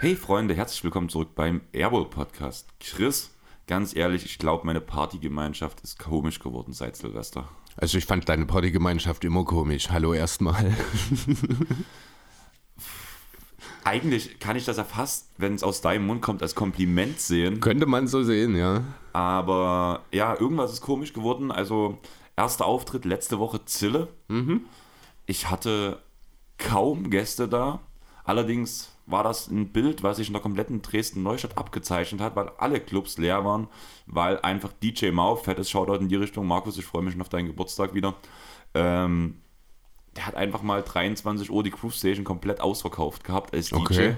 Hey Freunde, herzlich willkommen zurück beim Airwall Podcast. Chris, ganz ehrlich, ich glaube, meine Partygemeinschaft ist komisch geworden seit Silvester. Also ich fand deine Partygemeinschaft immer komisch. Hallo erstmal. Eigentlich kann ich das ja fast, wenn es aus deinem Mund kommt, als Kompliment sehen. Könnte man so sehen, ja. Aber ja, irgendwas ist komisch geworden. Also, erster Auftritt letzte Woche Zille. Ich hatte kaum Gäste da. Allerdings war das ein Bild, was sich in der kompletten Dresden-Neustadt abgezeichnet hat, weil alle Clubs leer waren, weil einfach DJ Mau, fettes Shoutout in die Richtung, Markus, ich freue mich schon auf deinen Geburtstag wieder, ähm, der hat einfach mal 23 Uhr die Groove Station komplett ausverkauft gehabt als DJ. Okay.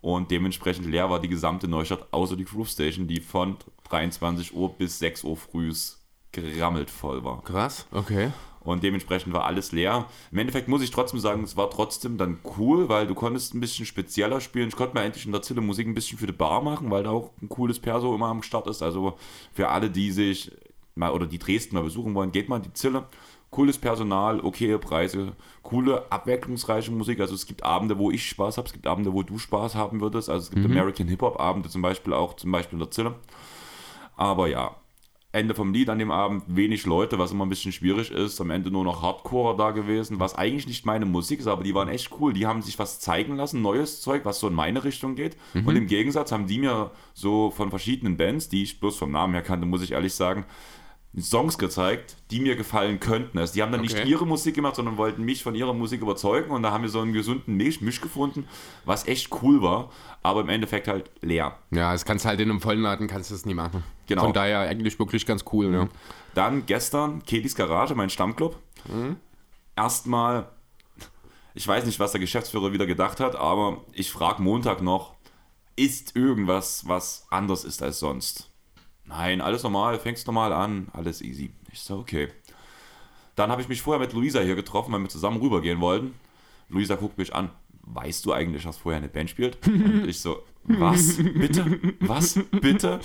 Und dementsprechend leer war die gesamte Neustadt, außer die Groove Station, die von 23 Uhr bis 6 Uhr frühs gerammelt voll war. Krass, okay. Und dementsprechend war alles leer. Im Endeffekt muss ich trotzdem sagen, es war trotzdem dann cool, weil du konntest ein bisschen spezieller spielen. Ich konnte mir endlich in der Zille Musik ein bisschen für die Bar machen, weil da auch ein cooles Perso immer am Start ist. Also für alle, die sich mal oder die Dresden mal besuchen wollen, geht mal in die Zille. Cooles Personal, okaye Preise, coole, abwechslungsreiche Musik. Also es gibt Abende, wo ich Spaß habe, es gibt Abende, wo du Spaß haben würdest. Also es gibt American Hip-Hop-Abende zum Beispiel auch, zum Beispiel in der Zille. Aber ja, Ende vom Lied an dem Abend wenig Leute, was immer ein bisschen schwierig ist. Am Ende nur noch Hardcore da gewesen, was eigentlich nicht meine Musik ist, aber die waren echt cool. Die haben sich was zeigen lassen, neues Zeug, was so in meine Richtung geht. Und im Gegensatz haben die mir so von verschiedenen Bands, die ich bloß vom Namen her kannte, muss ich ehrlich sagen, Songs gezeigt, die mir gefallen könnten. Also die haben dann nicht Okay. ihre Musik gemacht, sondern wollten mich von ihrer Musik überzeugen und da haben wir so einen gesunden Misch, Misch gefunden, was echt cool war, aber im Endeffekt halt leer. Ja, das kannst halt in einem vollen Laden kannst du es nie machen. Genau. Von daher eigentlich wirklich ganz cool, ja. Dann gestern Kedis Garage, mein Stammclub. Erstmal, ich weiß nicht, was der Geschäftsführer wieder gedacht hat, aber ich frage Montag noch, ist irgendwas, was anders ist als sonst? Nein, alles normal, fängst normal an, alles easy. Ich so, okay. Dann habe ich mich vorher mit Luisa hier getroffen, weil wir zusammen rübergehen wollten. Luisa guckt mich an. Weißt du eigentlich, dass vorher eine Band spielt? Und ich so, was? Bitte? Was? Bitte?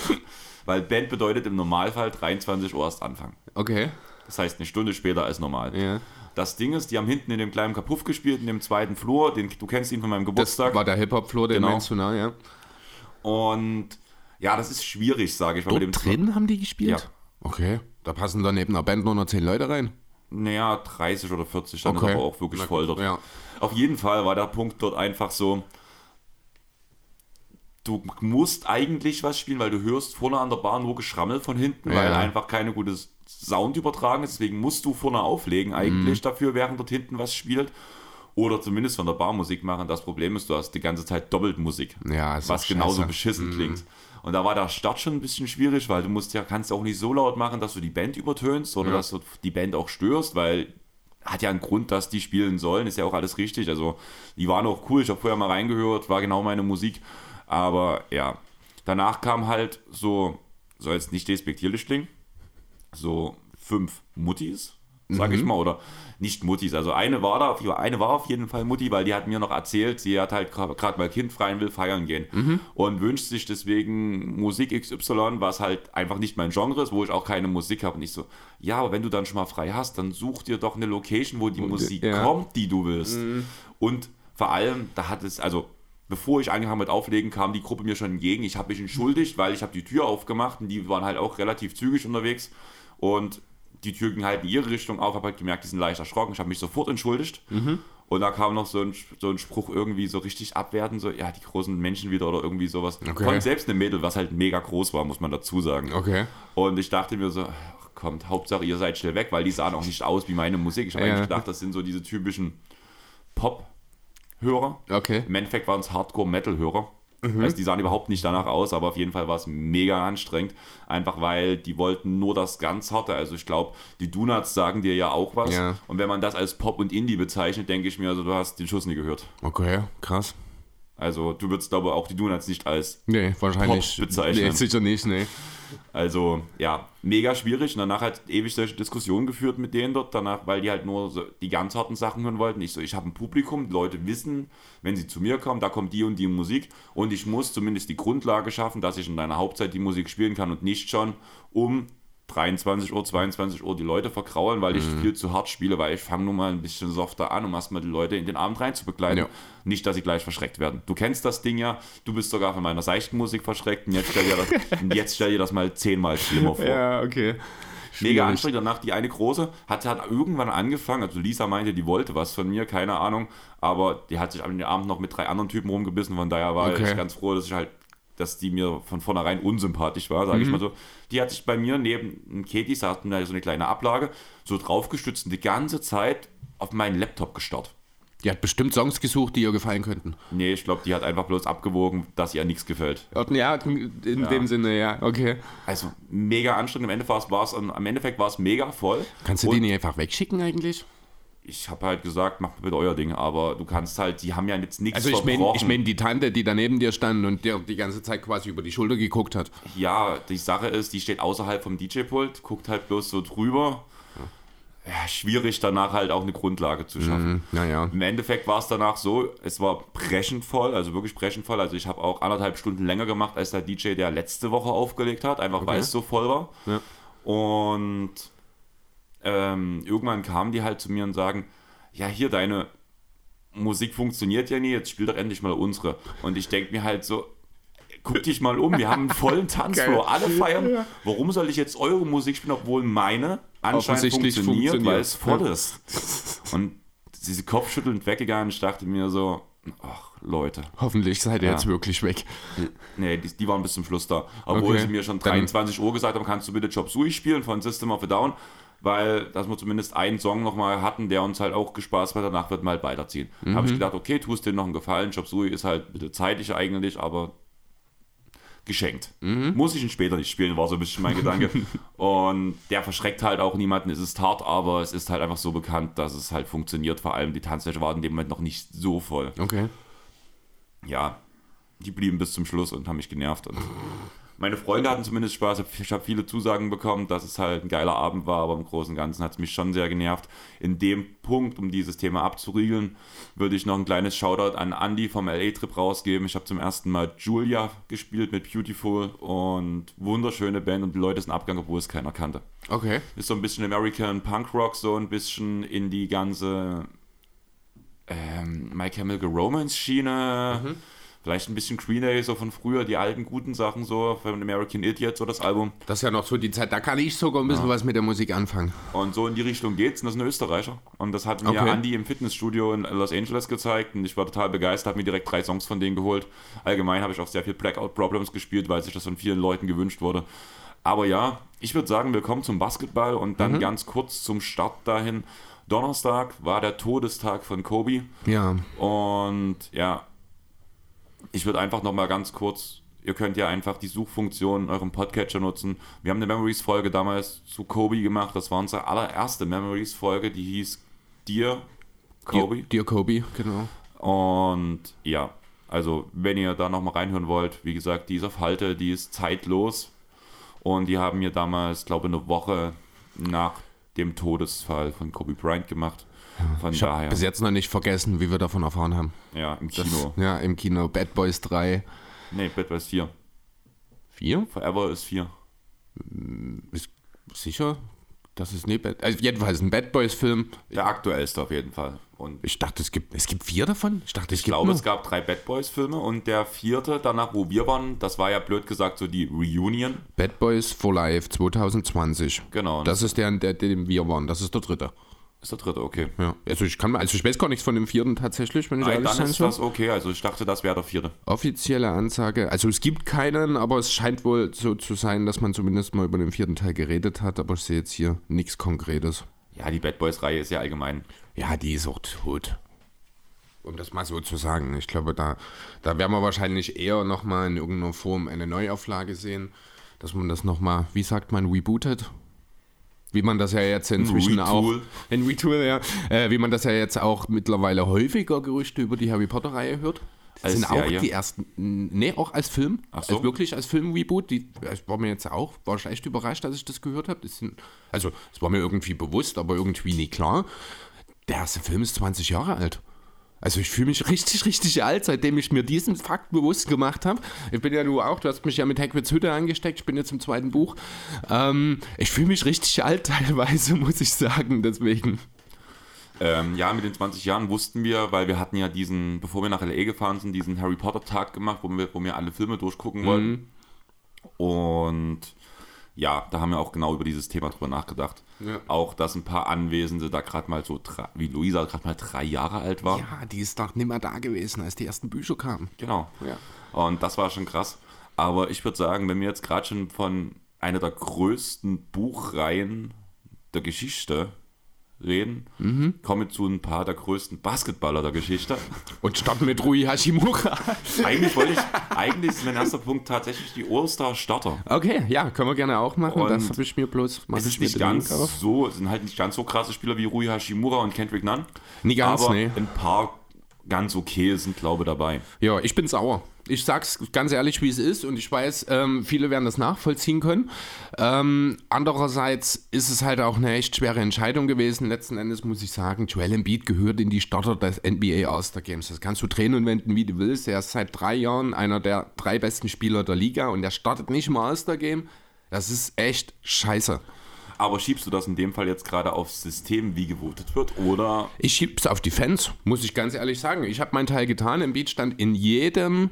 Weil Band bedeutet im Normalfall 23 Uhr erst anfangen. Okay. Das heißt eine Stunde später als normal. Ja. Das Ding ist, die haben hinten in dem kleinen Kapuff gespielt, in dem zweiten Flur. Den, du kennst ihn von meinem Das Geburtstag. war der Hip-Hop-Floor, den Genau. meinst du, na, ja. Und ja, das ist schwierig, sage ich mal. Dort mit dem drin haben die gespielt? Ja. Okay. Da passen dann neben einer Band nur noch 10 Leute rein? Naja, 30 oder 40, dann Okay. ist aber auch wirklich Na voll dort. ja. Auf jeden Fall war der Punkt dort einfach so, du musst eigentlich was spielen, weil du hörst vorne an der Bar nur Geschrammel von hinten, weil Ja. einfach keine gute Sound übertragen ist. Deswegen musst du vorne auflegen Mhm. eigentlich dafür, während dort hinten was spielt. Oder zumindest von der Bar Musik machen. Das Problem ist, du hast die ganze Zeit doppelt Musik. Ja, ist was genauso scheiße. Mhm. beschissen klingt. Und da war der Start schon ein bisschen schwierig, weil du musst ja, kannst auch nicht so laut machen, dass du die Band übertönst oder Ja. dass du die Band auch störst, weil hat ja einen Grund, dass die spielen sollen, ist ja auch alles richtig. Also die waren auch cool, ich habe vorher mal reingehört, war genau meine Musik. Aber ja, danach kam halt so, soll jetzt nicht despektierlich klingen, so fünf Muttis, sag ich mal, oder nicht Muttis. Also eine war da, eine war auf jeden Fall Mutti, weil die hat mir noch erzählt, sie hat halt gerade mal Kind frei und will feiern gehen und wünscht sich deswegen Musik XY, was halt einfach nicht mein Genre ist, wo ich auch keine Musik habe. Und ich so, ja, aber wenn du dann schon mal frei hast, dann such dir doch eine Location, wo die Musik ja. kommt, die du willst. Und vor allem, da hat es, also bevor ich angefangen mit Auflegen, kam die Gruppe mir schon entgegen. Ich habe mich entschuldigt, weil ich habe die Tür aufgemacht und die waren halt auch relativ zügig unterwegs. Und die Tür ging halt in ihre Richtung auf, habe halt gemerkt, die sind leicht erschrocken. Ich habe mich sofort entschuldigt. Und da kam noch so ein, so ein Spruch irgendwie so richtig abwertend, so, ja, die großen Menschen wieder oder irgendwie sowas. Okay. Von selbst einem Mädel, was halt mega groß war, muss man dazu sagen. Okay. Und ich dachte mir so, ach, kommt, Hauptsache ihr seid schnell weg, weil die sahen auch nicht aus wie meine Musik. Ich habe Ja. eigentlich gedacht, das sind so diese typischen Pop-Hörer. Okay. Im Endeffekt waren es Hardcore-Metal-Hörer. Also die sahen überhaupt nicht danach aus, aber auf jeden Fall war es mega anstrengend. Einfach weil die wollten nur das ganz harte. Also ich glaube, die Donuts sagen dir ja auch was. Ja. Und wenn man das als Pop und Indie bezeichnet, denke ich mir, also du hast den Schuss nie gehört. Okay, krass. Also du würdest, glaube ich, auch die Donuts nicht als Nee, wahrscheinlich. Pop bezeichnen. Nee, sicher nicht, nee. Also, ja, mega schwierig. Und danach halt ewig solche Diskussionen geführt mit denen dort, danach, weil die halt nur so die ganz harten Sachen hören wollten. Ich so, ich habe ein Publikum, die Leute wissen, wenn sie zu mir kommen, da kommt die und die Musik und ich muss zumindest die Grundlage schaffen, dass ich in deiner Hauptzeit die Musik spielen kann und nicht schon um 23 Uhr, 22 Uhr die Leute verkraulen, weil ich Mhm. viel zu hart spiele, weil ich fange nun mal ein bisschen softer an, um erstmal die Leute in den Abend rein zu begleiten. Ja. Nicht, dass sie gleich verschreckt werden. Du kennst das Ding ja, du bist sogar von meiner seichten Musik verschreckt und jetzt stell dir das, jetzt stell dir das mal zehnmal schlimmer vor. Ja, okay. Mega anstrengend. Danach die eine große hat, hat irgendwann angefangen. Also Lisa meinte, die wollte was von mir, keine Ahnung. Aber die hat sich am Abend noch mit drei anderen Typen rumgebissen. Von daher war Okay. ich ganz froh, dass ich halt, dass die mir von vornherein unsympathisch war, sage ich mal so. Die hat sich bei mir neben Katie, sagten da so eine kleine Ablage, so draufgestützt und die ganze Zeit auf meinen Laptop gestarrt. Die hat bestimmt Songs gesucht, die ihr gefallen könnten. Nee, ich glaube, die hat einfach bloß abgewogen, dass ihr nichts gefällt. Ja, in dem Sinne, ja, okay. Also mega anstrengend. Im Endeffekt war es, am Endeffekt war es mega voll. Kannst du Und- die nicht einfach wegschicken eigentlich? Ich habe halt gesagt, macht bitte euer Ding, aber du kannst halt, die haben ja jetzt nichts Also ich meine ich mein die Tante, die da neben dir stand und dir die ganze Zeit quasi über die Schulter geguckt hat. ja, die Sache ist, die steht außerhalb vom DJ-Pult, guckt halt bloß so drüber. Ja, schwierig danach halt auch eine Grundlage zu schaffen. Mhm, naja. Im Endeffekt war es danach so, es war brechend voll, also wirklich brechend voll. Also ich habe auch anderthalb Stunden länger gemacht als der DJ, der letzte Woche aufgelegt hat, einfach weil es so voll war. Ja. Und ähm, irgendwann kamen die halt zu mir und sagen, ja hier, deine Musik funktioniert ja nie, jetzt spiel doch endlich mal unsere. Und ich denke mir halt so, guck dich mal um, wir haben einen vollen Tanzfloor, alle feiern. Warum soll ich jetzt eure Musik spielen, obwohl meine anscheinend funktioniert, funktioniert. weil es voll Ja. ist. Und diese kopfschüttelnd weggegangen, ich dachte mir so, ach Leute, Hoffentlich seid ihr Ja. jetzt wirklich weg. nee, die, die waren bis zum Schluss da. Obwohl Okay. sie mir schon Dann- 23 Uhr gesagt haben, kannst du bitte Chop Suey spielen von System of a Down, weil, dass wir zumindest einen Song nochmal hatten, der uns halt auch gespaßt hat, danach wird mal halt weiterziehen. Habe Mhm. ich gedacht, okay, tust dir noch einen Gefallen, Suey ist halt bitte zeitig eigentlich, aber geschenkt. Mhm. Muss ich ihn später nicht spielen, war so ein bisschen mein Gedanke. Und der verschreckt halt auch niemanden. Es ist hart, aber es ist halt einfach so bekannt, dass es halt funktioniert. Vor allem die Tanzfläche war in dem Moment noch nicht so voll. Okay. Ja, die blieben bis zum Schluss und haben mich genervt. Und meine Freunde hatten zumindest Spaß. Ich habe viele Zusagen bekommen, dass es halt ein geiler Abend war, aber im Großen und Ganzen hat es mich schon sehr genervt. In dem Punkt, um dieses Thema abzuriegeln, würde ich noch ein kleines Shoutout an Andy vom LA-Trip rausgeben. Ich habe zum ersten Mal Julia gespielt mit Beautiful und wunderschöne Band und die Leute sind abgegangen, obwohl es keiner kannte. Okay. Ist so ein bisschen American Punk Rock, so ein bisschen in die ganze ähm, My Chemical Romance Schiene. Mhm. Vielleicht ein bisschen Green Day, so von früher, die alten guten Sachen, so von American Idiot, so das Album. Das ist ja noch so die Zeit, da kann ich sogar ein bisschen was mit der Musik anfangen. Und so in die Richtung geht's. Und das ist ein Österreicher. Und das hat mir Okay. Andy im Fitnessstudio in Los Angeles gezeigt. Und ich war total begeistert, habe mir direkt drei Songs von denen geholt. Allgemein habe ich auch sehr viel Blackout Problems gespielt, weil sich das von vielen Leuten gewünscht wurde. Aber ja, ich würde sagen, wir kommen zum Basketball und dann ganz kurz zum Start dahin. Donnerstag war der Todestag von Kobe. Ja. Und ja, ich würde einfach noch mal ganz kurz, ihr könnt ja einfach die Suchfunktion in eurem Podcatcher nutzen. Wir haben eine Memories-Folge damals zu Kobe gemacht. Das war unsere allererste Memories-Folge, die hieß Dear Kobe. Dir, dir Kobe, genau. Und ja, also wenn ihr da noch mal reinhören wollt, wie gesagt, die ist auf Halte, die ist zeitlos. Und die haben mir damals, glaube ich, eine Woche nach dem Todesfall von Kobe Bryant gemacht. Von Ich daher, bis jetzt noch nicht vergessen, wie wir davon erfahren haben. ja, im Das, Kino. Ja, im Kino. Bad Boys 3. Nee, Bad Boys 4. 4? Forever ist 4. Ist sicher? Das ist nicht Bad. Also jedenfalls ein Bad Boys Film. Der aktuellste auf jeden Fall. Und ich Ich dachte, es gibt, es gibt vier davon. Ich dachte, es gibt glaube, nur. es gab drei Bad Boys Filme und der vierte, danach, wo wir waren, das war ja blöd gesagt so die Reunion. Bad Boys for Life 2020. Genau. Das ist der, der, dem wir waren. Das ist der dritte. Ist der dritte, okay. Ja. Also ich kann, also ich weiß gar nichts von dem vierten tatsächlich, wenn ich Nein, ehrlich dann sein ist soll. das okay. Also ich dachte, das wäre der vierte. Offizielle Ansage. Also es gibt keinen, aber es scheint wohl so zu sein, dass man zumindest mal über den vierten Teil geredet hat. Aber ich sehe jetzt hier nichts Konkretes. Ja, die Bad Boys Reihe ist ja allgemein. Ja, die ist auch tot. Um das mal so zu sagen. Ich glaube, da, da werden wir wahrscheinlich eher nochmal in irgendeiner Form eine Neuauflage sehen, dass man das nochmal, wie sagt man, rebootet. Wie man das ja jetzt inzwischen Retool. auch. Ein Retool, ja. Äh, wie man das ja jetzt auch mittlerweile häufiger Gerüchte über die Harry Potter-Reihe hört. Als sind Serie? auch die ersten, nee, auch als Film, Ach so. als wirklich als Film-Reboot. Die, ich war mir jetzt auch, war ich echt überrascht, als ich das gehört habe. Das sind, also, es war mir irgendwie bewusst, aber irgendwie nie klar. Der erste Film ist 20 Jahre alt. Also ich fühle mich richtig, richtig alt, seitdem ich mir diesen Fakt bewusst gemacht habe. Ich bin ja du auch, du hast mich ja mit Hagrids Hütte angesteckt, ich bin jetzt im zweiten Buch. Ähm, ich fühle mich richtig alt teilweise, muss ich sagen, deswegen. Ähm, ja, mit den 20 Jahren wussten wir, weil wir hatten ja diesen, bevor wir nach L.A. gefahren sind, diesen Harry Potter Tag gemacht, wo wir, wo wir alle Filme durchgucken wollten. Und ja, da haben wir auch genau über dieses Thema drüber nachgedacht. Ja. Auch, dass ein paar Anwesende da gerade mal so, wie Luisa gerade mal drei Jahre alt war. Ja, die ist doch nimmer da gewesen, als die ersten Bücher kamen. Genau. Ja. Und das war schon krass. Aber ich würde sagen, wenn wir jetzt gerade schon von einer der größten Buchreihen der Geschichte reden, kommen wir zu ein paar der größten Basketballer der Geschichte. Und starten mit Rui Hashimura. Eigentlich wollte ich, eigentlich ist mein erster Punkt tatsächlich die All-Star-Starter. Okay, ja, können wir gerne auch machen. Und das habe ich mir bloß. Es ist nicht ganz so, es sind halt nicht ganz so krasse Spieler wie Rui Hashimura und Kendrick Nunn. Nie ganz, aber nee. ein paar ganz okay sind, glaube ich, dabei. Ja, ich bin sauer. Ich sag's ganz ehrlich, wie es ist, und ich weiß, ähm, viele werden das nachvollziehen können. Ähm, andererseits ist es halt auch eine echt schwere Entscheidung gewesen. Letzten Endes muss ich sagen, Joel Embiid gehört in die Starter des NBA All-Star Games. Das kannst du drehen und wenden, wie du willst. Er ist seit drei Jahren einer der drei besten Spieler der Liga und er startet nicht im All-Star Game. Das ist echt scheiße. Aber schiebst du das in dem Fall jetzt gerade aufs System, wie gewotet wird? Oder Ich schieb's auf die Fans, muss ich ganz ehrlich sagen. Ich habe meinen Teil getan. Embiid stand in jedem,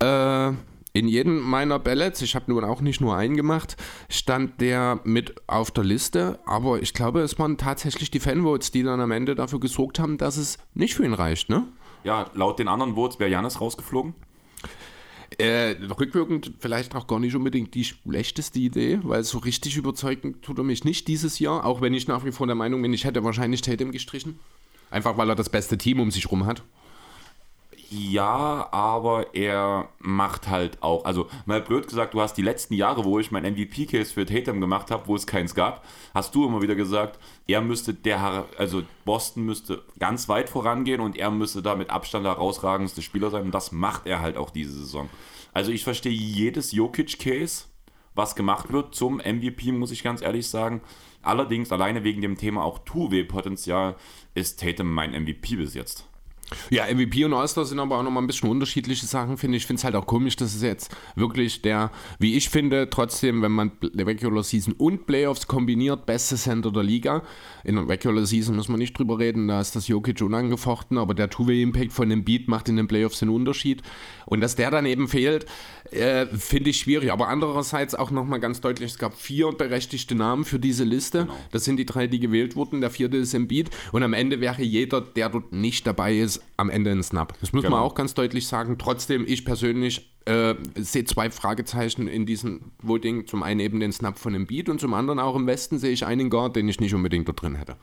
äh, in jedem meiner Ballets, ich habe nun auch nicht nur einen gemacht, stand der mit auf der Liste. Aber ich glaube, es waren tatsächlich die Fanvotes, die dann am Ende dafür gesorgt haben, dass es nicht für ihn reicht, ne? ja, laut den anderen Votes wäre Janis rausgeflogen? Äh, rückwirkend vielleicht auch gar nicht unbedingt die schlechteste Idee, weil so richtig überzeugend tut er mich nicht dieses Jahr, auch wenn ich nach wie vor der Meinung bin, ich hätte wahrscheinlich Tatum gestrichen. Einfach weil er das beste Team um sich rum hat. Ja, aber er macht halt auch, also mal blöd gesagt, du hast die letzten Jahre, wo ich mein MVP-Case für Tatum gemacht habe, wo es keins gab, hast du immer wieder gesagt, er müsste der, also Boston müsste ganz weit vorangehen und er müsste da mit Abstand der herausragendste Spieler sein und das macht er halt auch diese Saison. Also ich verstehe jedes Jokic-Case, was gemacht wird zum MVP, muss ich ganz ehrlich sagen. Allerdings alleine wegen dem Thema auch Two-Way-Potenzial ist Tatum mein MVP bis jetzt. Ja, MVP und All-Star sind aber auch nochmal ein bisschen unterschiedliche Sachen, finde ich. Ich finde es halt auch komisch, dass es jetzt wirklich der, wie ich finde, trotzdem, wenn man Regular Season und Playoffs kombiniert, beste Center der Liga. In der Regular Season muss man nicht drüber reden, da ist das Jokic unangefochten, aber der Two-Way-Impact von dem Beat macht in den Playoffs den Unterschied. Und dass der dann eben fehlt, äh, finde ich schwierig. Aber andererseits auch nochmal ganz deutlich, es gab vier berechtigte Namen für diese Liste. Das sind die drei, die gewählt wurden. Der vierte ist Embiid. Und am Ende wäre jeder, der dort nicht dabei ist, am Ende ein Snap. Das muss man Genau. auch ganz deutlich sagen. Trotzdem, ich persönlich äh, sehe zwei Fragezeichen in diesem Voting. Zum einen eben den Snap von Embiid und zum anderen auch im Westen sehe ich einen Guard, den ich nicht unbedingt dort drin hätte.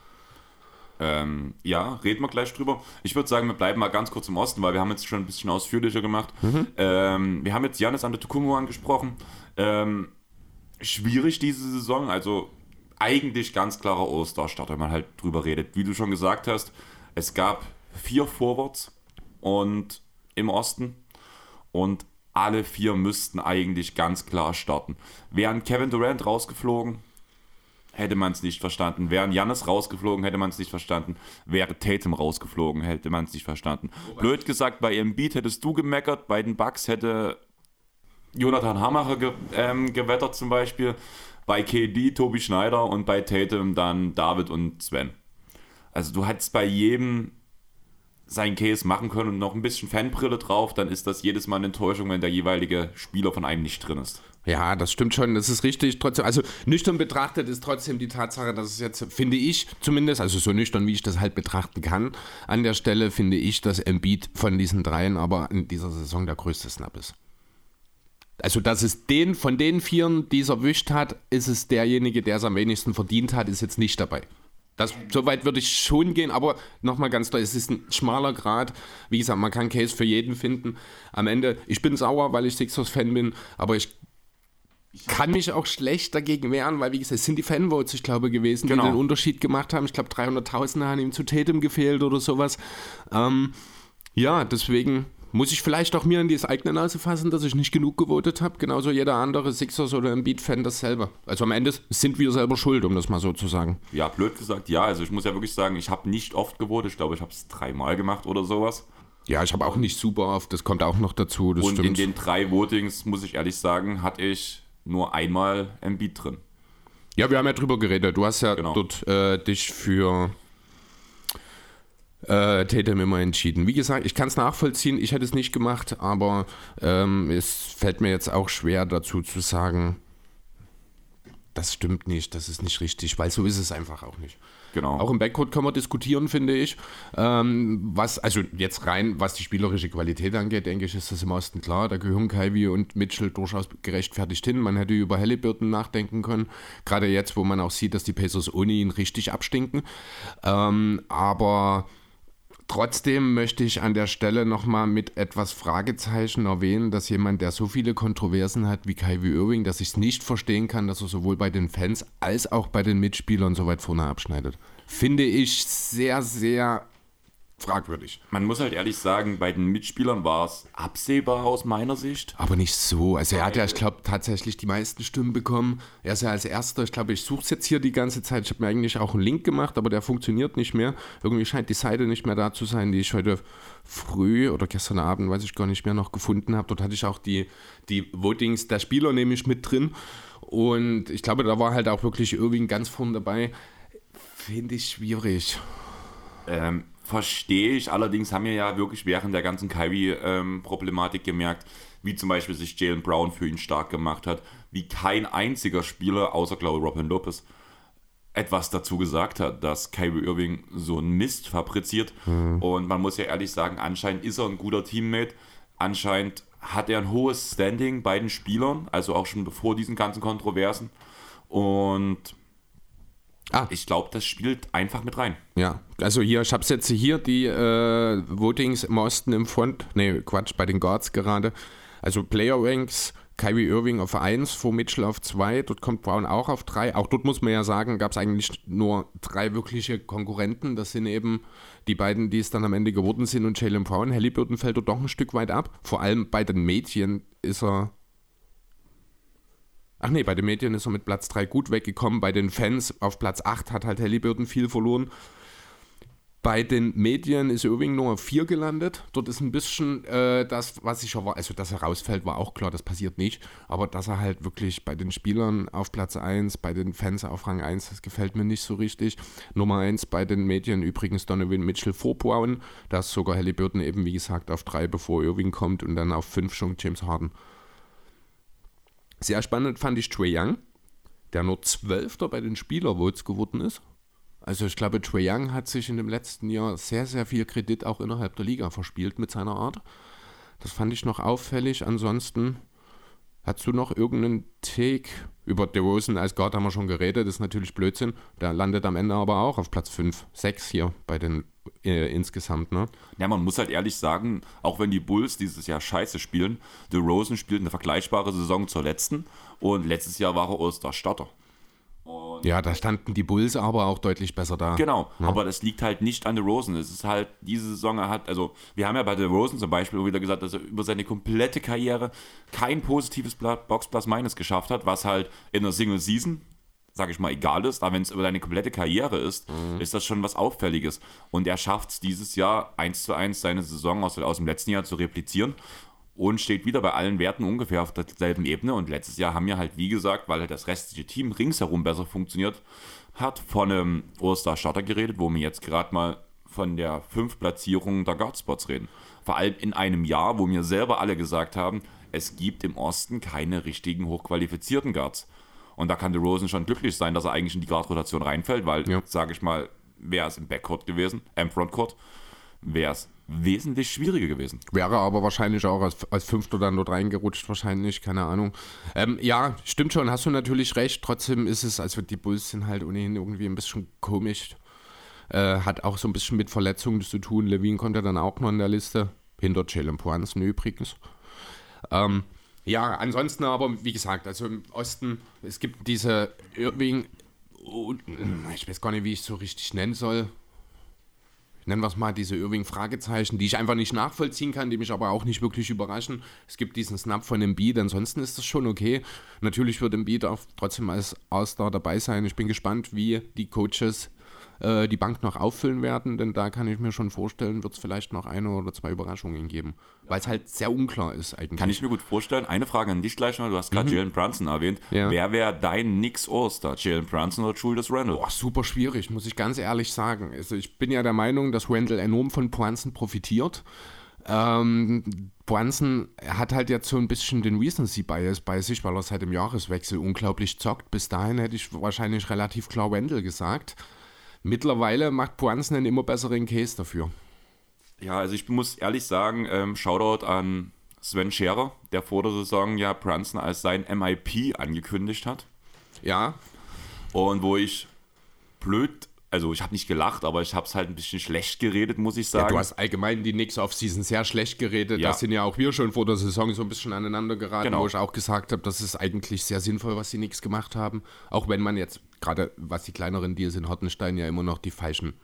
Ähm, ja, reden wir gleich drüber. Ich würde sagen, wir bleiben mal ganz kurz im Osten, weil wir haben jetzt schon ein bisschen ausführlicher gemacht. Ähm, wir haben jetzt Janis Antetokounmpo angesprochen. Ähm, schwierig diese Saison, also eigentlich ganz klarer All-Star-Start, wenn man halt drüber redet. Wie du schon gesagt hast, es gab vier Forwards und im Osten und alle vier müssten eigentlich ganz klar starten. Wären Kevin Durant rausgeflogen, hätte man es nicht verstanden. Wären Jannis rausgeflogen, hätte man es nicht verstanden. Wäre Tatum rausgeflogen, hätte man es nicht verstanden. Blöd gesagt, bei Embiid hättest du gemeckert, bei den Bucks hätte Jonathan Hamacher ge ähm, gewettert zum Beispiel. Bei KD Tobi Schneider und bei Tatum dann David und Sven. Also du hättest bei jedem sein Case machen können und noch ein bisschen Fanbrille drauf, dann ist das jedes Mal eine Enttäuschung, wenn der jeweilige Spieler von einem nicht drin ist. Ja, das stimmt schon, das ist richtig. Trotzdem, also nüchtern betrachtet ist trotzdem die Tatsache, dass es jetzt, finde ich zumindest, also so nüchtern, wie ich das halt betrachten kann, an der Stelle finde ich, dass Embiid von diesen dreien aber in dieser Saison der größte Snap ist. Also, dass es den von den Vieren, die es erwischt hat, ist es derjenige, der es am wenigsten verdient hat, ist jetzt nicht dabei. Das, so weit würde ich schon gehen, aber nochmal ganz deutlich, es ist ein schmaler Grad. Wie gesagt, man kann Case für jeden finden. Am Ende, ich bin sauer, weil ich Sixers-Fan bin, aber ich kann mich auch schlecht dagegen wehren, weil, wie gesagt, es sind die Fanvotes, ich glaube, gewesen, Genau. die den Unterschied gemacht haben. Ich glaube, 300.000 haben ihm zu Tatum gefehlt oder sowas. Ähm, ja, deswegen muss ich vielleicht auch mir in die eigene Nase fassen, dass ich nicht genug gewotet habe. Genauso jeder andere Sixers oder Embiid-Fan dasselbe. Also am Ende sind wir selber schuld, um das mal so zu sagen. Ja, blöd gesagt, ja. Also ich muss ja wirklich sagen, ich habe nicht oft gewotet. Ich glaube, ich habe es dreimal gemacht oder sowas. Ja, ich habe auch nicht super oft. Das kommt auch noch dazu. Das Und stimmt. in den drei Votings, muss ich ehrlich sagen, hatte ich nur einmal Embiid drin. Ja, wir haben ja drüber geredet. Du hast ja Genau. dort äh, dich für äh, Tatum immer entschieden. Wie gesagt, ich kann es nachvollziehen. Ich hätte es nicht gemacht, aber ähm, es fällt mir jetzt auch schwer dazu zu sagen, das stimmt nicht, das ist nicht richtig, weil so ist es einfach auch nicht. Genau. Auch im Backcourt kann man diskutieren, finde ich. Ähm, was, also jetzt rein, was die spielerische Qualität angeht, denke ich, ist das im Osten klar. Da gehören Kyrie und Mitchell durchaus gerechtfertigt hin. Man hätte über Halliburton nachdenken können. Gerade jetzt, wo man auch sieht, dass die Pacers ohne ihn richtig abstinken. Ähm, aber Trotzdem möchte ich an der Stelle nochmal mit etwas Fragezeichen erwähnen, dass jemand, der so viele Kontroversen hat wie Kyrie Irving, dass ich es nicht verstehen kann, dass er sowohl bei den Fans als auch bei den Mitspielern so weit vorne abschneidet. Finde ich sehr, sehr fragwürdig. Man muss halt ehrlich sagen, bei den Mitspielern war es absehbar aus meiner Sicht. Aber nicht so. Also er hat ja, ich glaube, tatsächlich die meisten Stimmen bekommen. Er ist ja als erster, ich glaube, ich suche es jetzt hier die ganze Zeit. Ich habe mir eigentlich auch einen Link gemacht, aber der funktioniert nicht mehr. Irgendwie scheint die Seite nicht mehr da zu sein, die ich heute früh oder gestern Abend, weiß ich gar nicht mehr, noch gefunden habe. Dort hatte ich auch die, die Votings der Spieler nämlich mit drin. Und ich glaube, da war halt auch wirklich Irving ganz vorne dabei. Finde ich schwierig. Ähm, verstehe ich. Allerdings haben wir ja wirklich während der ganzen Kyrie-Problematik gemerkt, wie zum Beispiel sich Jalen Brown für ihn stark gemacht hat, wie kein einziger Spieler, außer glaube ich Robin Lopez, etwas dazu gesagt hat, dass Kyrie Irving so einen Mist fabriziert. Und man muss ja ehrlich sagen, anscheinend ist er ein guter Teammate. Anscheinend hat er ein hohes Standing bei den Spielern, also auch schon bevor diesen ganzen Kontroversen. Und Ah. ich glaube, das spielt einfach mit rein. Ja, also hier, ich habe jetzt hier die äh, Votings im Osten im Front, nee, Quatsch, bei den Guards gerade. Also Player Ranks, Kyrie Irving auf 1, vor Mitchell auf 2, dort kommt Brown auch auf 3. Auch dort muss man ja sagen, gab es eigentlich nur drei wirkliche Konkurrenten. Das sind eben die beiden, die es dann am Ende geworden sind und Jalen Brown. Halliburton fällt dort doch ein Stück weit ab. Vor allem bei den Mädchen ist er Ach nee, bei den Medien ist er mit Platz 3 gut weggekommen. Bei den Fans auf Platz 8 hat halt Halliburton viel verloren. Bei den Medien ist Irving nur auf 4 gelandet. Dort ist ein bisschen äh, das, was ich erwarte. Also, dass er rausfällt, war auch klar, das passiert nicht. Aber dass er halt wirklich bei den Spielern auf Platz 1, bei den Fans auf Rang 1, das gefällt mir nicht so richtig. Nummer 1 bei den Medien übrigens Donovan Mitchell vor Brown. Da ist sogar Halliburton eben, wie gesagt, auf 3, bevor Irving kommt. Und dann auf 5 schon James Harden. Sehr spannend fand ich Trey Young, der nur Zwölfter bei den Spielervotes geworden ist. Also ich glaube, Trey Young hat sich in dem letzten Jahr sehr, sehr viel Kredit auch innerhalb der Liga verspielt mit seiner Art. Das fand ich noch auffällig. Ansonsten hast du noch irgendeinen Take über DeRozan als Guard haben wir schon geredet, das ist natürlich Blödsinn. Der landet am Ende aber auch auf Platz 5, 6 hier bei den äh, insgesamt, ne? Ja, man muss halt ehrlich sagen, auch wenn die Bulls dieses Jahr scheiße spielen, DeRozan spielt eine vergleichbare Saison zur letzten und letztes Jahr war er All-Star-Starter. Ja, da standen die Bulls aber auch deutlich besser da. Genau, aber das liegt halt nicht an DeRozan. Es ist halt, diese Saison er hat, also wir haben ja bei DeRozan zum Beispiel wieder gesagt, dass er über seine komplette Karriere kein positives Box Plus Minus geschafft hat, was halt in der Single Season, sage ich mal, egal ist, aber wenn es über deine komplette Karriere ist, ist das schon was Auffälliges. Und er schafft es dieses Jahr eins zu eins seine Saison aus, aus dem letzten Jahr zu replizieren und steht wieder bei allen Werten ungefähr auf derselben Ebene. Und letztes Jahr haben wir halt, wie gesagt, weil halt das restliche Team ringsherum besser funktioniert hat, von einem All-Star-Starter geredet, wo wir jetzt gerade mal von der fünf Platzierung der Guardspots reden. Vor allem in einem Jahr, wo wir selber alle gesagt haben, es gibt im Osten keine richtigen hochqualifizierten Guards. Und da kann DeRozan schon glücklich sein, dass er eigentlich in die Guard-Rotation reinfällt, weil, Ja. sage ich mal, wäre es im Backcourt gewesen, im Frontcourt, wäre es wesentlich schwieriger gewesen. Wäre aber wahrscheinlich auch als, als Fünfter dann dort reingerutscht, wahrscheinlich, keine Ahnung. Ähm, ja, stimmt schon, hast du natürlich recht. Trotzdem ist es, also die Bulls sind halt ohnehin irgendwie ein bisschen komisch. Äh, hat auch so ein bisschen mit Verletzungen zu tun. Levine kommt ja dann auch noch in der Liste. Hinter Jalen Brunson übrigens. Ähm, ja, ansonsten aber, wie gesagt, also im Osten, es gibt diese Irving, ich weiß gar nicht, wie ich es so richtig nennen soll. nennen wir es mal, diese Irving-Fragezeichen, die ich einfach nicht nachvollziehen kann, die mich aber auch nicht wirklich überraschen. Es gibt diesen Snap von Embiid, ansonsten ist das schon okay. Natürlich wird Embiid auch trotzdem als All-Star dabei sein. Ich bin gespannt, wie die Coaches äh, die Bank noch auffüllen werden, denn da kann ich mir schon vorstellen, wird es vielleicht noch eine oder zwei Überraschungen geben, weil es halt sehr unklar ist eigentlich. Kann ich mir gut vorstellen. Eine Frage an dich gleich noch. Du hast gerade mhm. Jalen Brunson erwähnt. Ja. Wer wäre dein Nix All-Star? Jalen Brunson oder Julius Randle? Boah, super schwierig, muss ich ganz ehrlich sagen. Also ich bin ja der Meinung, dass Randle enorm von Brunson profitiert. Ähm, Brunson hat halt jetzt so ein bisschen den Recency-Bias bei sich, weil er seit dem Jahreswechsel unglaublich zockt. Bis dahin hätte ich wahrscheinlich relativ klar Wendell gesagt. Mittlerweile macht Brunson einen immer besseren Case dafür. Ja, also ich muss ehrlich sagen, ähm, Shoutout an Sven Scherer, der vor der Saison ja Brunson als sein MIP angekündigt hat. Ja. Und wo ich blöd also ich habe nicht gelacht, aber ich habe es halt ein bisschen schlecht geredet, muss ich sagen. Ja, du hast allgemein die Knicks Offseason sehr schlecht geredet. Ja. Da sind ja auch wir schon vor der Saison so ein bisschen aneinander geraten, genau. wo ich auch gesagt habe, das ist eigentlich sehr sinnvoll, was die Knicks gemacht haben. Auch wenn man jetzt, gerade was die kleineren Deals in Hartenstein ja immer noch die falschen,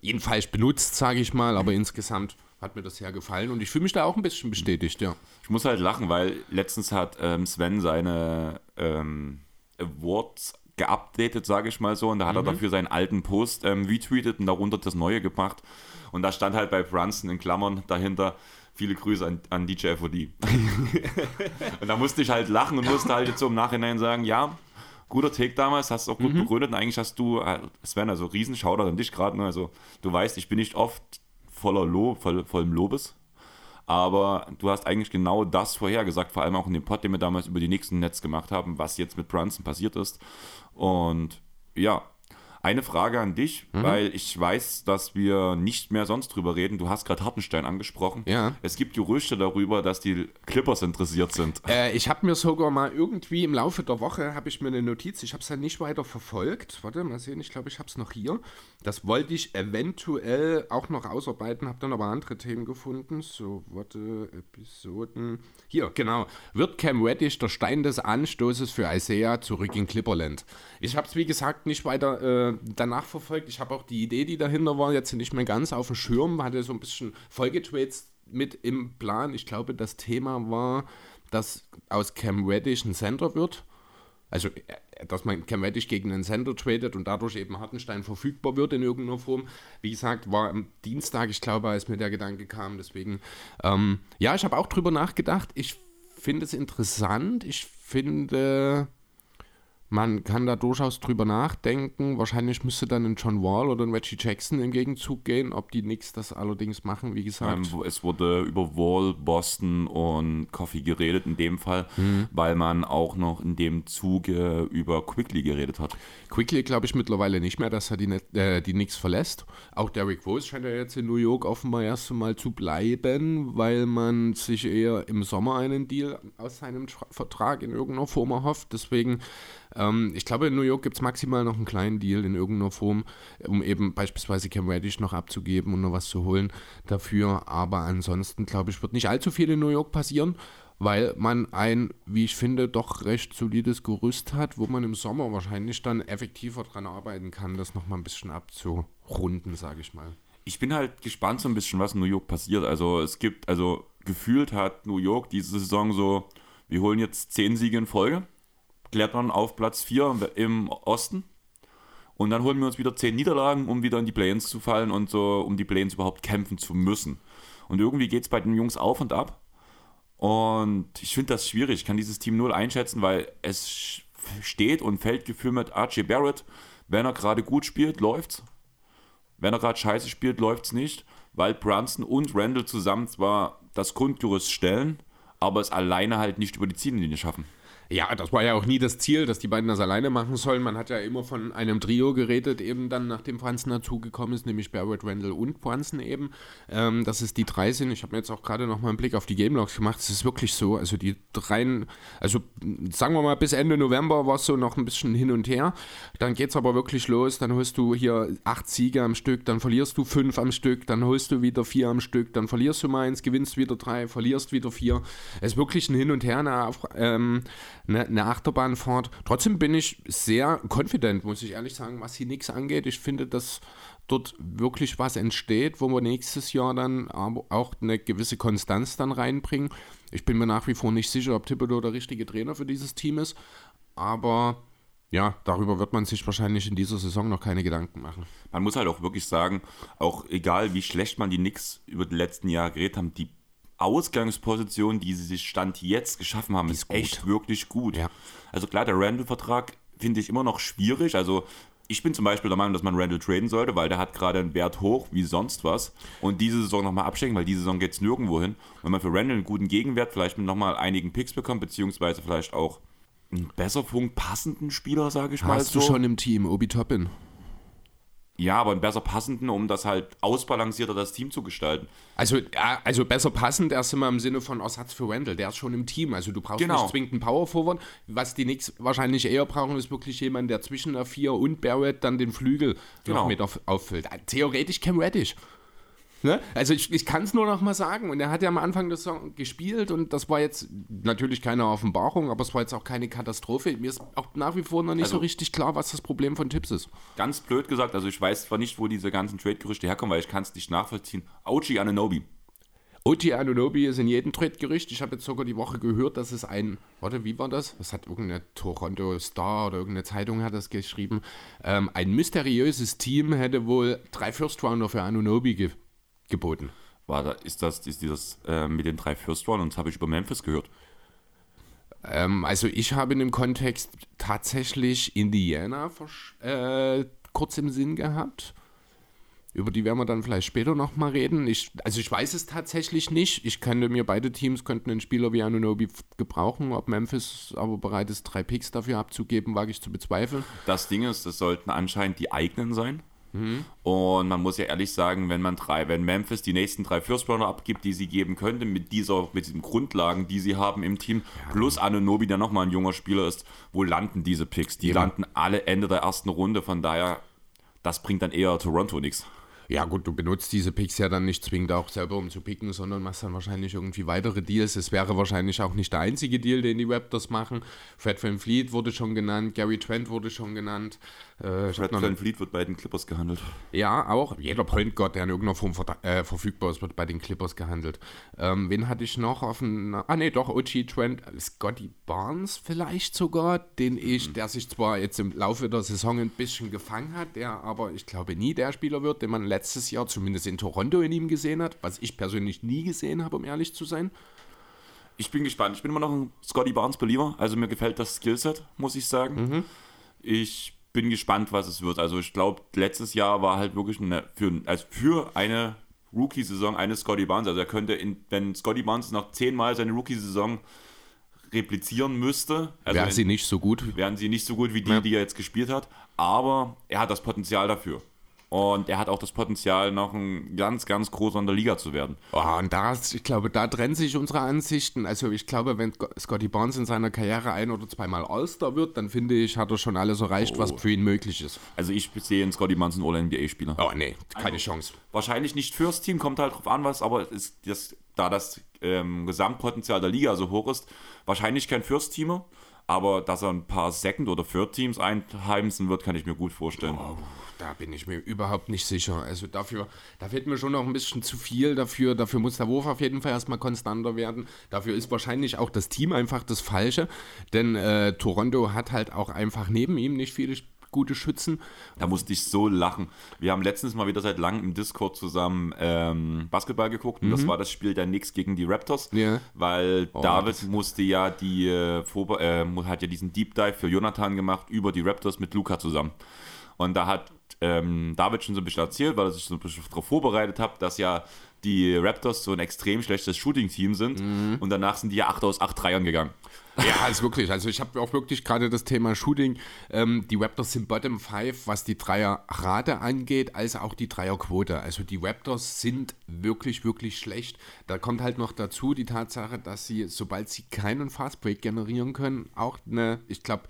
ihn falsch benutzt, sage ich mal, aber insgesamt hat mir das sehr gefallen und ich fühle mich da auch ein bisschen bestätigt, ja. Ich muss halt lachen, weil letztens hat ähm, Sven seine ähm, Awards geupdatet, sage ich mal so. Und da hat mhm. er dafür seinen alten Post ähm, retweetet und darunter das Neue gebracht. Und da stand halt bei Brunson in Klammern dahinter, viele Grüße an, an DJ FOD. und da musste ich halt lachen und musste halt jetzt so im Nachhinein sagen, ja, guter Take damals, hast du auch gut mhm. begründet und eigentlich hast du, äh, Sven, also Riesenschauder an dich gerade, ne? also du weißt, ich bin nicht oft voller Lob, voll, vollem Lobes, aber du hast eigentlich genau das vorhergesagt, vor allem auch in dem Pod, den wir damals über die nächsten Netz gemacht haben, was jetzt mit Brunson passiert ist. Und ja, eine Frage an dich, mhm. weil ich weiß, dass wir nicht mehr sonst drüber reden. Du hast gerade Hartenstein angesprochen. Ja. Es gibt Gerüchte darüber, dass die Clippers interessiert sind. Äh, ich habe mir sogar mal irgendwie im Laufe der Woche habe ich mir eine Notiz. Ich habe es ja nicht weiter verfolgt. Warte mal sehen. Ich glaube, ich habe es noch hier. Das wollte ich eventuell auch noch ausarbeiten. Habe dann aber andere Themen gefunden. So, warte, Episoden. Hier, genau. Wird Cam Reddish der Stein des Anstoßes für Isaiah zurück in Clipperland? Ich habe es wie gesagt nicht weiter. Äh, danach verfolgt. Ich habe auch die Idee, die dahinter war, jetzt nicht mehr ganz auf dem Schirm, hatte so ein bisschen Folgetrades mit im Plan. Ich glaube, das Thema war, dass aus Cam Reddish ein Center wird. Also, äh, dass man Reddish gegen einen Center tradet und dadurch eben Hartenstein verfügbar wird in irgendeiner Form. Wie gesagt, war am Dienstag, ich glaube, als mir der Gedanke kam. Deswegen, ähm, ja, ich habe auch drüber nachgedacht. Ich finde es interessant. Ich finde man kann da durchaus drüber nachdenken. Wahrscheinlich müsste dann ein John Wall oder ein Reggie Jackson im Gegenzug gehen. Ob die Knicks das allerdings machen, wie gesagt. Ähm, es wurde über Wall, Boston und Coffee geredet in dem Fall, mhm. weil man auch noch in dem Zuge über Quickly geredet hat. Quickly glaube ich mittlerweile nicht mehr, dass er die, äh, die Knicks verlässt. Auch Derrick Rose scheint ja jetzt in New York offenbar erst einmal zu bleiben, weil man sich eher im Sommer einen Deal aus seinem Vertrag in irgendeiner Form erhofft. Deswegen ähm, ich glaube, in New York gibt es maximal noch einen kleinen Deal in irgendeiner Form, um eben beispielsweise Cam Reddish noch abzugeben und noch was zu holen dafür. Aber ansonsten, glaube ich, wird nicht allzu viel in New York passieren weil man ein, wie ich finde, doch recht solides Gerüst hat, wo man im Sommer wahrscheinlich dann effektiver dran arbeiten kann, das nochmal ein bisschen abzurunden, sage ich mal. Ich bin halt gespannt so ein bisschen, was in New York passiert. Also es gibt, also gefühlt hat New York diese Saison so, wir holen jetzt zehn Siege in Folge klettern auf Platz 4 im Osten. Und dann holen wir uns wieder 10 Niederlagen, um wieder in die Play-ins zu fallen und so, um die Play-ins überhaupt kämpfen zu müssen. Und irgendwie geht es bei den Jungs auf und ab. Und ich finde das schwierig. Ich kann dieses Team null einschätzen, weil es steht und fällt Gefühl mit Archie Barrett. Wenn er gerade gut spielt, läuft's. Wenn er gerade scheiße spielt, läuft's nicht. Weil Brunson und Randall zusammen zwar das Grundgerüst stellen, aber es alleine halt nicht über die Ziellinie schaffen. Ja, das war ja auch nie das Ziel, dass die beiden das alleine machen sollen. Man hat ja immer von einem Trio geredet, eben dann nachdem Franzen dazugekommen ist, nämlich Barrett, Randall und Franzen eben. Ähm, dass es die drei sind. Ich habe mir jetzt auch gerade noch mal einen Blick auf die Game Logs gemacht. Es ist wirklich so. Also die dreien, also sagen wir mal bis Ende November war es so noch ein bisschen hin und her. Dann geht es aber wirklich los. Dann holst du hier acht Siege am Stück, dann verlierst du fünf am Stück, dann holst du wieder vier am Stück, dann verlierst du mal eins, gewinnst wieder drei, verlierst wieder vier. Es ist wirklich ein Hin und Her. Eine, ähm, eine, eine Achterbahnfahrt. Trotzdem bin ich sehr confident, muss ich ehrlich sagen, was hier nichts angeht. Ich finde, dass dort wirklich was entsteht, wo wir nächstes Jahr dann auch eine gewisse Konstanz dann reinbringen. Ich bin mir nach wie vor nicht sicher, ob Thibodeau der richtige Trainer für dieses Team ist, aber ja, darüber wird man sich wahrscheinlich in dieser Saison noch keine Gedanken machen. Man muss halt auch wirklich sagen, auch egal wie schlecht man die Knicks über die letzten Jahre geredet haben, die Ausgangsposition, die sie sich Stand jetzt geschaffen haben, ist, ist echt wirklich gut. Ja. Also klar, der Randall-Vertrag finde ich immer noch schwierig. Also ich bin zum Beispiel der Meinung, dass man Randall traden sollte, weil der hat gerade einen Wert hoch wie sonst was. Und diese Saison nochmal abstecken, weil diese Saison geht es nirgendwo hin. Wenn man für Randall einen guten Gegenwert vielleicht mit nochmal einigen Picks bekommt, beziehungsweise vielleicht auch einen besser passenden Spieler, sage ich Hast mal Hast du schon im Team, Obi Toppin? Ja, aber einen besser passenden, um das halt ausbalancierter das Team zu gestalten. Also, also besser passend erst immer im Sinne von Ersatz für Randall. Der ist schon im Team. Also du brauchst genau. nicht zwingend einen Power Forward. Was die Knicks wahrscheinlich eher brauchen, ist wirklich jemand, der zwischen der 4 und Barrett dann den Flügel genau. noch mit auffüllt. Theoretisch Cam Reddish. Ne? Also ich, ich kann es nur noch mal sagen. Und er hat ja am Anfang des Song gespielt und das war jetzt natürlich keine Offenbarung, aber es war jetzt auch keine Katastrophe. Mir ist auch nach wie vor noch nicht also, so richtig klar, was das Problem von Tipps ist. Ganz blöd gesagt, also ich weiß zwar nicht, wo diese ganzen Trade-Gerüchte herkommen, weil ich kann es nicht nachvollziehen. Ochi Ananobi. Ochi Anunobi ist in jedem Trade-Gerücht. Ich habe jetzt sogar die Woche gehört, dass es ein, warte, wie war das? Das hat irgendeine Toronto Star oder irgendeine Zeitung hat das geschrieben. Ähm, ein mysteriöses Team hätte wohl drei First-Rounder für Anunobi ge geboten. War da, ist das ist dieses äh, mit den drei First One und das habe ich über Memphis gehört? Ähm, also ich habe in dem Kontext tatsächlich Indiana äh, kurz im Sinn gehabt. Über die werden wir dann vielleicht später nochmal reden. Ich, also ich weiß es tatsächlich nicht. Ich könnte mir beide Teams könnten einen Spieler wie Anunobi gebrauchen. Ob Memphis aber bereit ist, drei Picks dafür abzugeben, wage ich zu bezweifeln. Das Ding ist, das sollten anscheinend die eigenen sein. Mhm. Und man muss ja ehrlich sagen, wenn man drei, wenn Memphis die nächsten drei First Runner abgibt, die sie geben könnte, mit dieser, mit diesen Grundlagen, die sie haben im Team, ja. plus Anunobi, der nochmal ein junger Spieler ist, wo landen diese Picks? Die ja. landen alle Ende der ersten Runde, von daher, das bringt dann eher Toronto nichts. Ja, gut, du benutzt diese Picks ja dann nicht zwingend auch selber, um zu picken, sondern machst dann wahrscheinlich irgendwie weitere Deals. Es wäre wahrscheinlich auch nicht der einzige Deal, den die Raptors machen. Fred Van Fleet wurde schon genannt, Gary Trent wurde schon genannt. Äh, Fred Van Fleet wird bei den Clippers gehandelt. Ja, auch. Jeder Point Guard, der in irgendeiner Form ver äh, verfügbar ist, wird bei den Clippers gehandelt. Ähm, wen hatte ich noch auf dem. Ah, nee, doch, OG Trent. Scotty Barnes vielleicht sogar, den ich, mhm. der sich zwar jetzt im Laufe der Saison ein bisschen gefangen hat, der aber ich glaube nie der Spieler wird, den man letztes letztes Jahr zumindest in Toronto in ihm gesehen hat, was ich persönlich nie gesehen habe, um ehrlich zu sein. Ich bin gespannt. Ich bin immer noch ein Scotty Barnes-Believer. Also mir gefällt das Skillset, muss ich sagen. Mhm. Ich bin gespannt, was es wird. Also ich glaube, letztes Jahr war halt wirklich eine, für, also für eine Rookie-Saison eine Scotty Barnes. Also er könnte, in, wenn Scotty Barnes noch zehnmal seine Rookie-Saison replizieren müsste. Also wären sie nicht so gut. Wären sie nicht so gut wie die, ja. die er jetzt gespielt hat. Aber er hat das Potenzial dafür. Und er hat auch das Potenzial, noch ein ganz, ganz großer in der Liga zu werden. Oh, und da, ich glaube, da trennen sich unsere Ansichten. Also ich glaube, wenn Scotty Barnes in seiner Karriere ein- oder zweimal All-Star wird, dann finde ich, hat er schon alles erreicht, oh. was für ihn möglich ist. Also ich sehe in Scotty Barnes einen All-NBA-Spieler. Oh nee, keine also, Chance. Wahrscheinlich nicht fürs Team, kommt halt drauf an, was, aber ist das, da das ähm, Gesamtpotenzial der Liga so hoch ist, wahrscheinlich kein First-Teamer. Aber dass er ein paar Second- oder Third-Teams einheimsen wird, kann ich mir gut vorstellen. Oh da bin ich mir überhaupt nicht sicher. Also dafür, da fehlt mir schon noch ein bisschen zu viel dafür. Dafür muss der Wurf auf jeden Fall erstmal konstanter werden. Dafür ist wahrscheinlich auch das Team einfach das Falsche. Denn äh, Toronto hat halt auch einfach neben ihm nicht viele gute Schützen. Da musste ich so lachen. Wir haben letztens mal wieder seit langem im Discord zusammen ähm, Basketball geguckt und mhm. das war das Spiel der Knicks gegen die Raptors, ja. weil oh, David musste ja die äh, äh, hat ja diesen Deep Dive für Jonathan gemacht über die Raptors mit Luca zusammen. Und da hat ähm, David schon so ein bisschen erzählt, weil er sich so ein bisschen darauf vorbereitet hat, dass ja die Raptors so ein extrem schlechtes Shooting-Team sind mhm. und danach sind die ja 8 aus 8 Dreiern gegangen. Ja, ist wirklich. Also ich habe auch wirklich gerade das Thema Shooting. Ähm, die Raptors sind Bottom 5, was die Dreierrate angeht, als auch die Dreierquote. Also die Raptors sind wirklich, wirklich schlecht. Da kommt halt noch dazu die Tatsache, dass sie, sobald sie keinen Fastbreak generieren können, auch eine, ich glaube,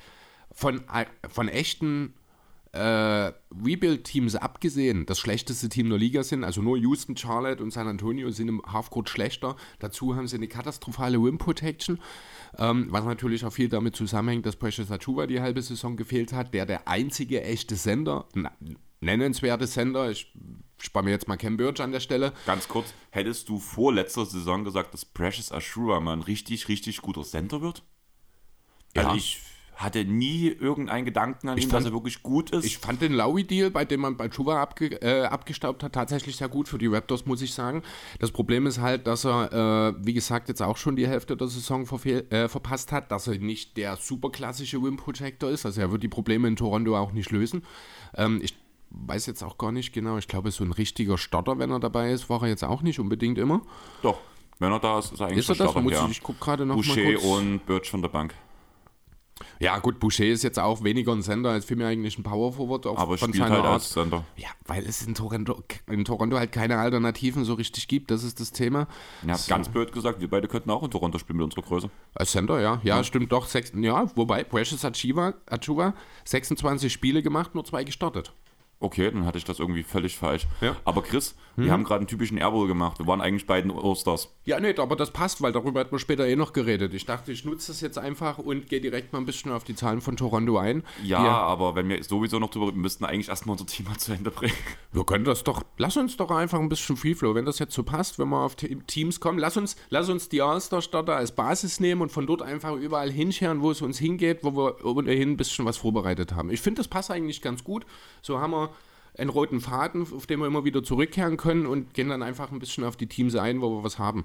von, äh, von echten äh, Rebuild-Teams abgesehen das schlechteste Team der Liga sind, also nur Houston, Charlotte und San Antonio sind im Halfcourt schlechter. Dazu haben sie eine katastrophale Rim Protection, ähm, was natürlich auch viel damit zusammenhängt, dass Precious Achuva die halbe Saison gefehlt hat, der der einzige echte Sender, nennenswerte Sender. Ich spare mir jetzt mal Cam Birch an der Stelle. Ganz kurz, hättest du vor letzter Saison gesagt, dass Precious Ashura mal ein richtig, richtig guter Center wird? Also Ja. ich hatte nie irgendeinen Gedanken an ihn, fand- dass er wirklich gut ist. Ich fand den Lowy-Deal, bei dem man bei Chuba abge, äh, abgestaubt hat, tatsächlich sehr gut für die Raptors, muss ich sagen. Das Problem ist halt, dass er, äh, wie gesagt, jetzt auch schon die Hälfte der Saison äh, verpasst hat, dass er nicht der super klassische Wim-Projector ist. Also er wird die Probleme in Toronto auch nicht lösen. Ähm, ich weiß jetzt auch gar nicht genau. Ich glaube, so ein richtiger Starter, wenn er dabei ist, war er jetzt auch nicht unbedingt immer. Doch, wenn er da ist, ist er eigentlich Ist er das? Starter, ja. ich, ich gucke gerade noch mal Boucher kurz. und Birch von der Bank. Ja, gut, Boucher ist jetzt auch weniger ein Sender als vielmehr eigentlich ein Power Forward auch Aber von spielt halt Art. als Center. Ja, weil es in Toronto, in Toronto halt keine Alternativen so richtig gibt, das ist das Thema. Ja, ganz blöd gesagt, wir beide könnten auch in Toronto spielen mit unserer Größe. Als Center, ja. Ja, stimmt doch. Sechs, ja, wobei, Precious Achiva, Achuva, 26 Spiele gemacht, nur zwei gestartet. Okay, dann hatte ich das irgendwie völlig falsch. Ja. Aber Chris, wir haben gerade einen typischen Airball gemacht. Wir waren eigentlich beiden Osters. Ja, nee, aber das passt, weil darüber hat man später eh noch geredet. Ich dachte, ich nutze das jetzt einfach und gehe direkt mal ein bisschen auf die Zahlen von Toronto ein. Ja, Die- aber wenn wir sowieso noch drüber, wir müssten eigentlich erstmal unser mal zu Ende bringen. Wir können das doch, lass uns doch einfach ein bisschen Freeflow, wenn das jetzt so passt, wenn wir auf Te- Teams kommen, lass uns, lass uns die All-Star-Starter als Basis nehmen und von dort einfach überall hinscheren, wo es uns hingeht, wo wir ohnehin ein bisschen was vorbereitet haben. Ich finde, das passt eigentlich ganz gut. So haben wir einen roten Faden, auf den wir immer wieder zurückkehren können und gehen dann einfach ein bisschen auf die Teams ein, wo wir was haben.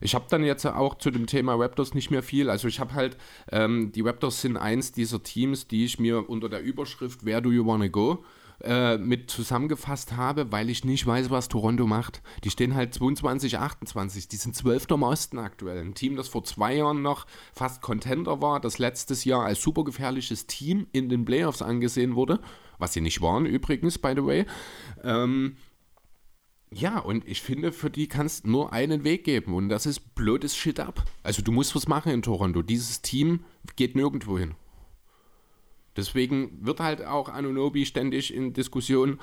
Ich habe dann jetzt auch zu dem Thema Raptors nicht mehr viel. Also ich habe halt, ähm, die Raptors sind eins dieser Teams, die ich mir unter der Überschrift Where do you wanna go? äh, mit zusammengefasst habe, weil ich nicht weiß, was Toronto macht. Die stehen halt 22, 28, die sind 12. im Osten aktuell. Ein Team, das vor zwei Jahren noch fast Contender war, das letztes Jahr als super gefährliches Team in den Playoffs angesehen wurde, was sie nicht waren übrigens, by the way. Ähm, ja, und ich finde, für die kannst nur einen Weg geben und das ist blödes Shit ab. Also du musst was machen in Toronto. Dieses Team geht nirgendwo hin. Deswegen wird halt auch Anunobi ständig in Diskussionen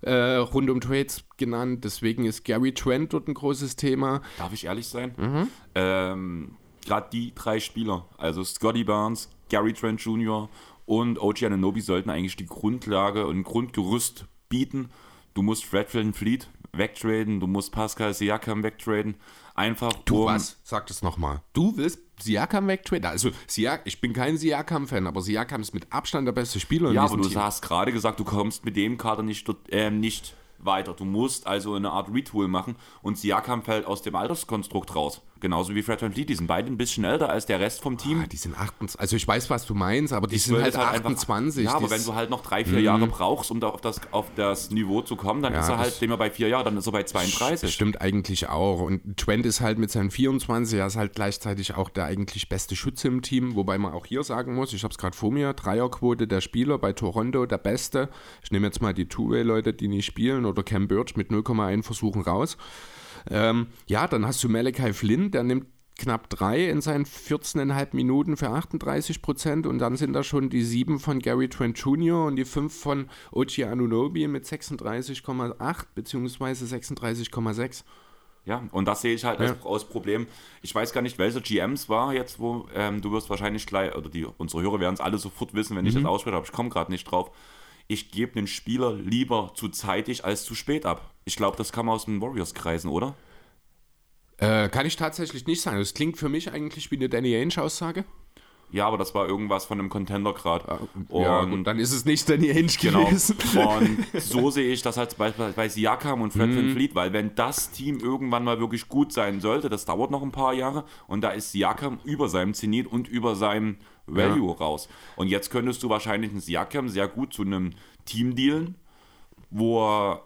äh, rund um Trades genannt. Deswegen ist Gary Trent dort ein großes Thema. Darf ich ehrlich sein? Mhm. Ähm, Gerade die drei Spieler, also Scotty Barnes, Gary Trent Jr. und OG Ananobi sollten eigentlich die Grundlage und Grundgerüst bieten. Du musst Fred Fleet wegtraden, du musst Pascal Siakam wegtraden. Einfach Du um, was? Sag das nochmal. Du willst Siakam wegtraden? Also, Siak ich bin kein Siakam-Fan, aber Siakam ist mit Abstand der beste Spieler in Ja, diesem aber du Team. hast gerade gesagt, du kommst mit dem Kader nicht, ähm, nicht weiter. Du musst also eine Art Retool machen und Siakam fällt aus dem Alterskonstrukt raus. Genauso wie Fred Van Fleet. Die sind beide ein bisschen älter als der Rest vom Team. Ah, die sind 28. Also, ich weiß, was du meinst, aber die, Ich sind will halt es einfach- 28. ja, aber Die wenn du halt noch drei, vier Jahre brauchst, um da auf das, auf das Niveau zu kommen, dann Ja, ist er halt, dem er bei vier Jahren, dann ist er bei 32. Das stimmt eigentlich auch. Und Trent ist halt mit seinen 24, er ist halt gleichzeitig auch der eigentlich beste Schütze im Team, wobei man auch hier sagen muss, ich habe es gerade vor mir, Dreierquote der Spieler bei Toronto, der beste. Ich nehme jetzt mal die Two-Way-Leute, die nicht spielen, oder Cam Birch mit 0,1 Versuchen raus. Ähm, ja, dann hast du Malachi Flynn, der nimmt knapp drei in seinen 14,5 Minuten für 38 Prozent und dann sind da schon die sieben von Gary Trent Jr. und die fünf von Ochi Anunobi mit 36,8 beziehungsweise 36,6. Ja, und das sehe ich halt als, als Problem. Ich weiß gar nicht, welcher GMs war jetzt, wo ähm, du wirst wahrscheinlich gleich, oder die, unsere Hörer werden es alle sofort wissen, wenn ich Mhm. das ausspreche, aber ich komme gerade nicht drauf. Ich gebe den Spieler lieber zu zeitig als zu spät ab. Ich glaube, das kann man aus den Warriors-Kreisen, oder? Äh, kann ich tatsächlich nicht sagen. Das klingt für mich eigentlich wie eine Danny Ainge-Aussage. Ja, aber das war irgendwas von einem Contender gerade. Ja, Und und dann ist es nicht Danny Ainge Genau. gewesen. Und so sehe ich das halt bei, bei, Siakam und Fred Van Fleet, weil wenn das Team irgendwann mal wirklich gut sein sollte, das dauert noch ein paar Jahre und da ist Siakam über seinem Zenit und über seinem Value raus. Und jetzt könntest du wahrscheinlich einen Siakam sehr gut zu einem Team dealen, wo er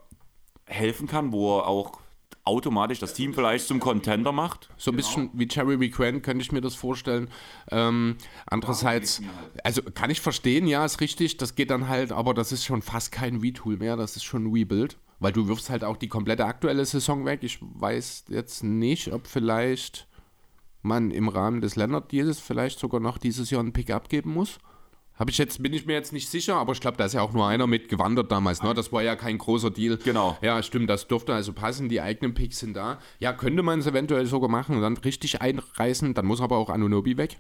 helfen kann, wo er auch automatisch das Team vielleicht zum Contender macht. So ein bisschen wie Jeremy Grant könnte ich mir das vorstellen. Ähm, andererseits, also kann ich verstehen, ja, ist richtig, das geht dann halt, aber das ist schon fast kein Retool mehr, das ist schon ein Rebuild, weil du wirfst halt auch die komplette aktuelle Saison weg. Ich weiß jetzt nicht, ob vielleicht man im Rahmen des Leonard Deals vielleicht sogar noch dieses Jahr einen Pick abgeben muss. Habe ich jetzt, bin ich mir jetzt nicht sicher, aber ich glaube, da ist ja auch nur einer mitgewandert damals, ne? Das war ja kein großer Deal. Genau. Ja, stimmt, das dürfte also passen. Die eigenen Picks sind da. Ja, könnte man es eventuell sogar machen und dann richtig einreißen. Dann muss aber auch Anunobi weg.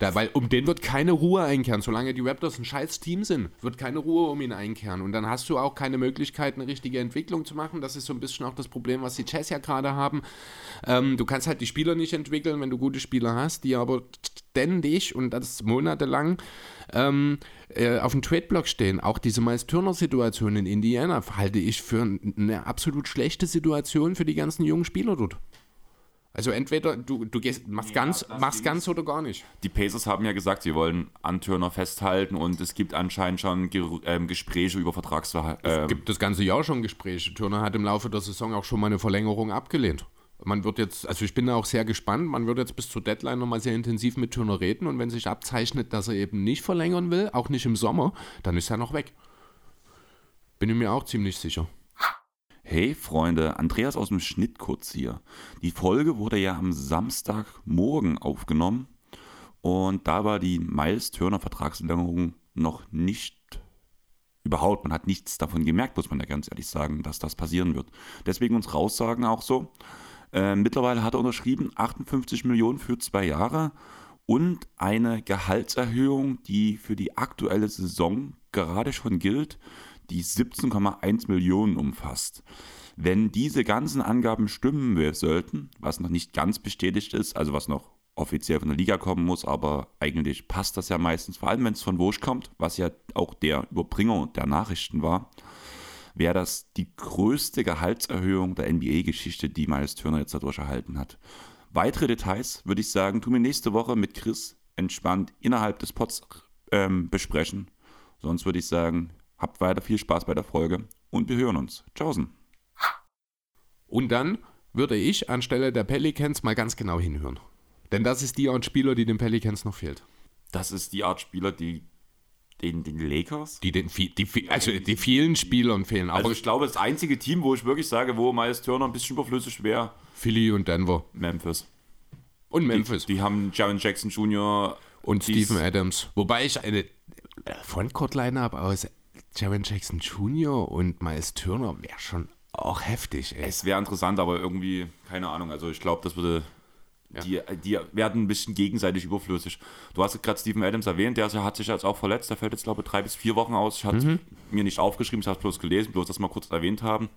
Da, weil um den wird keine Ruhe einkehren. Solange die Raptors ein scheiß Team sind, wird keine Ruhe um ihn einkehren. Und dann hast du auch keine Möglichkeit, eine richtige Entwicklung zu machen. Das ist so ein bisschen auch das Problem, was die Jazz ja gerade haben. Ähm, du kannst halt die Spieler nicht entwickeln, wenn du gute Spieler hast, die aber ständig und das monatelang ähm, äh, auf dem Trade-Block stehen. Auch diese Miles Turner-Situation in Indiana halte ich für eine absolut schlechte Situation für die ganzen jungen Spieler dort. Also entweder du, du gehst, machst, ja, ganz, machst ganz oder gar nicht. Die Pacers haben ja gesagt, sie wollen an Turner festhalten und es gibt anscheinend schon Ge ähm, Gespräche über Vertragsverhalten. Ähm, es gibt das ganze Jahr schon Gespräche. Turner hat im Laufe der Saison auch schon mal eine Verlängerung abgelehnt. Man wird jetzt, also ich bin da auch sehr gespannt, man wird jetzt bis zur Deadline nochmal sehr intensiv mit Turner reden und wenn sich abzeichnet, dass er eben nicht verlängern will, auch nicht im Sommer, dann ist er noch weg. Bin ich mir auch ziemlich sicher. Hey Freunde, Andreas aus dem Schnitt kurz hier. Die Folge wurde ja am Samstagmorgen aufgenommen und da war die Miles Turner Vertragsverlängerung noch nicht überhaupt, man hat nichts davon gemerkt, muss man ja ganz ehrlich sagen, dass das passieren wird. Deswegen uns raussagen auch so. Äh, mittlerweile hat er unterschrieben 58 Millionen für zwei Jahre und eine Gehaltserhöhung, die für die aktuelle Saison gerade schon gilt die 17,1 Millionen umfasst. Wenn diese ganzen Angaben stimmen sollten, was noch nicht ganz bestätigt ist, also was noch offiziell von der Liga kommen muss, aber eigentlich passt das ja meistens, vor allem wenn es von Wosch kommt, was ja auch der Überbringer der Nachrichten war, wäre das die größte Gehaltserhöhung der NBA-Geschichte, die Miles Turner jetzt dadurch erhalten hat. Weitere Details würde ich sagen, tun wir nächste Woche mit Chris entspannt innerhalb des Pods ähm, besprechen. Sonst würde ich sagen, Habt weiter viel Spaß bei der Folge und wir hören uns. Tschaußen. Und dann würde ich anstelle der Pelicans mal ganz genau hinhören. Denn das ist die Art Spieler, die den Pelicans noch fehlt. Das ist die Art Spieler, die den, den Lakers? Die, den, die, also die vielen Spielern fehlen. Aber also ich glaube, das einzige Team, wo ich wirklich sage, wo Miles Turner ein bisschen überflüssig wäre. Philly und Denver. Memphis. Und Memphis. Die, die haben Jaron Jackson Jr. Und Stephen Adams. Wobei ich eine Frontcourt-Line-Up aus Jaron Jackson Jr. und Miles Turner wäre schon auch heftig. Ey. Es wäre interessant, aber irgendwie, keine Ahnung. Also ich glaube, das würde. Ja. Die, die werden ein bisschen gegenseitig überflüssig. Du hast gerade Steven Adams erwähnt, der hat sich jetzt auch verletzt. Der fällt jetzt, glaube ich, drei bis vier Wochen aus. Ich hatte mhm. mir nicht aufgeschrieben, ich habe es bloß gelesen, bloß das mal kurz erwähnt haben.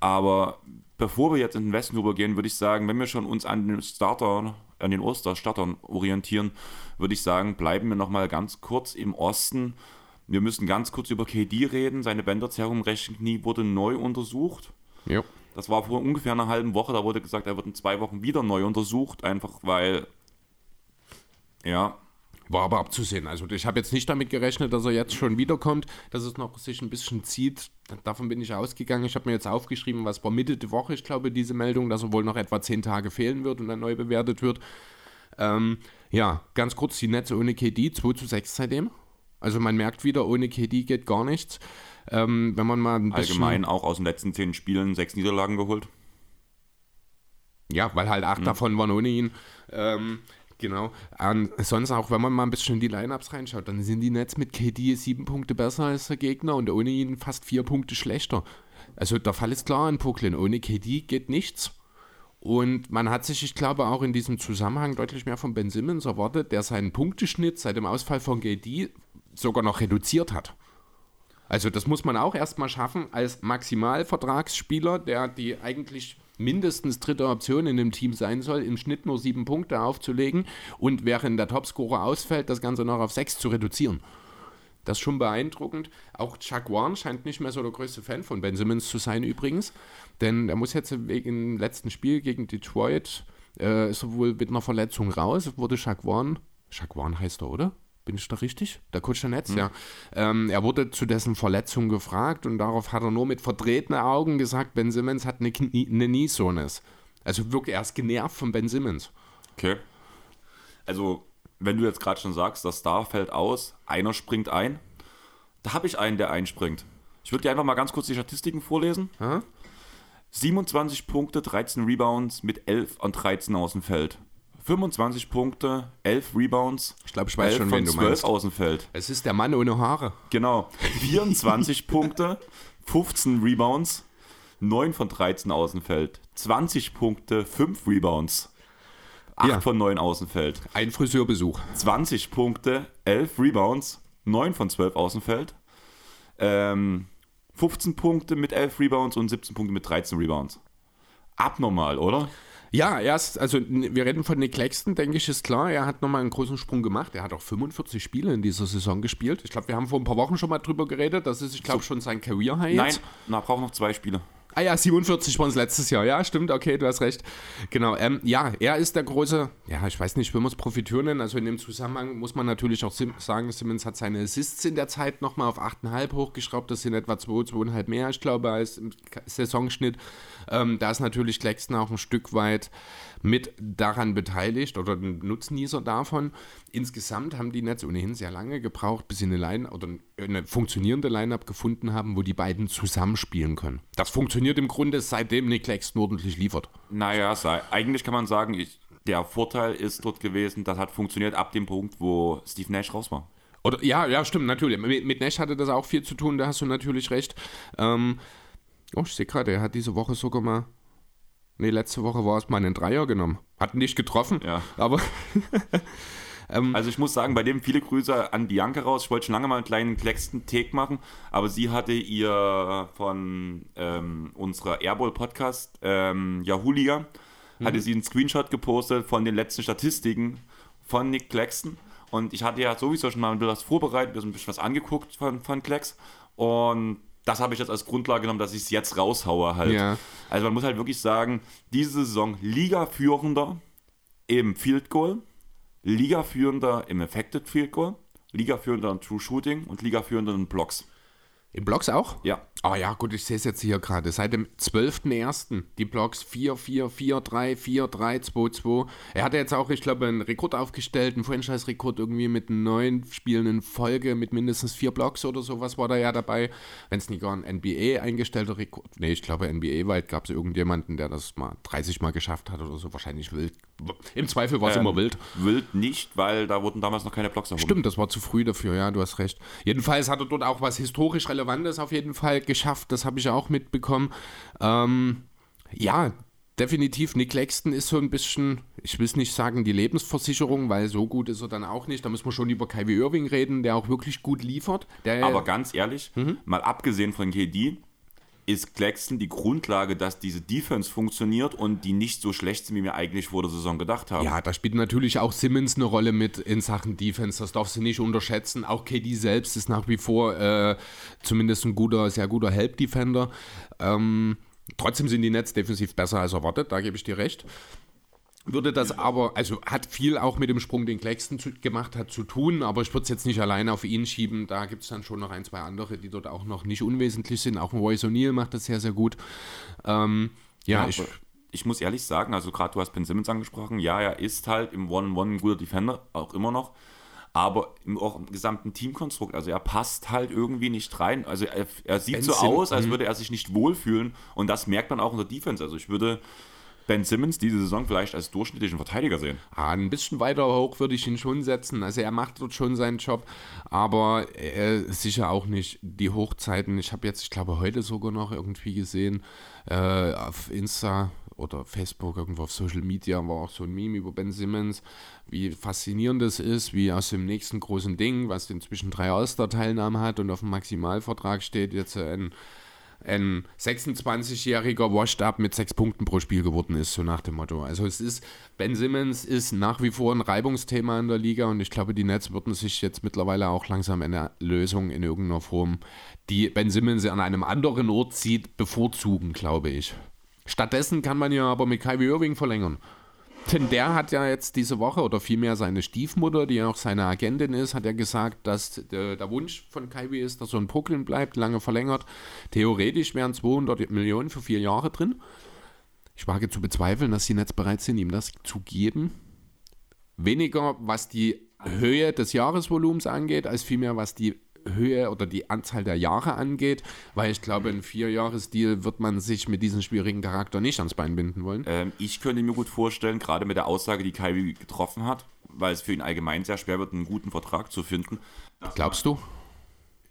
Aber bevor wir jetzt in den Westen rübergehen, würde ich sagen, wenn wir schon uns an den Starter, an den Oster-Startern orientieren, würde ich sagen, bleiben wir nochmal ganz kurz im Osten wir müssen ganz kurz über KD reden. Seine Bänderzerrung im rechten Knie wurde neu untersucht. Ja. Das war vor ungefähr einer halben Woche. Da wurde gesagt, er wird in zwei Wochen wieder neu untersucht. Einfach weil, ja. War aber abzusehen. Also ich habe jetzt nicht damit gerechnet, dass er jetzt schon wiederkommt, dass es noch sich ein bisschen zieht. Davon bin ich ausgegangen. Ich habe mir jetzt aufgeschrieben, was war Mitte der Woche, ich glaube, diese Meldung, dass er wohl noch etwa zehn Tage fehlen wird und dann neu bewertet wird. Ähm, ja, ganz kurz, die Netze ohne KD, 2 zu 6 seitdem. Also man merkt wieder, ohne KD geht gar nichts. Ähm, wenn man mal ein Allgemein auch aus den letzten zehn Spielen sechs Niederlagen geholt. Ja, weil halt acht mhm. davon waren ohne ihn. Ähm, genau. Sonst auch, wenn man mal ein bisschen in die Lineups reinschaut, dann sind die Nets mit KD sieben Punkte besser als der Gegner und ohne ihn fast vier Punkte schlechter. Also der Fall ist klar in Brooklyn. Ohne KD geht nichts. Und man hat sich, ich glaube, auch in diesem Zusammenhang deutlich mehr von Ben Simmons erwartet, der seinen Punkteschnitt seit dem Ausfall von KD sogar noch reduziert hat. Also das muss man auch erstmal schaffen als Maximalvertragsspieler, der die eigentlich mindestens dritte Option in dem Team sein soll, im Schnitt nur sieben Punkte aufzulegen und während der Topscorer ausfällt, das Ganze noch auf sechs zu reduzieren. Das ist schon beeindruckend. Auch Chuck Warren scheint nicht mehr so der größte Fan von Ben Simmons zu sein übrigens, denn er muss jetzt wegen dem letzten Spiel gegen Detroit, äh, ist er wohl mit einer Verletzung raus, wurde Chuck Warren, Chuck Warren heißt er, oder? Bin ich da richtig? Der Coach der Netz, mhm. ja. Ähm, er wurde zu dessen Verletzung gefragt und darauf hat er nur mit verdrehten Augen gesagt, Ben Simmons hat eine, Knie, eine Niesonis. Also wirklich erst genervt von Ben Simmons. Okay. Also, wenn du jetzt gerade schon sagst, das Star fällt aus, einer springt ein, da habe ich einen, der einspringt. Ich würde dir einfach mal ganz kurz die Statistiken vorlesen. Hm? 27 Punkte, 13 Rebounds mit 11 und 13 aus dem Feld. 25 Punkte, 11 Rebounds. Ich glaube, ich weiß schon, wen du meinst. aus dem Feld. Es ist der Mann ohne Haare. Genau. 24 Punkte, 15 Rebounds, 9 von 13 aus dem Feld. 20 Punkte, 5 Rebounds. 8 Ja. von 9 Außenfeld. Ein Friseurbesuch. 20 Punkte, 11 Rebounds, 9 von 12 Außenfeld. Ähm, 15 Punkte mit 11 Rebounds und 17 Punkte mit 13 Rebounds. Abnormal, oder? Ja, erst, also wir reden von Nick Claxton, denke ich, ist klar. Er hat nochmal einen großen Sprung gemacht. Er hat auch 45 Spiele in dieser Saison gespielt. Ich glaube, wir haben vor ein paar Wochen schon mal drüber geredet. Das ist, ich glaube, schon sein Career-High Nein, na, braucht noch zwei Spiele. Ah ja, 47 waren es letztes Jahr. Ja, stimmt, okay, du hast recht. Genau, ähm, ja, er ist der große, ja, ich weiß nicht, will man es Profiteur nennen. Also in dem Zusammenhang muss man natürlich auch Sim sagen, Simmons hat seine Assists in der Zeit nochmal auf 8,5 hochgeschraubt. Das sind etwa 2, 2,5 mehr, ich glaube, als im Saisonschnitt. Ähm, da ist natürlich Claxton auch ein Stück weit mit daran beteiligt oder ein Nutznießer davon. Insgesamt haben die Nets ohnehin sehr lange gebraucht, bis sie eine Line oder eine funktionierende Line-Up gefunden haben, wo die beiden zusammenspielen können. Das funktioniert im Grunde, seitdem Nick Claxton ordentlich liefert. Naja, eigentlich kann man sagen, ich, der Vorteil ist dort gewesen, das hat funktioniert ab dem Punkt, wo Steve Nash raus war. Oder ja, ja, stimmt, natürlich. Mit, mit Nash hatte das auch viel zu tun, da hast du natürlich recht. Ähm, oh, ich sehe gerade, er hat diese Woche sogar mal. Nee, letzte Woche war es mal einen Dreier genommen. Hat nicht getroffen, Ja. aber Also ich muss sagen, bei dem viele Grüße an Bianca raus. Ich wollte schon lange mal einen kleinen Claxton-Take machen, aber sie hatte ihr von ähm, unserer Airball-Podcast, ähm, Yahulia, hatte sie einen Screenshot gepostet von den letzten Statistiken von Nick Claxton. Und ich hatte ja sowieso schon mal ein bisschen was vorbereitet, ein bisschen was angeguckt von, von Clax. Und das habe ich jetzt als Grundlage genommen, dass ich es jetzt raushaue halt. Ja. Also man muss halt wirklich sagen, diese Saison Liga-Führender im Field Goal, Liga-Führender im Affected Field Goal, Liga-Führender im True Shooting und Liga-Führender in Blocks. im Blocks auch? Ja. Ah ja, gut, ich sehe es jetzt hier gerade. Seit dem 12.01. die Blocks 4, 4, 4, 3, 4, 3, 2, 2. Er hatte jetzt auch, ich glaube, einen Rekord aufgestellt, einen Franchise-Rekord irgendwie mit neun Spielen in Folge mit mindestens vier Blocks oder sowas war da ja dabei. Wenn es nicht gar ein NBA eingestellter Rekord, nee, ich glaube NBA-weit gab es irgendjemanden, der das mal 30 Mal geschafft hat oder so, wahrscheinlich wild. Im Zweifel war es immer wild. Wild nicht, weil da wurden damals noch keine Blocks erhoben. Stimmt, das war zu früh dafür, ja, du hast recht. Jedenfalls hat er dort auch was historisch Relevantes auf jeden Fall geschafft, das habe ich auch mitbekommen. Ähm, ja, definitiv, Nick Claxton ist so ein bisschen, ich will es nicht sagen, die Lebensversicherung, weil so gut ist er dann auch nicht. Da müssen wir schon über Kyrie Irving reden, der auch wirklich gut liefert. Der, Aber ganz ehrlich, Mhm. mal abgesehen von KD, ist Claxton die Grundlage, dass diese Defense funktioniert und die nicht so schlecht sind, wie wir eigentlich vor der Saison gedacht haben. Ja, da spielt natürlich auch Simmons eine Rolle mit in Sachen Defense. Das darfst du nicht unterschätzen. Auch KD selbst ist nach wie vor äh, zumindest ein guter, sehr guter Help-Defender. Ähm, trotzdem sind die Nets defensiv besser als erwartet, da gebe ich dir recht. Würde das aber, also hat viel auch mit dem Sprung, den Claxton zu, gemacht hat, zu tun, aber ich würde es jetzt nicht alleine auf ihn schieben. Da gibt es dann schon noch ein, zwei andere, die dort auch noch nicht unwesentlich sind. Auch Royce O'Neal macht das sehr, sehr gut. Ähm, ja, Ja, ich, ich muss ehrlich sagen, also gerade du hast Ben Simmons angesprochen, ja, er ist halt im One-on-One ein guter Defender, auch immer noch, aber im, auch im gesamten Teamkonstrukt, also er passt halt irgendwie nicht rein. Also er, er sieht Ben so aus, als Mhm. würde er sich nicht wohlfühlen und das merkt man auch in der Defense. Also ich würde Ben Simmons diese Saison vielleicht als durchschnittlichen Verteidiger sehen. Ah, ein bisschen weiter hoch würde ich ihn schon setzen. Also er macht dort schon seinen Job, aber sicher auch nicht die Hochzeiten. Ich habe jetzt, ich glaube, heute sogar noch irgendwie gesehen, äh, auf Insta oder Facebook, irgendwo auf Social Media war auch so ein Meme über Ben Simmons, wie faszinierend es ist, wie aus dem nächsten großen Ding, was inzwischen drei All-Star-Teilnahmen hat und auf dem Maximalvertrag steht, jetzt ein ein 26-jähriger Washed-Up mit sechs Punkten pro Spiel geworden ist, so nach dem Motto. Also es ist, Ben Simmons ist nach wie vor ein Reibungsthema in der Liga und ich glaube, die Nets würden sich jetzt mittlerweile auch langsam eine Lösung in irgendeiner Form, die Ben Simmons an einem anderen Ort sieht, bevorzugen, glaube ich. Stattdessen kann man ja aber mit Kyrie Irving verlängern. Denn der hat ja jetzt diese Woche, oder vielmehr seine Stiefmutter, die ja auch seine Agentin ist, hat ja gesagt, dass der, der Wunsch von Kyrie ist, dass er in Brooklyn bleibt, lange verlängert. Theoretisch wären 200 Millionen für vier Jahre drin. Ich wage zu bezweifeln, dass die Nets bereit sind, ihm das zu geben. Weniger, was die Höhe des Jahresvolumens angeht, als vielmehr, was die Höhe oder die Anzahl der Jahre angeht, weil ich glaube, ein Vierjahresdeal wird man sich mit diesem schwierigen Charakter nicht ans Bein binden wollen. Ähm, ich könnte mir gut vorstellen, gerade mit der Aussage, die Kyrie getroffen hat, weil es für ihn allgemein sehr schwer wird, einen guten Vertrag zu finden. Glaubst du?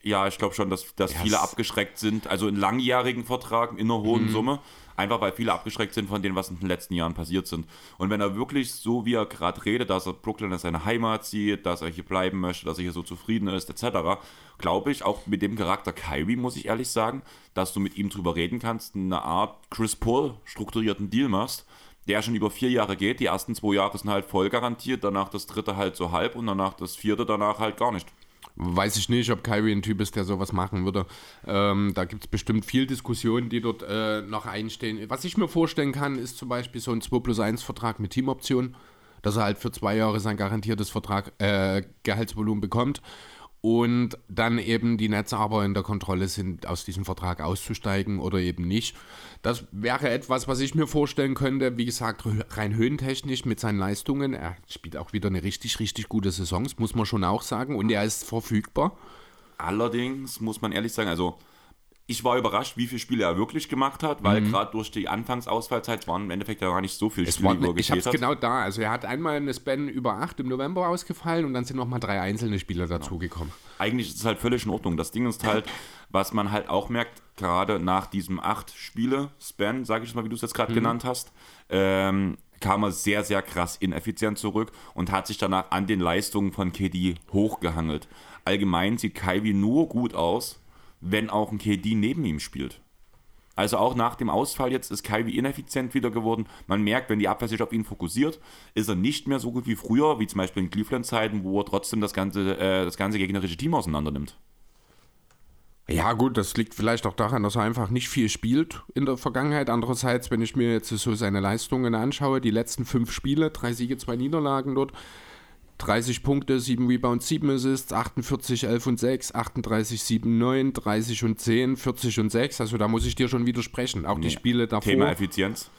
Ja, ich glaube schon, dass, dass Ja, viele es- abgeschreckt sind. Also in langjährigen Vertrag in einer Mhm. hohen Summe. Einfach weil viele abgeschreckt sind von dem, was in den letzten Jahren passiert sind. Und wenn er wirklich so, wie er gerade redet, dass er Brooklyn als seine Heimat sieht, dass er hier bleiben möchte, dass er hier so zufrieden ist, etc., glaube ich, auch mit dem Charakter Kyrie, muss ich ehrlich sagen, dass du mit ihm drüber reden kannst, eine Art Chris Paul strukturierten Deal machst, der schon über vier Jahre geht. Die ersten zwei Jahre sind halt voll garantiert, danach das dritte halt so halb und danach das vierte danach halt gar nicht. Weiß ich nicht, ob Kyrie ein Typ ist, der sowas machen würde. Ähm, da gibt es bestimmt viel Diskussionen, die dort äh, noch einstehen. Was ich mir vorstellen kann, ist zum Beispiel so ein 2 plus 1 Vertrag mit Teamoption, dass er halt für zwei Jahre sein garantiertes Vertrag, äh, Gehaltsvolumen bekommt und dann eben die Netze aber in der Kontrolle sind, aus diesem Vertrag auszusteigen oder eben nicht. Das wäre etwas, was ich mir vorstellen könnte. Wie gesagt, rein höhentechnisch mit seinen Leistungen. Er spielt auch wieder eine richtig, richtig gute Saison, muss man schon auch sagen. Und er ist verfügbar. Allerdings muss man ehrlich sagen, also ich war überrascht, wie viele Spiele er wirklich gemacht hat, weil gerade durch die Anfangsausfallzeit waren im Endeffekt ja gar nicht so viele Mhm. Es Spiele, war, die er ich habe es genau da. Also er hat einmal eine Span über 8 im November ausgefallen und dann sind nochmal drei einzelne Spieler dazugekommen. Eigentlich ist es halt völlig in Ordnung. Das Ding ist halt, was man halt auch merkt, gerade nach diesem acht Spiele-Span, sage ich mal, wie du es jetzt Mhm. gerade genannt hast, ähm, kam er sehr, sehr krass ineffizient zurück und hat sich danach an den Leistungen von KD hochgehangelt. Allgemein sieht Kyrie nur gut aus, wenn auch ein KD neben ihm spielt. Also auch nach dem Ausfall jetzt ist Kyrie ineffizient wieder geworden. Man merkt, wenn die Abwehr sich auf ihn fokussiert, ist er nicht mehr so gut wie früher, wie zum Beispiel in Cleveland-Zeiten, wo er trotzdem das ganze, äh, das ganze gegnerische Team auseinander nimmt. Ja, gut, das liegt vielleicht auch daran, dass er einfach nicht viel spielt in der Vergangenheit. Andererseits, wenn ich mir jetzt so seine Leistungen anschaue, die letzten fünf Spiele, drei Siege, zwei Niederlagen dort, 30 Punkte, 7 Rebounds, 7 Assists, 48, 11 und 6, 38, 7, 9, 30 und 10, 40 und 6. Also da muss ich dir schon widersprechen. Auch die Spiele davor. Thema Effizienz.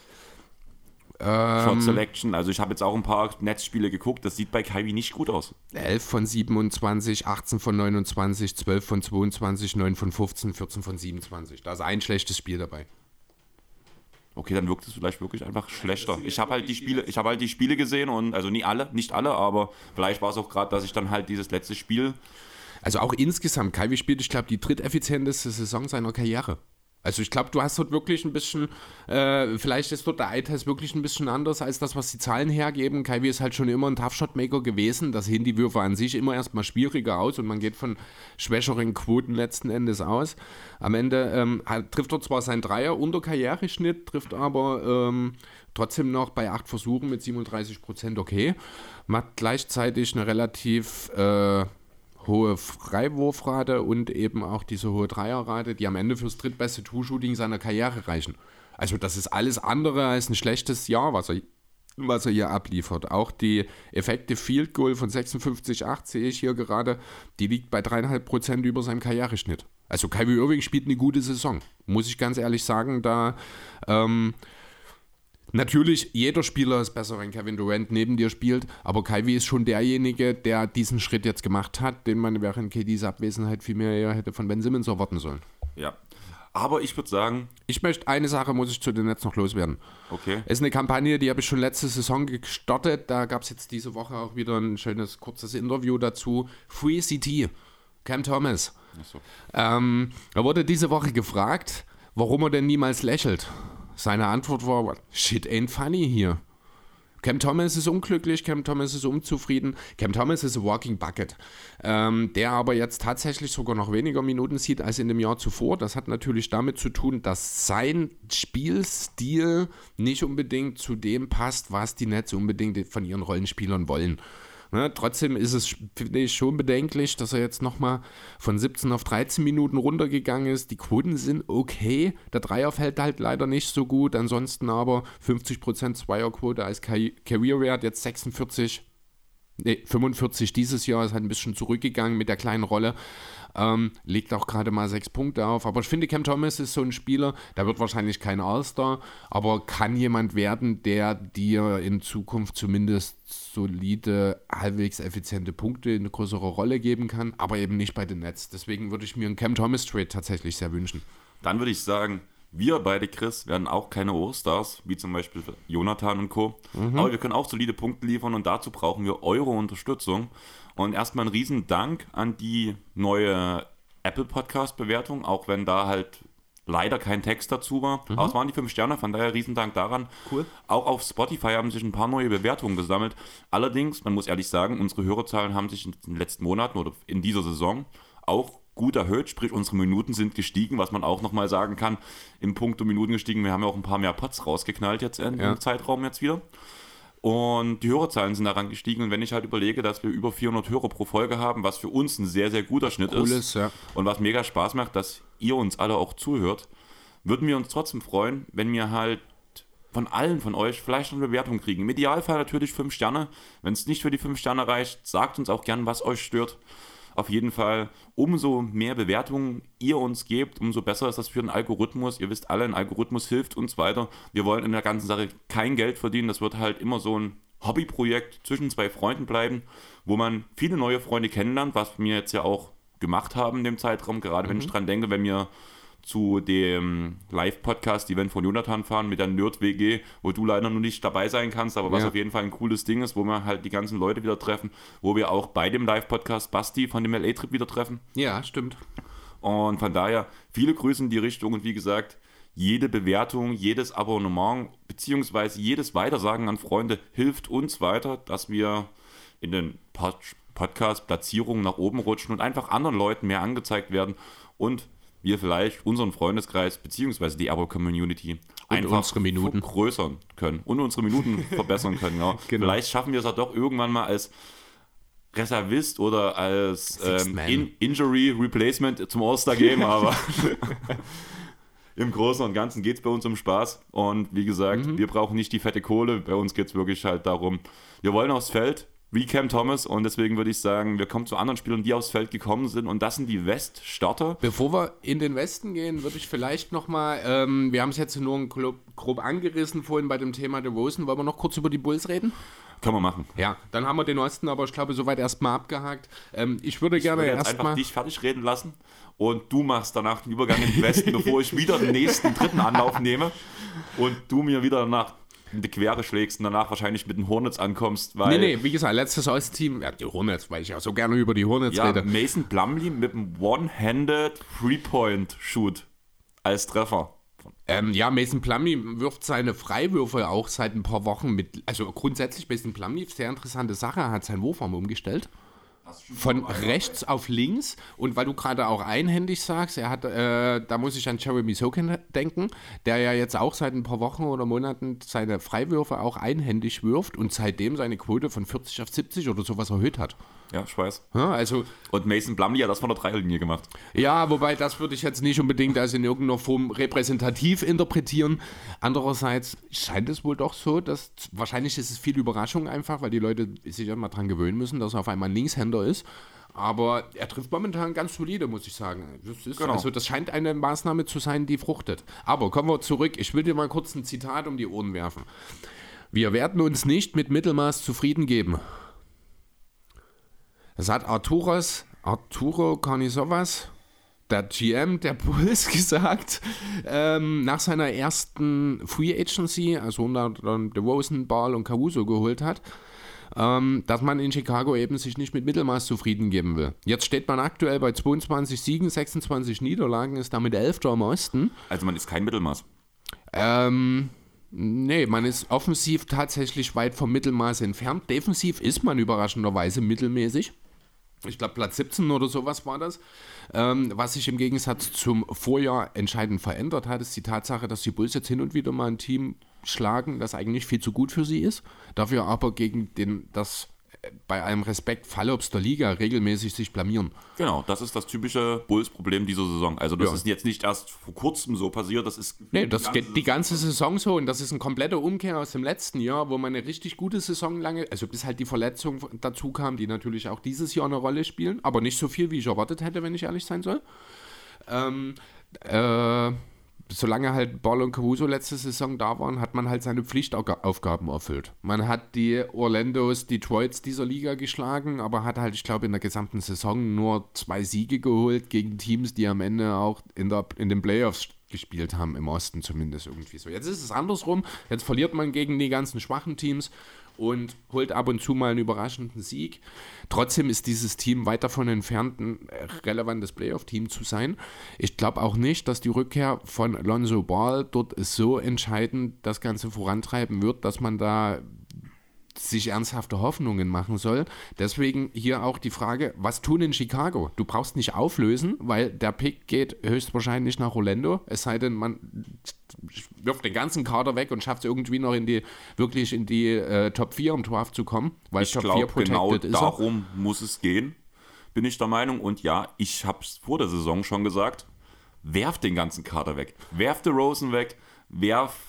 Ähm. Shot Selection. Also ich habe jetzt auch ein paar Netzspiele geguckt, das sieht bei Kyrie nicht gut aus. 11 von 27, 18 von 29, 12 von 22, 9 von 15, 14 von 27. Da ist ein schlechtes Spiel dabei. Okay, dann wirkt es vielleicht wirklich einfach schlechter. Ich habe halt die Spiele, ich habe halt die Spiele gesehen und also nie alle, nicht alle, aber vielleicht war es auch gerade, dass ich dann halt dieses letzte Spiel Also auch insgesamt, Kyrie spielt, ich glaube, die dritteffizienteste Saison seiner Karriere. Also ich glaube, du hast dort wirklich ein bisschen, äh, vielleicht ist dort der Eye-Test wirklich ein bisschen anders als das, was die Zahlen hergeben. Kyrie ist halt schon immer ein Tough-Shot-Maker gewesen. Das sehen die Würfe an sich immer erstmal schwieriger aus und man geht von schwächeren Quoten letzten Endes aus. Am Ende ähm, hat, trifft er zwar sein Dreier unter Karriereschnitt, trifft aber ähm, trotzdem noch bei acht Versuchen mit 37 Prozent okay. Macht gleichzeitig eine relativ... Äh, hohe Freiwurfrate und eben auch diese hohe Dreierrate, die am Ende fürs drittbeste Two-Shooting seiner Karriere reichen. Also das ist alles andere als ein schlechtes Jahr, was er, was er hier abliefert. Auch die Effekte Field Goal von 56,8 sehe ich hier gerade, die liegt bei 3,5 Prozent über seinem Karriereschnitt. Also Kyrie Irving spielt eine gute Saison, muss ich ganz ehrlich sagen. Da ähm, Natürlich, jeder Spieler ist besser, wenn Kevin Durant neben dir spielt, aber Kyrie ist schon derjenige, der diesen Schritt jetzt gemacht hat, den man während KDs Abwesenheit viel mehr eher hätte von Ben Simmons erwarten sollen. Ja. Aber ich würde sagen, Ich möchte, eine Sache muss ich zu den Netz noch loswerden. okay. Es ist eine Kampagne, die habe ich schon letzte Saison gestartet. Da gab es jetzt diese Woche auch wieder ein schönes, kurzes Interview dazu. Free CT, Cam Thomas. Achso. Ähm, er wurde diese Woche gefragt, warum er denn niemals lächelt. Seine Antwort war, shit ain't funny hier. Cam Thomas ist unglücklich, Cam Thomas ist unzufrieden. Cam Thomas ist a walking bucket, ähm, der aber jetzt tatsächlich sogar noch weniger Minuten sieht als in dem Jahr zuvor. Das hat natürlich damit zu tun, dass sein Spielstil nicht unbedingt zu dem passt, was die Nets unbedingt von ihren Rollenspielern wollen. Ne, trotzdem ist es, finde ich, schon bedenklich, dass er jetzt nochmal von 17 auf 13 Minuten runtergegangen ist. Die Quoten sind okay. Der Dreier fällt halt leider nicht so gut. Ansonsten aber 50% Zweierquote als Ca- Career Wert, jetzt 46, nee, 45 dieses Jahr, ist halt ein bisschen zurückgegangen mit der kleinen Rolle. Ähm, legt auch gerade mal sechs Punkte auf. Aber ich finde, Cam Thomas ist so ein Spieler, der wird wahrscheinlich kein All-Star, aber kann jemand werden, der dir in Zukunft zumindest solide, halbwegs effiziente Punkte in eine größere Rolle geben kann, aber eben nicht bei den Nets. Deswegen würde ich mir einen Cam Thomas Trade tatsächlich sehr wünschen. Dann würde ich sagen, wir beide, Chris, werden auch keine All-Stars, wie zum Beispiel Jonathan und Co. Aber wir können auch solide Punkte liefern und dazu brauchen wir eure Unterstützung. Und erstmal ein riesen Dank an die neue Apple Podcast Bewertung, auch wenn da halt leider kein Text dazu war. Mhm. Aber es waren die fünf Sterne, von daher Riesendank daran. Cool. Auch auf Spotify haben sich ein paar neue Bewertungen gesammelt. Allerdings, man muss ehrlich sagen, unsere Hörerzahlen haben sich in den letzten Monaten oder in dieser Saison auch gut erhöht, sprich unsere Minuten sind gestiegen, was man auch nochmal sagen kann, im Punkt Minuten gestiegen. Wir haben ja auch ein paar mehr Pots rausgeknallt jetzt in, Ja. im Zeitraum jetzt wieder. Und die Hörerzahlen sind daran gestiegen. Und wenn ich halt überlege, dass wir über 400 Hörer pro Folge haben, was für uns ein sehr, sehr guter Schnitt Cool ist, ist, ja. und was mega Spaß macht, dass ihr uns alle auch zuhört, würden wir uns trotzdem freuen, wenn wir halt von allen von euch vielleicht eine Bewertung kriegen. Im Idealfall natürlich 5 Sterne. Wenn es nicht für die 5 Sterne reicht, sagt uns auch gern, was euch stört. Auf jeden Fall, umso mehr Bewertungen ihr uns gebt, umso besser ist das für den Algorithmus. Ihr wisst alle, ein Algorithmus hilft uns weiter. Wir wollen in der ganzen Sache kein Geld verdienen. Das wird halt immer so ein Hobbyprojekt zwischen zwei Freunden bleiben, wo man viele neue Freunde kennenlernt, was wir jetzt ja auch gemacht haben in dem Zeitraum. Gerade wenn ich dran denke, wenn wir zu dem Live-Podcast-Event von Jonathan fahren mit der Nerd-WG, wo du leider noch nicht dabei sein kannst, aber was Ja. auf jeden Fall ein cooles Ding ist, wo wir halt die ganzen Leute wieder treffen, wo wir auch bei dem Live-Podcast Basti von dem LA-Trip wieder treffen. Ja, stimmt. Und von daher viele Grüße in die Richtung und wie gesagt, jede Bewertung, jedes Abonnement beziehungsweise jedes Weitersagen an Freunde hilft uns weiter, dass wir in den Pod Podcast-Platzierungen nach oben rutschen und einfach anderen Leuten mehr angezeigt werden und wir vielleicht unseren Freundeskreis beziehungsweise die Abo-Community einfach unsere Minuten. vergrößern können und unsere Minuten verbessern können. Ja. Genau. Vielleicht schaffen wir es ja doch irgendwann mal als Reservist oder als ähm, in Injury Replacement zum All-Star-Game, aber im Großen und Ganzen geht es bei uns um Spaß. Und wie gesagt, Mhm. wir brauchen nicht die fette Kohle. Bei uns geht es wirklich halt darum, wir wollen aufs Feld, wie Cam Thomas. Und deswegen würde ich sagen, wir kommen zu anderen Spielern, die aufs Feld gekommen sind. Und das sind die Weststarter. Bevor wir in den Westen gehen, würde ich vielleicht nochmal, ähm, wir haben es jetzt nur grob, grob angerissen vorhin bei dem Thema der Rosen, wollen wir noch kurz über die Bulls reden? Können wir machen. Ja, dann haben wir den Osten aber, ich glaube, soweit erstmal abgehakt. Ähm, ich würde Ich gerne würde jetzt einfach erstmal. dich fertig reden lassen und du machst danach den Übergang in den Westen, bevor ich wieder den nächsten dritten Anlauf nehme und du mir wieder danach in die Quere schlägst und danach wahrscheinlich mit den Hornets ankommst, weil Nee, nee, wie gesagt, letztes Ostteam, ja, die Hornets, weil ich ja so gerne über die Hornets ja, rede. Mason Plumlee mit einem One-Handed Three-Point-Shoot als Treffer. Ähm, ja, Mason Plumlee wirft seine Freiwürfe auch seit ein paar Wochen mit. Also grundsätzlich Mason Plumlee, sehr interessante Sache, er hat seinen Wurfarm umgestellt. Von rechts auf links und weil du gerade auch einhändig sagst, er hat, äh, da muss ich an Jeremy Sokin denken, der ja jetzt auch seit ein paar Wochen oder Monaten seine Freiwürfe auch einhändig wirft und seitdem seine Quote von 40 auf 70 oder sowas erhöht hat. Ja, ich weiß. Also Und Mason Plumlee hat das von der Dreierlinie gemacht. Ja, wobei das würde ich jetzt nicht unbedingt als in irgendeiner Form repräsentativ interpretieren. Andererseits scheint es wohl doch so, dass wahrscheinlich ist es viel Überraschung einfach, weil die Leute sich ja mal dran gewöhnen müssen, dass er auf einmal ein Linkshänder ist. Aber er trifft momentan ganz solide, muss ich sagen. Das ist, Genau. Also das scheint eine Maßnahme zu sein, die fruchtet. Aber kommen wir zurück. Ich will dir mal kurz ein Zitat um die Ohren werfen. Wir werden uns nicht mit Mittelmaß zufrieden geben. Das hat Arturos, Arturo Carnizovas, der GM der Bulls, gesagt, ähm, nach seiner ersten Free Agency, also wo er dann DeRozan, Ball und Caruso geholt hat, ähm, dass man in Chicago eben sich nicht mit Mittelmaß zufrieden geben will. Jetzt steht man aktuell bei 22 Siegen, 26 Niederlagen, ist damit 11. im Osten. Also man ist kein Mittelmaß. Ähm, nee, man ist offensiv tatsächlich weit vom Mittelmaß entfernt. Defensiv ist man überraschenderweise mittelmäßig. Ich glaube, Platz 17 oder sowas war das. Ähm, was sich im Gegensatz zum Vorjahr entscheidend verändert hat, ist die Tatsache, dass die Bulls jetzt hin und wieder mal ein Team schlagen, das eigentlich viel zu gut für sie ist. Dafür aber gegen den, das bei allem Respekt Fallobst der Liga regelmäßig sich blamieren. Genau, das ist das typische Bulls-Problem dieser Saison. Also das Ja. ist jetzt nicht erst vor kurzem so passiert, das ist... Nee, das geht die ganze Saison so und das ist ein kompletter Umkehr aus dem letzten Jahr, wo man eine richtig gute Saison lange, also bis halt die Verletzung dazu kam, die natürlich auch dieses Jahr eine Rolle spielen, aber nicht so viel, wie ich erwartet hätte, wenn ich ehrlich sein soll. Ähm, äh, solange halt Ball und Caruso letzte Saison da waren, hat man halt seine Pflichtaufgaben erfüllt. Man hat die Orlandos, Detroits dieser Liga geschlagen, aber hat halt, ich glaube, in der gesamten Saison nur zwei Siege geholt gegen Teams, die am Ende auch in, der, in den Playoffs gespielt haben, im Osten zumindest irgendwie so. Jetzt ist es andersrum, jetzt verliert man gegen die ganzen schwachen Teams und holt ab und zu mal einen überraschenden Sieg. Trotzdem ist dieses Team weit davon entfernt, ein relevantes Playoff-Team zu sein. Ich glaube auch nicht, dass die Rückkehr von Lonzo Ball dort so entscheidend das Ganze vorantreiben wird, dass man da sich ernsthafte Hoffnungen machen soll. Deswegen hier auch die Frage, was tun in Chicago? Du brauchst nicht auflösen, weil der Pick geht höchstwahrscheinlich nach Orlando, es sei denn, man wirft den ganzen Kader weg und schafft es irgendwie noch in die, wirklich in die äh, Top 4 im Draft zu kommen, weil ich Top glaube, 4 protected genau ist. er. darum muss es gehen, bin ich der Meinung. Und ja, ich habe es vor der Saison schon gesagt, werf den ganzen Kader weg. Werf the Rosen weg, werf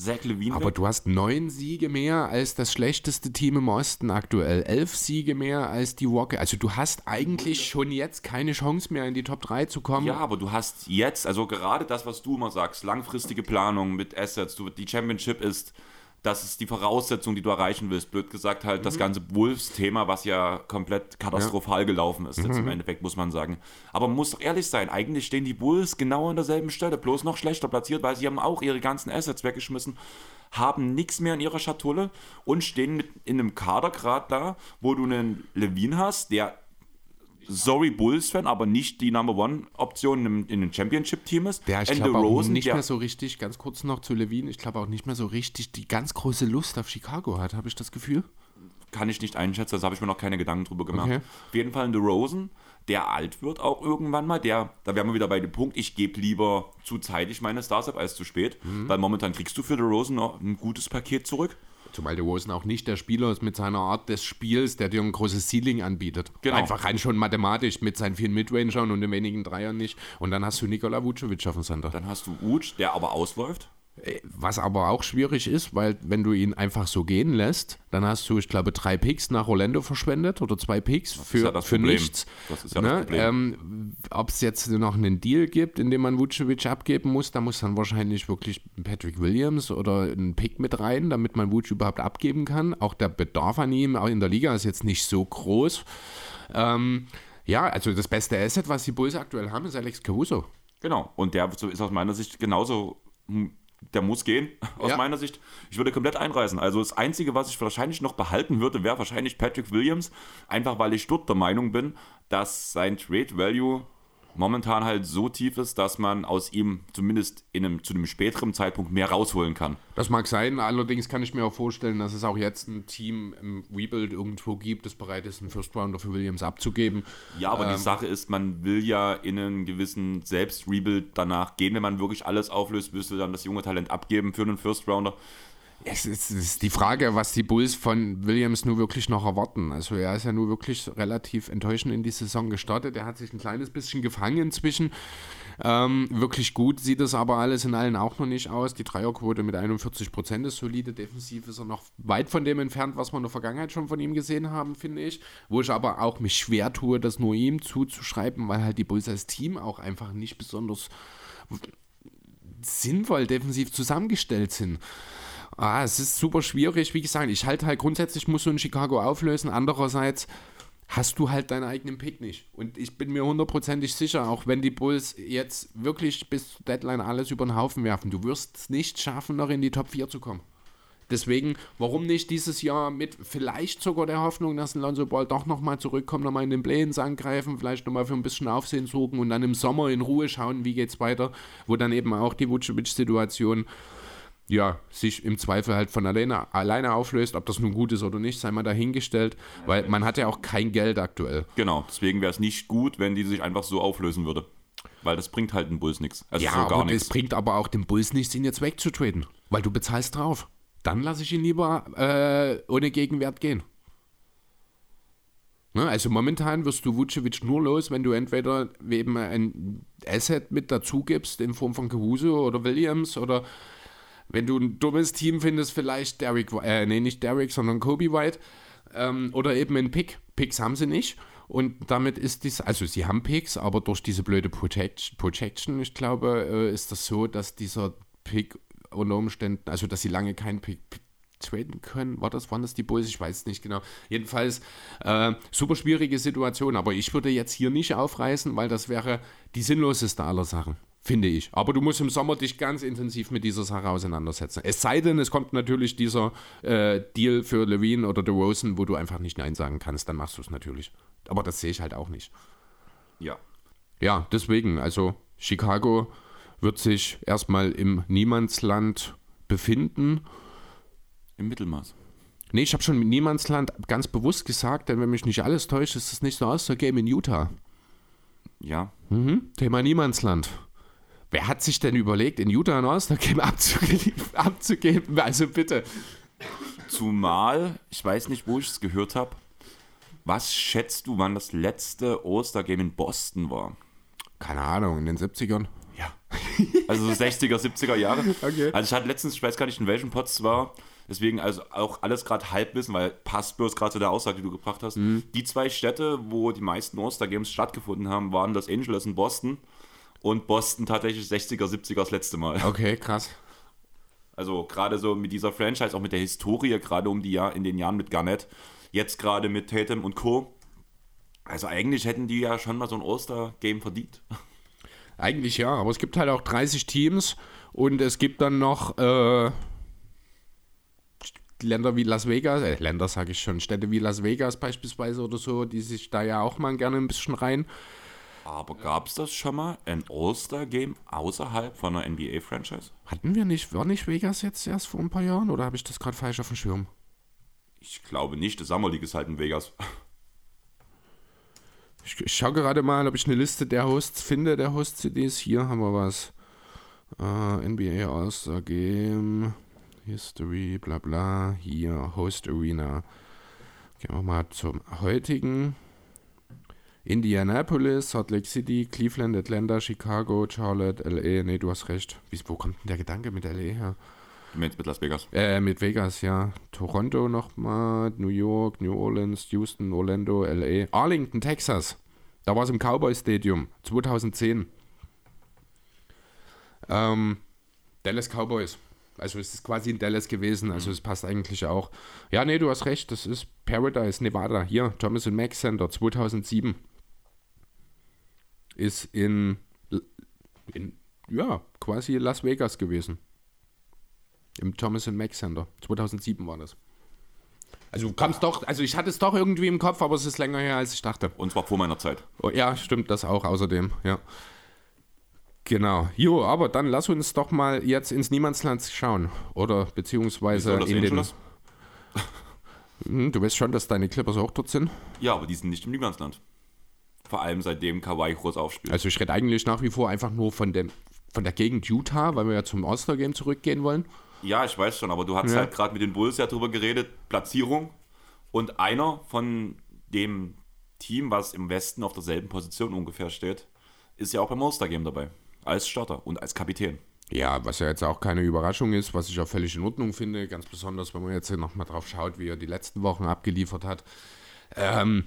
Zach Levine Aber du hast neun Siege mehr als das schlechteste Team im Osten aktuell. Elf Siege mehr als die Rockets. Also du hast eigentlich schon jetzt keine Chance mehr in die Top 3 zu kommen. Ja, aber du hast jetzt, also gerade das, was du immer sagst, langfristige Planung mit Assets, du, die Championship ist, das ist die Voraussetzung, die du erreichen willst. Blöd gesagt halt das ganze Wolves-Thema, was ja komplett katastrophal gelaufen ist, jetzt im Endeffekt, muss man sagen. Aber man muss doch ehrlich sein, eigentlich stehen die Wolves genau an derselben Stelle, bloß noch schlechter platziert, weil sie haben auch ihre ganzen Assets weggeschmissen, haben nichts mehr in ihrer Schatulle und stehen mit in einem Kader gerade da, wo du einen Levine hast, der sorry Bulls-Fan, aber nicht die Number One-Option in, in dem Championship-Team ist. Der, ich glaube auch nicht mehr so richtig, ganz kurz noch zu Levine, ich glaube auch nicht mehr so richtig die ganz große Lust auf Chicago hat, habe ich das Gefühl. kann ich nicht einschätzen, da habe ich mir noch keine Gedanken drüber gemacht. Okay. Auf jeden Fall ein DeRozan, der alt wird auch irgendwann mal, der, da wären wir wieder bei dem Punkt, ich gebe lieber zu zeitig meine Stars ab als zu spät, Mhm. weil momentan kriegst du für DeRozan noch ein gutes Paket zurück. Zumal der Rosen auch nicht der Spieler ist mit seiner Art des Spiels, der dir ein großes Ceiling anbietet. Genau. Einfach rein schon mathematisch mit seinen vielen Midrangern und den wenigen Dreiern nicht. Und dann hast du Nikola Vucevic auf dem Center. Dann hast du Uj, der aber ausläuft. Was aber auch schwierig ist, weil wenn du ihn einfach so gehen lässt, dann hast du, ich glaube, drei Picks nach Orlando verschwendet oder zwei Picks für, ja für Problem. nichts. Das ist ja das Problem. Ähm, Ob es jetzt noch einen Deal gibt, in dem man Vucevic abgeben muss, da muss dann wahrscheinlich wirklich Patrick Williams oder ein Pick mit rein, damit man Vuce überhaupt abgeben kann. Auch der Bedarf an ihm, auch in der Liga, ist jetzt nicht so groß. Ähm, ja, also das beste Asset, was die Bulls aktuell haben, ist Alex Caruso. Genau. Und der ist aus meiner Sicht genauso, hm, der muss gehen, aus Ja. meiner Sicht. Ich würde komplett einreisen. Also das Einzige, was ich wahrscheinlich noch behalten würde, wäre wahrscheinlich Patrick Williams. Einfach weil ich dort der Meinung bin, dass sein Trade Value momentan halt so tief ist, dass man aus ihm zumindest in einem, zu einem späteren Zeitpunkt mehr rausholen kann. Das mag sein, allerdings kann ich mir auch vorstellen, dass es auch jetzt ein Team im Rebuild irgendwo gibt, das bereit ist, einen First Rounder für Williams abzugeben. Ja, aber Ähm. die Sache ist, man will ja in einen gewissen Selbst-Rebuild danach gehen. Wenn man wirklich alles auflöst, willst du dann das junge Talent abgeben für einen First Rounder. Es ist, es ist die Frage, was die Bulls von Williams nur wirklich noch erwarten. Also er ist ja nur wirklich relativ enttäuschend in die Saison gestartet. Er hat sich ein kleines bisschen gefangen inzwischen. Ähm, wirklich gut sieht es aber alles in allen auch noch nicht aus. Die Dreierquote mit 41 Prozent ist solide. Defensiv ist er noch weit von dem entfernt, was wir in der Vergangenheit schon von ihm gesehen haben, finde ich. Wo ich aber auch mich schwer tue, das nur ihm zuzuschreiben, weil halt die Bulls als Team auch einfach nicht besonders sinnvoll defensiv zusammengestellt sind. Ah, es ist super schwierig. Wie gesagt, ich halte halt grundsätzlich, musst du in Chicago auflösen. Andererseits hast du halt deinen eigenen Pick nicht. Und ich bin mir hundertprozentig sicher, auch wenn die Bulls jetzt wirklich bis Deadline alles über den Haufen werfen, du wirst es nicht schaffen, noch in die Top 4 zu kommen. Deswegen, warum nicht dieses Jahr mit vielleicht sogar der Hoffnung, dass ein Lonzo Ball doch nochmal zurückkommt, nochmal in den Play-ins angreifen, vielleicht nochmal für ein bisschen Aufsehen sorgen und dann im Sommer in Ruhe schauen, wie geht's weiter, wo dann eben auch die Vucevic-Situation ja, sich im Zweifel halt von alleine, alleine auflöst, ob das nun gut ist oder nicht, sei mal dahingestellt, weil man hat ja auch kein Geld aktuell. Genau, deswegen wäre es nicht gut, wenn die sich einfach so auflösen würde. Weil das bringt halt den Bulls nichts. Also Ja, so gar aber nichts. bringt aber auch dem Bulls nichts, ihn jetzt wegzutraden, weil du bezahlst drauf. Dann lasse ich ihn lieber äh, ohne Gegenwert gehen. Ne, also momentan wirst du Vucevic nur los, wenn du entweder eben ein Asset mit dazu gibst in Form von Caruso oder Williams oder wenn du ein dummes Team findest, vielleicht Derek, äh, nee, nicht Derek, sondern Kobe White ähm, oder eben ein Pick. Picks haben sie nicht und damit ist dies, also sie haben Picks, aber durch diese blöde Protect, Protection, ich glaube, äh, ist das so, dass dieser Pick unter Umständen, also dass sie lange keinen Pick traden können. War das, waren das die Bulls? Ich weiß es nicht genau. Jedenfalls äh, super schwierige Situation, aber ich würde jetzt hier nicht aufreißen, weil das wäre die sinnloseste aller Sachen. Finde ich. Aber du musst im Sommer dich ganz intensiv mit dieser Sache auseinandersetzen. Es sei denn, es kommt natürlich dieser äh, Deal für Levine oder DeRozan, wo du einfach nicht Nein sagen kannst, dann machst du es natürlich. Aber das sehe ich halt auch nicht. Ja. Ja, deswegen, also Chicago wird sich erstmal im Niemandsland befinden. Im Mittelmaß. Nee, ich habe schon Niemandsland ganz bewusst gesagt, denn wenn mich nicht alles täuscht, ist es nicht so aus der Game in Utah. Ja. Mhm. Thema Niemandsland. Wer hat sich denn überlegt, in Utah ein All-Star-Game abzugeben, abzugeben? Also bitte. Zumal, ich weiß nicht, wo ich es gehört habe. Was schätzt du, wann das letzte All-Star-Game in Boston war? Keine Ahnung, in den 70ern? Ja. Also so 60er, 70er Jahre. Okay. Also ich hatte letztens, ich weiß gar nicht, in welchem Pod es war, deswegen also auch alles gerade Halbwissen, weil passt bloß gerade zu der Aussage, die du gebracht hast. Die zwei Städte, wo die meisten All-Star-Games stattgefunden haben, waren Los Angeles und Boston. Und Boston tatsächlich 60er, 70er das letzte Mal. Okay, krass. Also gerade so mit dieser Franchise, auch mit der Historie, gerade um die Jahr, in den Jahren mit Garnett, jetzt gerade mit Tatum und Co. Also eigentlich hätten die ja schon mal so ein All-Star-Game verdient. Eigentlich ja, aber es gibt halt auch 30 Teams und es gibt dann noch äh, Länder wie Las Vegas, äh, Länder sage ich schon, Städte wie Las Vegas beispielsweise oder so, die sich da ja auch mal gerne ein bisschen rein. Aber gab es das schon mal, ein All-Star-Game außerhalb von einer NBA-Franchise? Hatten wir nicht, war nicht Vegas jetzt erst vor ein paar Jahren oder habe ich das gerade falsch auf dem Schirm? Ich glaube nicht, das Summer League ist halt in Vegas. Ich, ich schaue gerade mal, ob ich eine Liste der Hosts finde, der Host-CDs. Hier haben wir was. Äh, NBA All-Star Game, History, bla bla. Hier, Host Arena. Gehen wir mal zum heutigen. Indianapolis, Salt Lake City, Cleveland, Atlanta, Chicago, Charlotte, LA. Nee, du hast recht. Wo kommt denn der Gedanke mit LA her? Du meinst mit Las Vegas? Äh, mit Vegas, ja. Toronto nochmal, New York, New Orleans, Houston, Orlando, LA. Arlington, Texas. Da war es im Cowboy Stadium, 2010. Ähm, Dallas Cowboys. Also es ist quasi in Dallas gewesen, also es passt eigentlich auch. Ja, nee, du hast recht, das ist Paradise, Nevada. Hier, Thomas Mack Center, 2007. Ist in, in, ja, quasi Las Vegas gewesen. Im Thomas Mack Center. 2007 war das. Also du kamst doch, also ich hatte es doch irgendwie im Kopf, aber es ist länger her, als ich dachte. Und zwar vor meiner Zeit. Oh, ja, stimmt, das auch außerdem, ja. Genau. Jo, aber dann lass uns doch mal jetzt ins Niemandsland schauen. Oder beziehungsweise in den. Angeles? Hm, Du weißt schon, dass deine Clippers auch dort sind. Ja, aber die sind nicht im Niemandsland. Vor allem seitdem Kawhi groß aufspielt. Also ich rede eigentlich nach wie vor einfach nur von dem von der Gegend Utah, weil wir ja zum All-Star-Game zurückgehen wollen. Ja, ich weiß schon, aber du hast Ja. halt gerade mit den Bulls ja drüber geredet, Platzierung. Und einer von dem Team, was im Westen auf derselben Position ungefähr steht, ist ja auch beim All-Star-Game dabei. Als Starter und als Kapitän. Ja, was ja jetzt auch keine Überraschung ist, was ich auch völlig in Ordnung finde, ganz besonders, wenn man jetzt nochmal drauf schaut, wie er die letzten Wochen abgeliefert hat. Ähm,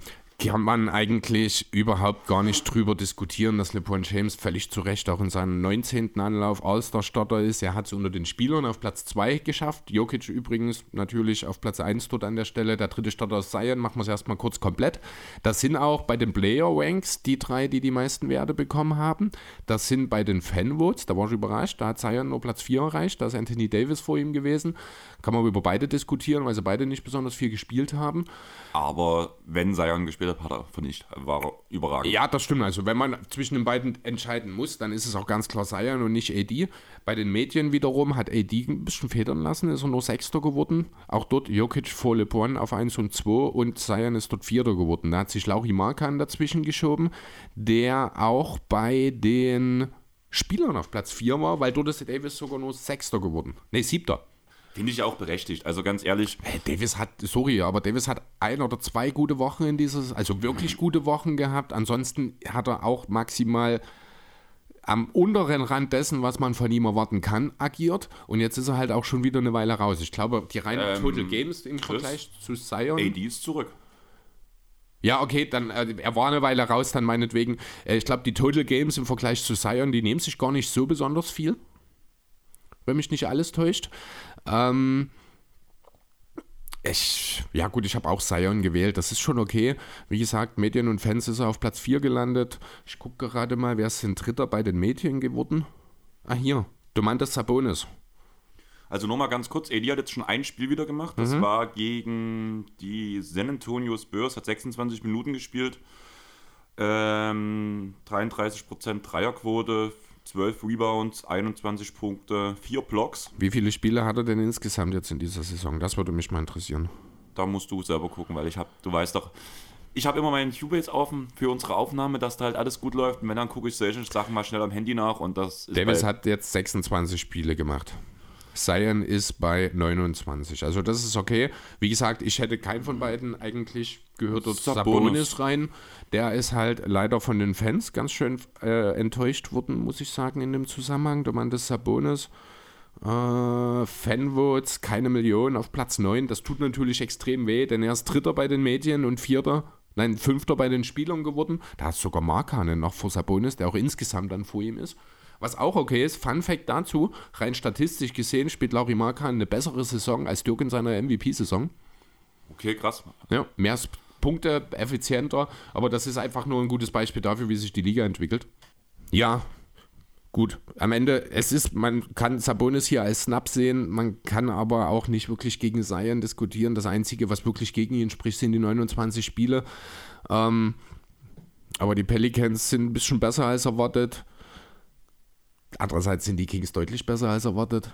kann man eigentlich überhaupt gar nicht drüber diskutieren, dass LeBron James völlig zu Recht auch in seinem 19. Anlauf All-Star-Starter ist. Er hat es unter den Spielern auf Platz 2 geschafft. Jokic übrigens natürlich auf Platz 1 dort an der Stelle. Der dritte Starter ist Zion, machen wir es erstmal kurz komplett. Das sind auch bei den Player-Ranks die drei, die die meisten Werte bekommen haben. Das sind bei den Fanvotes, da war ich überrascht, da hat Zion nur Platz 4 erreicht, da ist Anthony Davis vor ihm gewesen. Kann man über beide diskutieren, weil sie beide nicht besonders viel gespielt haben. Aber wenn Zion gespielt hat, hat er vernichtet. War er überragend. Ja, das stimmt. Also wenn man zwischen den beiden entscheiden muss, dann ist es auch ganz klar Zion und nicht AD. Bei den Medien wiederum hat AD ein bisschen federn lassen, ist er nur Sechster geworden. Auch dort Jokic vor LeBron auf 1 und 2 und Zion ist dort Vierter geworden. Da hat sich Lauri Markan dazwischen geschoben, der auch bei den Spielern auf Platz 4 war, weil dort ist Davis sogar nur Sechster geworden. Ne, Siebter. Finde ich auch berechtigt. Also ganz ehrlich, Hey, Davis hat, sorry, aber Davis hat ein oder zwei gute Wochen in dieses, also wirklich gute Wochen gehabt. Ansonsten hat er auch maximal am unteren Rand dessen, was man von ihm erwarten kann, agiert. Und jetzt ist er halt auch schon wieder eine Weile raus. Ich glaube, die reinen Ähm, Total Games im Chris? Vergleich zu Zion. AD ist zurück. Ja, okay, dann äh, er war eine Weile raus, dann meinetwegen. Äh, ich glaube, die Total Games im Vergleich zu Zion, die nehmen sich gar nicht so besonders viel. Wenn mich nicht alles täuscht. Ähm, Ich, ja gut, ich habe auch Sion gewählt. Das ist schon okay. Wie gesagt, Medien und Fans ist er auf Platz 4 gelandet. Ich gucke gerade mal, wer ist denn Dritter bei den Medien geworden? Ah, hier. Domantas Sabonis. Also nochmal ganz kurz, Eli hat jetzt schon ein Spiel wieder gemacht. Das Mhm. war gegen die San Antonio Spurs, hat 26 Minuten gespielt. Ähm, 33% Dreierquote, 12 Rebounds, 21 Punkte, 4 Blocks. Wie viele Spiele hat er denn insgesamt jetzt in dieser Saison? Das würde mich mal interessieren. Da musst du selber gucken, weil ich habe, du weißt doch, ich habe immer meinen Cubase offen für unsere Aufnahme, dass da halt alles gut läuft. Und wenn, dann gucke ich solche Sachen mal schnell am Handy nach und das ist Davis hat jetzt 26 Spiele gemacht. Zion ist bei 29. Also das ist okay. Wie gesagt, ich hätte keinen von beiden eigentlich gehört dort Sabonis. Sabonis rein. Der ist halt leider von den Fans ganz schön äh, enttäuscht worden, muss ich sagen, in dem Zusammenhang. Du meintest Sabonis. Äh, Fanvotes, keine Million auf Platz 9. Das tut natürlich extrem weh, denn er ist Dritter bei den Medien und Vierter, nein, Fünfter bei den Spielern geworden. Da ist sogar Markanen noch vor Sabonis, der auch insgesamt dann vor ihm ist. Was auch okay ist, Fun Fact dazu, rein statistisch gesehen spielt Lauri Markan eine bessere Saison als Dirk in seiner MVP-Saison. Okay, krass. Ja, mehr Punkte, effizienter, aber das ist einfach nur ein gutes Beispiel dafür, wie sich die Liga entwickelt. Ja, gut. Am Ende, es ist, man kann Sabonis hier als Snap sehen, man kann aber auch nicht wirklich gegen Zion diskutieren. Das Einzige, was wirklich gegen ihn spricht, sind die 29 Spiele. Ähm, aber die Pelicans sind ein bisschen besser als erwartet. Andererseits sind die Kings deutlich besser als erwartet.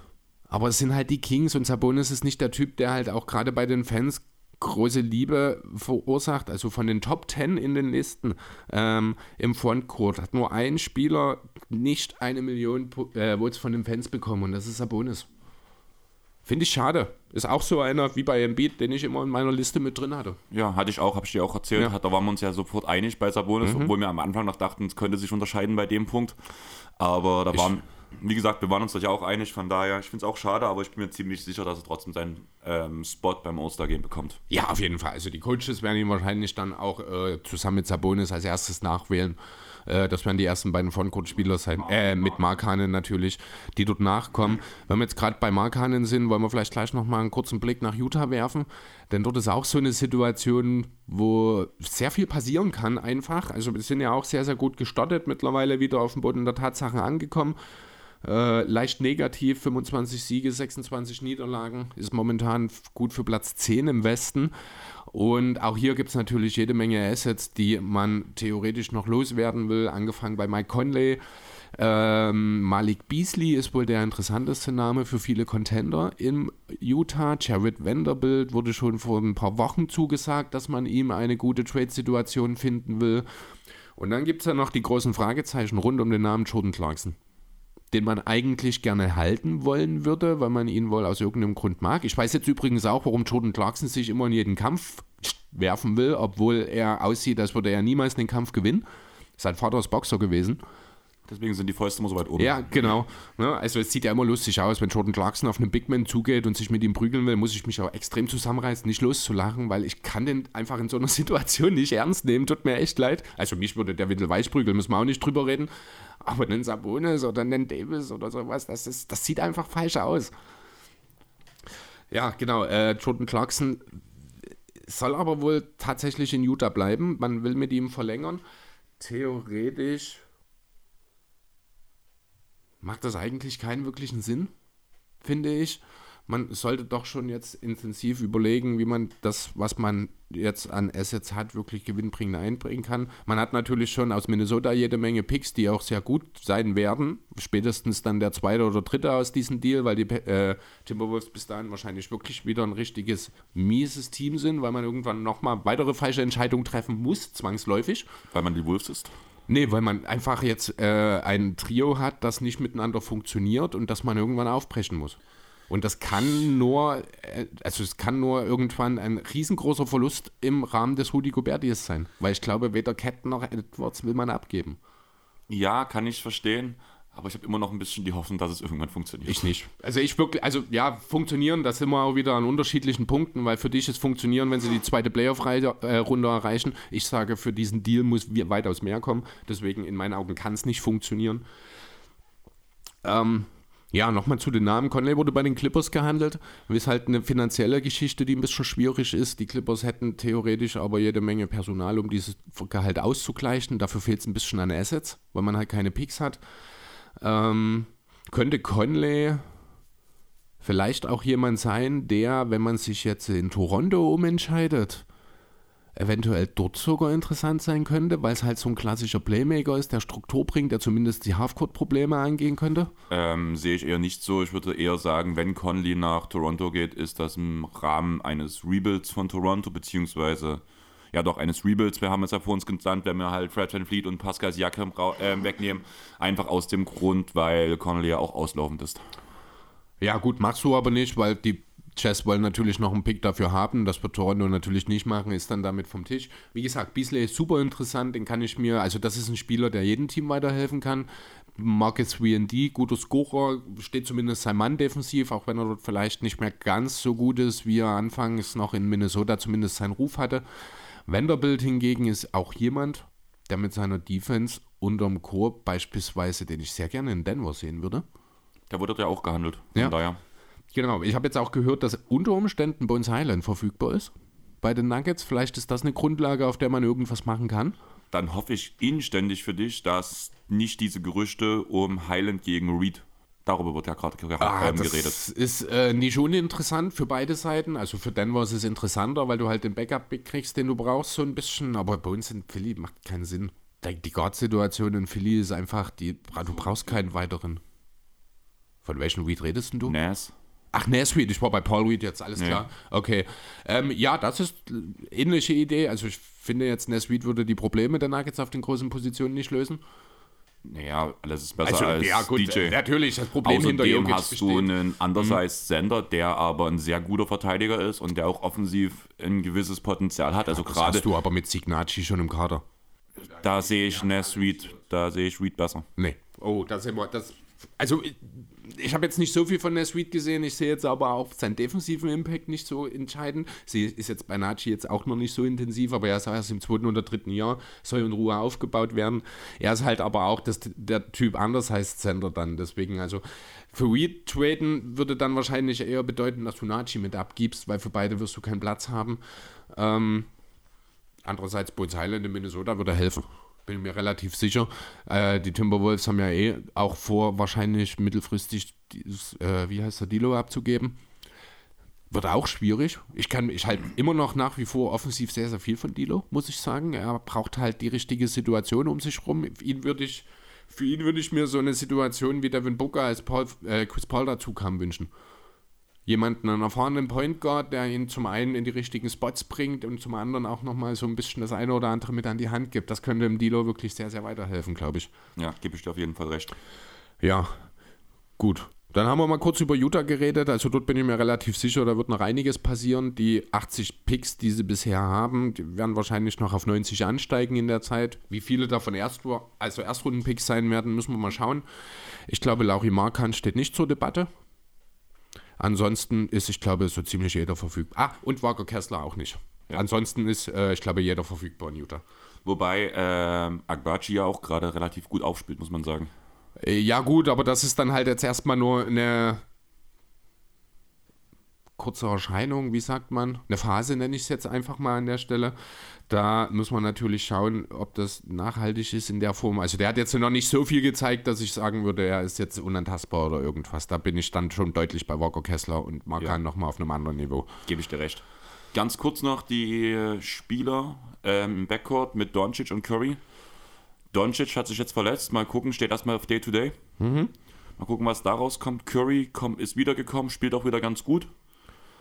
Aber es sind halt die Kings und Sabonis ist nicht der Typ, der halt auch gerade bei den Fans große Liebe verursacht. Also von den Top 10 in den Listen ähm, im Frontcourt hat nur ein Spieler nicht eine Million äh, Votes von den Fans bekommen und das ist Sabonis. Finde ich schade. Ist auch so einer wie bei Embiid, den ich immer in meiner Liste mit drin hatte. Ja, hatte ich auch, habe ich dir auch erzählt. Ja. Hat, da waren wir uns ja sofort einig bei Sabonis, obwohl wir am Anfang noch dachten, es könnte sich unterscheiden bei dem Punkt. Aber da waren, wie gesagt, wir waren uns da ja auch einig. Von daher, ich finde es auch schade, aber ich bin mir ziemlich sicher, dass er trotzdem seinen ähm, Spot beim All-Star-Game bekommt. Ja, auf jeden Fall. Also die Coaches werden ihn wahrscheinlich dann auch äh, zusammen mit Sabonis als erstes nachwählen. Äh, das werden die ersten beiden Frontcourt-Spieler sein. Äh, mit Markanen natürlich, die dort nachkommen. Wenn wir jetzt gerade bei Markanen sind, wollen wir vielleicht gleich nochmal einen kurzen Blick nach Utah werfen. Denn dort ist auch so eine Situation, wo sehr viel passieren kann einfach. Also wir sind ja auch sehr, sehr gut gestartet, mittlerweile wieder auf dem Boden der Tatsachen angekommen. Äh, leicht negativ, 25 Siege, 26 Niederlagen, ist momentan gut für Platz 10 im Westen. Und auch hier gibt es natürlich jede Menge Assets, die man theoretisch noch loswerden will, angefangen bei Mike Conley. Ähm, Malik Beasley ist wohl der interessanteste Name für viele Contender im Utah. Jared Vanderbilt wurde schon vor ein paar Wochen zugesagt, dass man ihm eine gute Trade-Situation finden will. Und dann gibt es ja noch die großen Fragezeichen rund um den Namen Jordan Clarkson den man eigentlich gerne halten wollen würde, weil man ihn wohl aus irgendeinem Grund mag. Ich weiß jetzt übrigens auch, warum Jordan Clarkson sich immer in jeden Kampf werfen will, obwohl er aussieht, als würde er niemals den Kampf gewinnen. Sein Vater ist Boxer gewesen. Deswegen sind die Fäuste immer so weit oben. Ja, genau. Ne, also es sieht ja immer lustig aus, wenn Jordan Clarkson auf einen Big Man zugeht und sich mit ihm prügeln will, muss ich mich auch extrem zusammenreißen, nicht loszulachen, weil ich kann den einfach in so einer Situation nicht ernst nehmen. Tut mir echt leid. Also mich würde der Windel weich prügeln, müssen wir auch nicht drüber reden. Aber einen Sabonis oder einen Davis oder sowas, das, ist, das sieht einfach falsch aus. Ja, genau. Äh, Jordan Clarkson soll aber wohl tatsächlich in Utah bleiben. Man will mit ihm verlängern. Theoretisch macht das eigentlich keinen wirklichen Sinn, finde ich. Man sollte doch schon jetzt intensiv überlegen, wie man das, was man jetzt an Assets hat, wirklich gewinnbringend einbringen kann. Man hat natürlich schon aus Minnesota jede Menge Picks, die auch sehr gut sein werden. Spätestens dann der zweite oder dritte aus diesem Deal, weil die äh, Timberwolves bis dahin wahrscheinlich wirklich wieder ein richtiges mieses Team sind, weil man irgendwann nochmal weitere falsche Entscheidungen treffen muss, zwangsläufig. Weil man die Wolves ist. Nee, weil man einfach jetzt äh, ein Trio hat, das nicht miteinander funktioniert und das man irgendwann aufbrechen muss. Und das kann nur, äh, also es kann nur irgendwann ein riesengroßer Verlust im Rahmen des Rudy Gobert Deals sein. Weil ich glaube, weder Cat noch Edwards will man abgeben. Ja, kann ich verstehen. Aber ich habe immer noch ein bisschen die Hoffnung, dass es irgendwann funktioniert. Ich nicht. Also ich wirklich, also ja, funktionieren, da sind wir auch wieder an unterschiedlichen Punkten, weil für dich ist funktionieren, wenn sie die zweite Playoff-Runde erreichen. Ich sage, für diesen Deal muss weitaus mehr kommen. Deswegen in meinen Augen kann es nicht funktionieren. Ähm, Ja, nochmal zu den Namen. Conley wurde bei den Clippers gehandelt. Ist halt eine finanzielle Geschichte, die ein bisschen schwierig ist. Die Clippers hätten theoretisch aber jede Menge Personal, um dieses Gehalt auszugleichen. Dafür fehlt es ein bisschen an Assets, weil man halt keine Picks hat. Ähm, könnte Conley vielleicht auch jemand sein, der, wenn man sich jetzt in Toronto umentscheidet, eventuell dort sogar interessant sein könnte, weil es halt so ein klassischer Playmaker ist, der Struktur bringt, der zumindest die Halfcourt-Probleme angehen könnte? Ähm, sehe ich eher nicht so. Ich würde eher sagen, wenn Conley nach Toronto geht, ist das im Rahmen eines Rebuilds von Toronto, beziehungsweise ja doch eines Rebuilds. Wir haben es ja vor uns genannt, wenn wir halt Fred Van Fleet und Pascal Siakam äh, wegnehmen. Einfach aus dem Grund, weil Conley ja auch auslaufend ist. Ja gut, machst du aber nicht, weil die Jazz wollen natürlich noch einen Pick dafür haben. Das wird Toronto natürlich nicht machen, ist dann damit vom Tisch. Wie gesagt, Beasley ist super interessant, den kann ich mir, also das ist ein Spieler, der jedem Team weiterhelfen kann. Marcus 3D, guter Scorer, steht zumindest sein Mann defensiv, auch wenn er dort vielleicht nicht mehr ganz so gut ist, wie er anfangs noch in Minnesota zumindest seinen Ruf hatte. Vanderbilt hingegen ist auch jemand, der mit seiner Defense unterm Chor beispielsweise, den ich sehr gerne in Denver sehen würde. Der wurde ja auch gehandelt. Ja. Daher. Genau, ich habe jetzt auch gehört, dass unter Umständen Bones Highland verfügbar ist bei den Nuggets. Vielleicht ist das eine Grundlage, auf der man irgendwas machen kann. Dann hoffe ich inständig für dich, dass nicht diese Gerüchte um Highland gegen Reed Darüber wird ja gerade ah, ähm, geredet. Das ist äh, nicht uninteressant für beide Seiten. Also für Denver ist es interessanter, weil du halt den Backup kriegst, den du brauchst, so ein bisschen. Aber bei uns in Philly macht keinen Sinn. Die Guard-Situation in Philly ist einfach, die, du brauchst keinen weiteren. Von welchem Reed redest du? Nas. Ach, Nasweed, ich war bei Paul Reed jetzt, alles klar. Ja. Okay. Ähm, ja, das ist eine ähnliche Idee. Also ich finde jetzt, Nasweed würde die Probleme der Nuggets auf den großen Positionen nicht lösen. Naja, alles ist besser also, als ja, gut, DJ. Natürlich, das Problem Außerdem hinter Jokic hast besteht. du einen undersized Sender, der aber ein sehr guter Verteidiger ist und der auch offensiv ein gewisses Potenzial hat. Also gerade. hast du aber mit Signacci schon im Kader. Da sehe ich Nasweed, da sehe ich Reed besser. Nee. Oh, das, das also ich habe jetzt nicht so viel von der Suite gesehen. Ich sehe jetzt aber auch seinen defensiven Impact nicht so entscheidend. Sie ist jetzt bei Nachi jetzt auch noch nicht so intensiv, aber er ist erst im zweiten oder dritten Jahr, soll in Ruhe aufgebaut werden. Er ist halt aber auch das, der Typ anders heißt Center dann. Deswegen, also für Reed traden würde dann wahrscheinlich eher bedeuten, dass du Nachi mit abgibst, weil für beide wirst du keinen Platz haben. Ähm, andererseits, Bones Highland in Minnesota würde helfen bin mir relativ sicher. Äh, die Timberwolves haben ja eh auch vor, wahrscheinlich mittelfristig, dieses, äh, wie heißt der, Dilo abzugeben. Wird auch schwierig. Ich kann, ich halt immer noch nach wie vor offensiv sehr, sehr viel von Dilo, muss ich sagen. Er braucht halt die richtige Situation um sich rum. Ihn würde ich, für ihn würde ich mir so eine Situation wie Devin Booker als Paul, äh, Chris Paul dazu kam wünschen jemanden, einen erfahrenen Point Guard, der ihn zum einen in die richtigen Spots bringt und zum anderen auch nochmal so ein bisschen das eine oder andere mit an die Hand gibt. Das könnte dem Dilo wirklich sehr, sehr weiterhelfen, glaube ich. Ja, gebe ich dir auf jeden Fall recht. Ja, gut. Dann haben wir mal kurz über Utah geredet. Also dort bin ich mir relativ sicher, da wird noch einiges passieren. Die 80 Picks, die sie bisher haben, die werden wahrscheinlich noch auf 90 ansteigen in der Zeit. Wie viele davon Erst also Erstrunden-Picks sein werden, müssen wir mal schauen. Ich glaube, Lauri Markan steht nicht zur Debatte. Ansonsten ist, ich glaube, so ziemlich jeder verfügbar. Ah, und Walker Kessler auch nicht. Ja. Ansonsten ist, äh, ich glaube, jeder verfügbar in Utah. Wobei ähm, Agbachi ja auch gerade relativ gut aufspielt, muss man sagen. Äh, ja, gut, aber das ist dann halt jetzt erstmal nur eine kurze Erscheinung, wie sagt man? Eine Phase nenne ich es jetzt einfach mal an der Stelle. Da muss man natürlich schauen, ob das nachhaltig ist in der Form. Also der hat jetzt noch nicht so viel gezeigt, dass ich sagen würde, er ist jetzt unantastbar oder irgendwas. Da bin ich dann schon deutlich bei Walker Kessler und Markan ja. nochmal auf einem anderen Niveau. Gebe ich dir recht. Ganz kurz noch die Spieler ähm, im Backcourt mit Doncic und Curry. Doncic hat sich jetzt verletzt. Mal gucken, steht erstmal auf Day-to-Day. -Day. Mhm. Mal gucken, was daraus kommt. Curry kommt, ist wiedergekommen, spielt auch wieder ganz gut.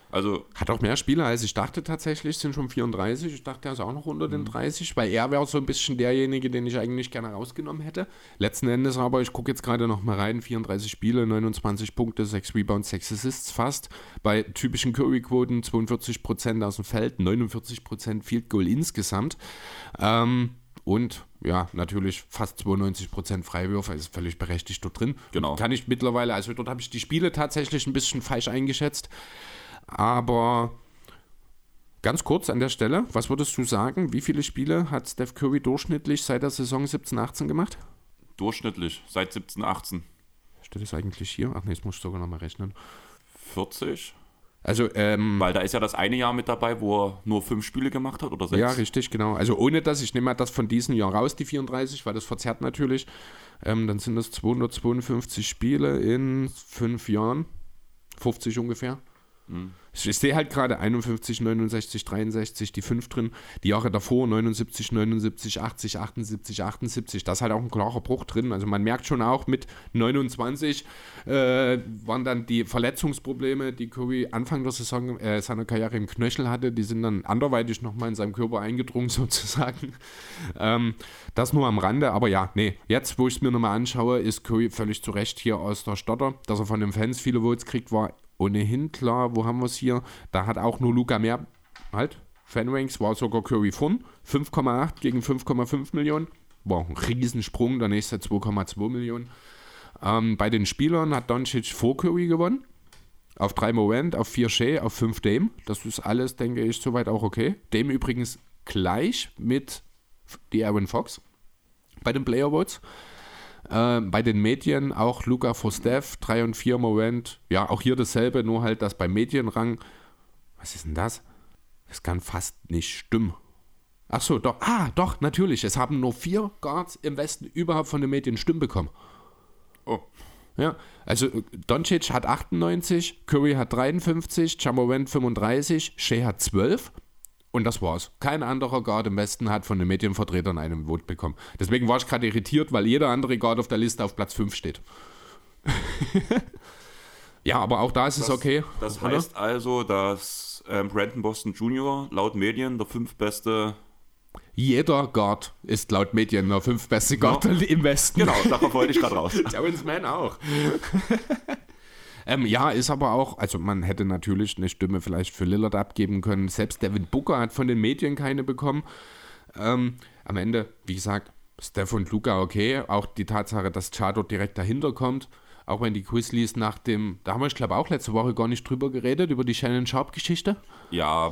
Also Hat auch mehr Spieler, als ich dachte tatsächlich, sind schon 34. Ich dachte, er ist auch noch unter den 30, mhm. weil er wäre so ein bisschen derjenige, den ich eigentlich gerne rausgenommen hätte. Letzten Endes aber, ich gucke jetzt gerade noch mal rein, 34 Spiele, 29 Punkte, 6 Rebounds, 6 Assists fast. Bei typischen Curry-Quoten 42% aus dem Feld, 49% Field Goal insgesamt. Ähm, und ja, natürlich fast 92% Freiwürfe, ist völlig berechtigt dort drin. Genau. Kann ich mittlerweile, also dort habe ich die Spiele tatsächlich ein bisschen falsch eingeschätzt. Aber ganz kurz an der Stelle, was würdest du sagen? Wie viele Spiele hat Steph Curry durchschnittlich seit der Saison 17-18 gemacht? Durchschnittlich, seit 17-18. Steht das eigentlich hier? Ach nee, das muss ich sogar nochmal rechnen. 40? Also, ähm, Weil da ist ja das eine Jahr mit dabei, wo er nur fünf Spiele gemacht hat oder sechs. Ja, richtig, genau. Also ohne das, ich nehme mal das von diesem Jahr raus, die 34, weil das verzerrt natürlich. Ähm, dann sind das 252 Spiele in fünf Jahren. 50 ungefähr. Ich, ich sehe halt gerade 51, 69, 63, die 5 drin. Die Jahre davor 79, 79, 80, 78, 78. Da ist halt auch ein klarer Bruch drin. Also man merkt schon auch mit 29 äh, waren dann die Verletzungsprobleme, die Kobe Anfang der Saison äh, seiner Karriere im Knöchel hatte, die sind dann anderweitig nochmal in seinem Körper eingedrungen sozusagen. Ähm, das nur am Rande, aber ja, nee, jetzt, wo ich es mir nochmal anschaue, ist Kobe völlig zu Recht hier aus der Stotter. Dass er von den Fans viele Votes kriegt, war ohnehin klar. Wo haben wir es hier? Da hat auch nur Luca mehr, halt, Fanranks war sogar Curry von 5,8 gegen 5,5 Millionen. War ein Riesensprung, der nächste 2,2 Millionen. Ähm, bei den Spielern hat Doncic vor Curry gewonnen. Auf 3 Moment, auf 4 Shea, auf 5 Dame. Das ist alles, denke ich, soweit auch okay. Dame übrigens gleich mit die Aaron Fox bei den Player Votes. Äh, bei den Medien auch Luca for Steph, 3 und 4 Moment. Ja, auch hier dasselbe, nur halt das beim Medienrang. Was ist denn das? Das kann fast nicht stimmen. Ach so, doch. Ah, doch, natürlich. Es haben nur vier Guards im Westen überhaupt von den Medien Stimmen bekommen. Oh. Ja, also äh, Doncic hat 98, Curry hat 53, Jamorant 35, Shea hat 12 und das war's. Kein anderer Guard im Westen hat von den Medienvertretern einen Vote bekommen. Deswegen war ich gerade irritiert, weil jeder andere Guard auf der Liste auf Platz 5 steht. ja, aber auch da ist es okay. Das oder? heißt also, dass ähm, Brandon Boston Jr. laut Medien der fünftbeste. Jeder Guard ist laut Medien der fünf beste Guard im Westen. Genau, darauf wollte ich gerade raus. Terrence Mann auch. ähm, ja, ist aber auch, also man hätte natürlich eine Stimme vielleicht für Lillard abgeben können. Selbst Devin Booker hat von den Medien keine bekommen. Ähm, am Ende, wie gesagt, Steph und Luca okay. Auch die Tatsache, dass Char dort direkt dahinter kommt. Auch wenn die Grizzlies nach dem, da haben wir, ich glaube, auch letzte Woche gar nicht drüber geredet, über die Shannon Sharp-Geschichte. Ja,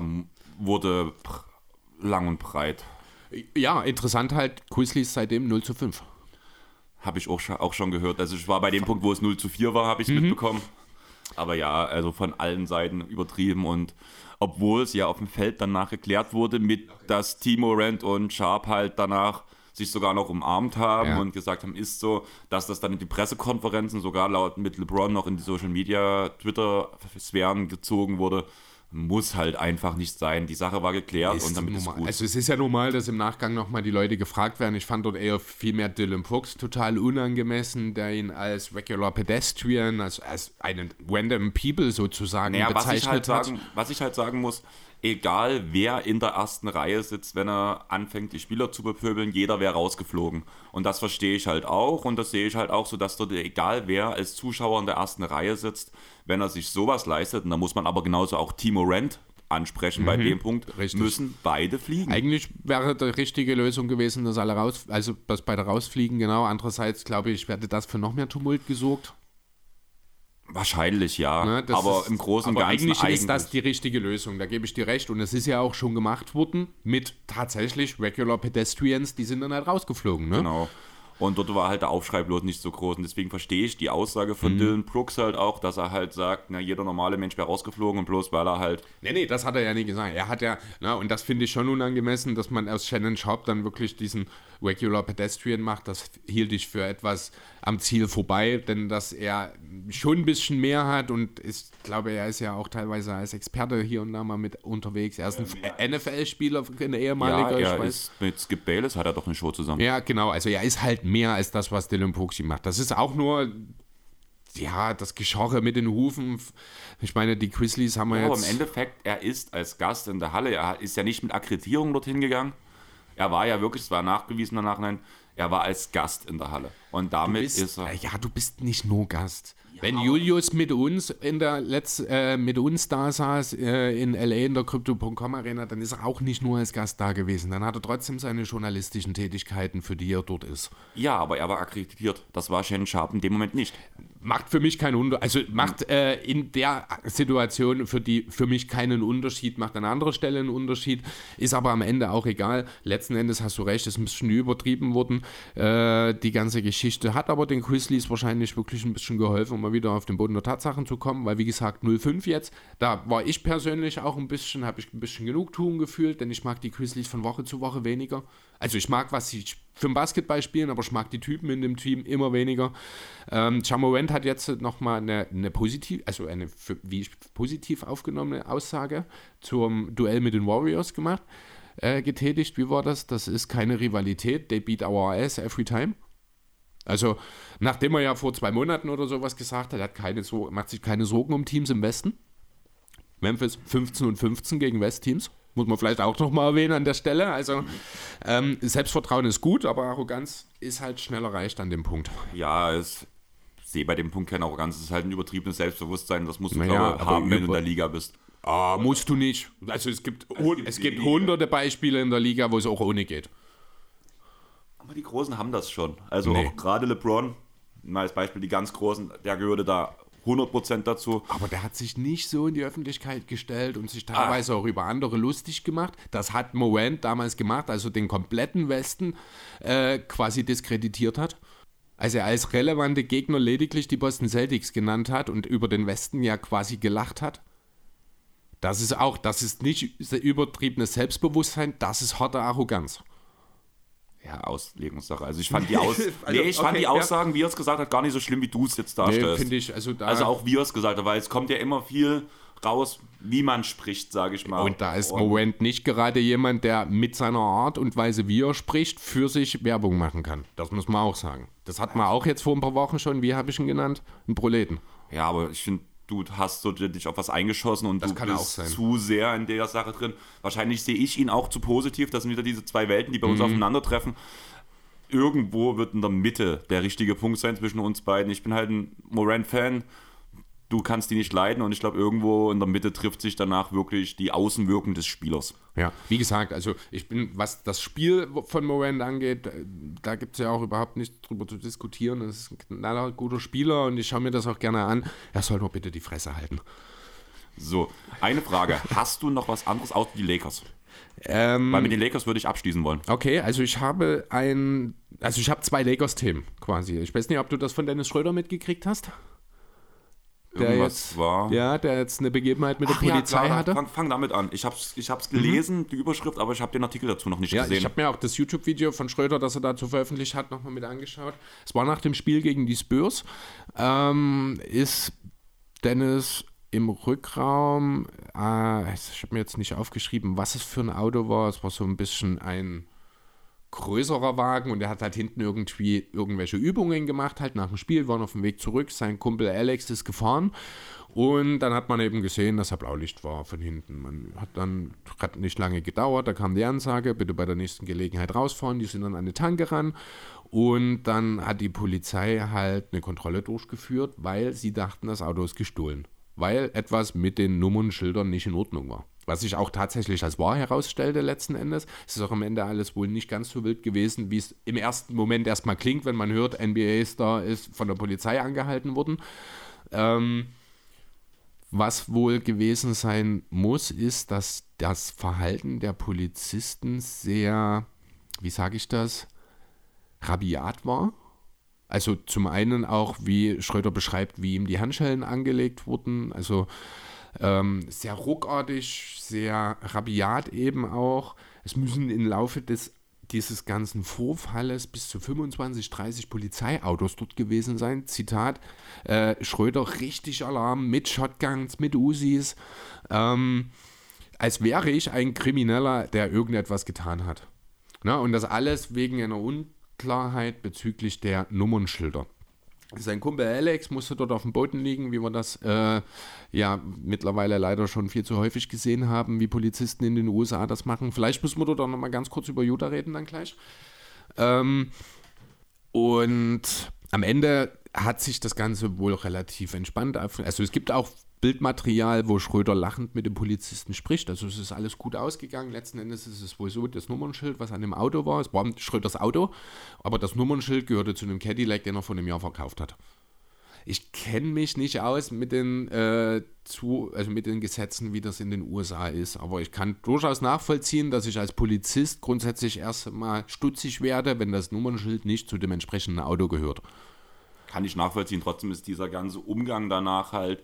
wurde lang und breit. Ja, interessant halt, Grizzlies seitdem 0 zu 5. Habe ich auch schon, auch schon gehört. Also ich war bei dem Punkt, wo es 0 zu 4 war, habe ich es mitbekommen. Aber ja, also von allen Seiten übertrieben und obwohl es ja auf dem Feld danach geklärt wurde, mit dass Timo Rand und Sharp halt danach sich sogar noch umarmt haben Ja. und gesagt haben, ist so, dass das dann in die Pressekonferenzen sogar laut mit LeBron noch in die Social Media Twitter-Sphären gezogen wurde, muss halt einfach nicht sein. Die Sache war geklärt und damit ist normal. gut. Also es ist ja normal, dass im Nachgang nochmal die Leute gefragt werden. Ich fand dort eher viel mehr Dylan Brooks total unangemessen, der ihn als Regular Pedestrian, als, als einen random People sozusagen Naja, was ich, bezeichnet halt hat. sagen, was ich halt sagen muss, egal wer in der ersten Reihe sitzt, wenn er anfängt, die Spieler zu bepöbeln, jeder wäre rausgeflogen. Und das verstehe ich halt auch und das sehe ich halt auch so, dass dort egal wer als Zuschauer in der ersten Reihe sitzt, wenn er sich sowas leistet, und da muss man aber genauso auch Timo Rent ansprechen bei dem Punkt, Mhm. richtig. müssen beide fliegen. Eigentlich wäre die richtige Lösung gewesen, dass alle raus, also dass beide rausfliegen, genau. Andererseits glaube ich, werde das für noch mehr Tumult gesorgt. Wahrscheinlich ja, Ne, aber ist- im Großen und Ganzen eigentlich, ist das die richtige Lösung, da gebe ich dir recht. Und es ist ja auch schon gemacht worden mit tatsächlich Regular Pedestrians, die sind dann halt rausgeflogen. Ne? Genau. Und dort war halt der Aufschrei bloß nicht so groß. Und deswegen verstehe ich die Aussage Mhm. von Dylan Brooks halt auch, dass er halt sagt, na, jeder normale Mensch wäre rausgeflogen und bloß weil er halt Nee, nee, das hat er ja nie gesagt. Er hat ja, na, und das finde ich schon unangemessen, dass man aus Shannon Sharp dann wirklich diesen Regular Pedestrian macht. Das hielt ich für etwas am Ziel vorbei, denn dass er schon ein bisschen mehr hat und ich glaube, er ist ja auch teilweise als Experte hier und da mal mit unterwegs. Er ist ein NFL-Spieler, ein ehemaliger, ja, er ist mit Skip Bayless hat er doch eine Show zusammen. Ja, genau. Also er ist halt mehr als das, was Dylan ihm macht. Das ist auch nur, ja, das Geschorre mit den Hufen. Ich meine, die Grizzlies haben wir Aber im jetzt... Endeffekt, er ist als Gast in der Halle, er ist ja nicht mit Akkreditierung dorthin gegangen. Er war ja wirklich, es war nachgewiesen im Nachhinein, er war als Gast in der Halle. Und damit bist, ist er. ja, du bist nicht nur Gast. Wenn Julius mit uns in der Letz, äh, mit uns da saß äh, in LA in der Crypto.com Arena, dann ist er auch nicht nur als Gast da gewesen. Dann hat er trotzdem seine journalistischen Tätigkeiten, für die er dort ist. Ja, aber er war akkreditiert. Das war Shannon Sharp in dem Moment nicht. macht für mich keinen Unterschied. Also macht äh, in der Situation für, die, für mich keinen Unterschied, macht an anderer Stelle einen Unterschied, ist aber am Ende auch egal. Letzten Endes hast du recht, ist ein bisschen übertrieben worden, äh, die ganze Geschichte. Hat aber den Grizzlies wahrscheinlich wirklich ein bisschen geholfen, um mal wieder auf den Boden der Tatsachen zu kommen, weil wie gesagt 0-5 jetzt, da war ich persönlich auch ein bisschen, habe ich ein bisschen Genugtuung gefühlt, denn ich mag die Grizzlies von Woche zu Woche weniger. Also ich mag, was sie für ein Basketball spielen, aber ich mag die Typen in dem Team immer weniger. Ähm, Jamorant hat jetzt nochmal eine, eine positiv, also eine für, wie ich, positiv aufgenommene Aussage zum Duell mit den Warriors gemacht, äh, getätigt. Wie war das? Das ist keine Rivalität. They beat our ass every time. Also, nachdem er ja vor zwei Monaten oder sowas gesagt hat, hat keine so macht sich keine Sorgen um Teams im Westen. Memphis 15 und 15 gegen West-Teams. Muss man vielleicht auch nochmal erwähnen an der Stelle. Also ähm, Selbstvertrauen ist gut, aber Arroganz ist halt schnell erreicht an dem Punkt. Ja, es sehe bei dem Punkt keine Arroganz. Es ist halt ein übertriebenes Selbstbewusstsein. Das musst du naja, haben, wenn du in der Liga bist. Ah, musst du nicht. Also es gibt, es gibt, es gibt hunderte Beispiele in der Liga, wo es auch ohne geht. Aber die Großen haben das schon. Also nee. auch gerade LeBron, mal als Beispiel, die ganz Großen, der gehörte da 100% dazu. Aber der hat sich nicht so in die Öffentlichkeit gestellt und sich teilweise ah. auch über andere lustig gemacht. Das hat Morant damals gemacht, also den kompletten Westen äh, quasi diskreditiert hat. Als er als relevante Gegner lediglich die Boston Celtics genannt hat und über den Westen ja quasi gelacht hat. Das ist auch, das ist nicht übertriebenes Selbstbewusstsein, das ist harte Arroganz ja, Auslegungssache. Also ich fand die, Aus also, nee, ich fand die Aussagen, ja. wie er es gesagt hat, gar nicht so schlimm, wie du es jetzt darstellst. Nee, finde ich. Also, da also auch wie er es gesagt hat, weil es kommt ja immer viel raus, wie man spricht, sage ich mal. Und da ist Moment nicht gerade jemand, der mit seiner Art und Weise, wie er spricht, für sich Werbung machen kann. Das muss man auch sagen. Das hat man auch jetzt vor ein paar Wochen schon, wie habe ich ihn genannt? Ein Proleten. Ja, aber ich finde, du hast so dich auf was eingeschossen und das du bist zu sehr in der Sache drin. Wahrscheinlich sehe ich ihn auch zu positiv. Das sind wieder diese zwei Welten, die bei uns mhm. aufeinandertreffen. Irgendwo wird in der Mitte der richtige Punkt sein zwischen uns beiden. Ich bin halt ein Moran-Fan du kannst die nicht leiden und ich glaube, irgendwo in der Mitte trifft sich danach wirklich die Außenwirkung des Spielers. Ja, wie gesagt, also ich bin, was das Spiel von Morand angeht, da gibt es ja auch überhaupt nichts drüber zu diskutieren. Das ist ein knaller guter Spieler und ich schaue mir das auch gerne an. Er soll nur bitte die Fresse halten. So, eine Frage. Hast du noch was anderes außer die Lakers? Ähm, Weil mit den Lakers würde ich abschließen wollen. Okay, also ich habe ein, also ich habe zwei Lakers-Themen quasi. Ich weiß nicht, ob du das von Dennis Schröder mitgekriegt hast der jetzt, war. Ja, der jetzt eine Begebenheit mit Ach, der Polizei ja, hatte. Fang, fang, damit an. Ich habe es ich hab's gelesen, mhm. die Überschrift, aber ich habe den Artikel dazu noch nicht ja, gesehen. Ich habe mir auch das YouTube-Video von Schröder, das er dazu veröffentlicht hat, nochmal mit angeschaut. Es war nach dem Spiel gegen die Spurs. Ähm, ist Dennis im Rückraum, äh, ich habe mir jetzt nicht aufgeschrieben, was es für ein Auto war. Es war so ein bisschen ein größerer Wagen und er hat halt hinten irgendwie irgendwelche Übungen gemacht, halt nach dem Spiel, waren auf dem Weg zurück, sein Kumpel Alex ist gefahren und dann hat man eben gesehen, dass er Blaulicht war von hinten. Man hat dann, hat nicht lange gedauert, da kam die Ansage, bitte bei der nächsten Gelegenheit rausfahren, die sind dann an die Tanke ran und dann hat die Polizei halt eine Kontrolle durchgeführt, weil sie dachten, das Auto ist gestohlen, weil etwas mit den Nummernschildern nicht in Ordnung war was sich auch tatsächlich als wahr herausstellte letzten Endes. Es ist auch am Ende alles wohl nicht ganz so wild gewesen, wie es im ersten Moment erstmal klingt, wenn man hört, NBA-Star ist von der Polizei angehalten worden. Ähm, was wohl gewesen sein muss, ist, dass das Verhalten der Polizisten sehr, wie sage ich das, rabiat war. Also zum einen auch, wie Schröder beschreibt, wie ihm die Handschellen angelegt wurden. Also ähm, sehr ruckartig, sehr rabiat eben auch. Es müssen im Laufe des dieses ganzen Vorfalles bis zu 25, 30 Polizeiautos dort gewesen sein. Zitat, äh, Schröder richtig Alarm mit Shotguns, mit Usis, ähm, als wäre ich ein Krimineller, der irgendetwas getan hat. Na, und das alles wegen einer Unklarheit bezüglich der Nummernschilder. Sein Kumpel Alex musste dort auf dem Boden liegen, wie wir das äh, ja mittlerweile leider schon viel zu häufig gesehen haben, wie Polizisten in den USA das machen. Vielleicht müssen wir dort auch nochmal ganz kurz über Utah reden dann gleich. Ähm, und am Ende hat sich das Ganze wohl relativ entspannt. Also es gibt auch Bildmaterial, wo Schröder lachend mit dem Polizisten spricht. Also es ist alles gut ausgegangen. Letzten Endes ist es wohl so, das Nummernschild, was an dem Auto war, es war Schröders Auto, aber das Nummernschild gehörte zu einem Cadillac, den er vor einem Jahr verkauft hat. ich kenne mich nicht aus mit den, äh, zu, also mit den Gesetzen, wie das in den USA ist. Aber ich kann durchaus nachvollziehen, dass ich als Polizist grundsätzlich erst mal stutzig werde, wenn das Nummernschild nicht zu dem entsprechenden Auto gehört. Kann ich nachvollziehen. Trotzdem ist dieser ganze Umgang danach halt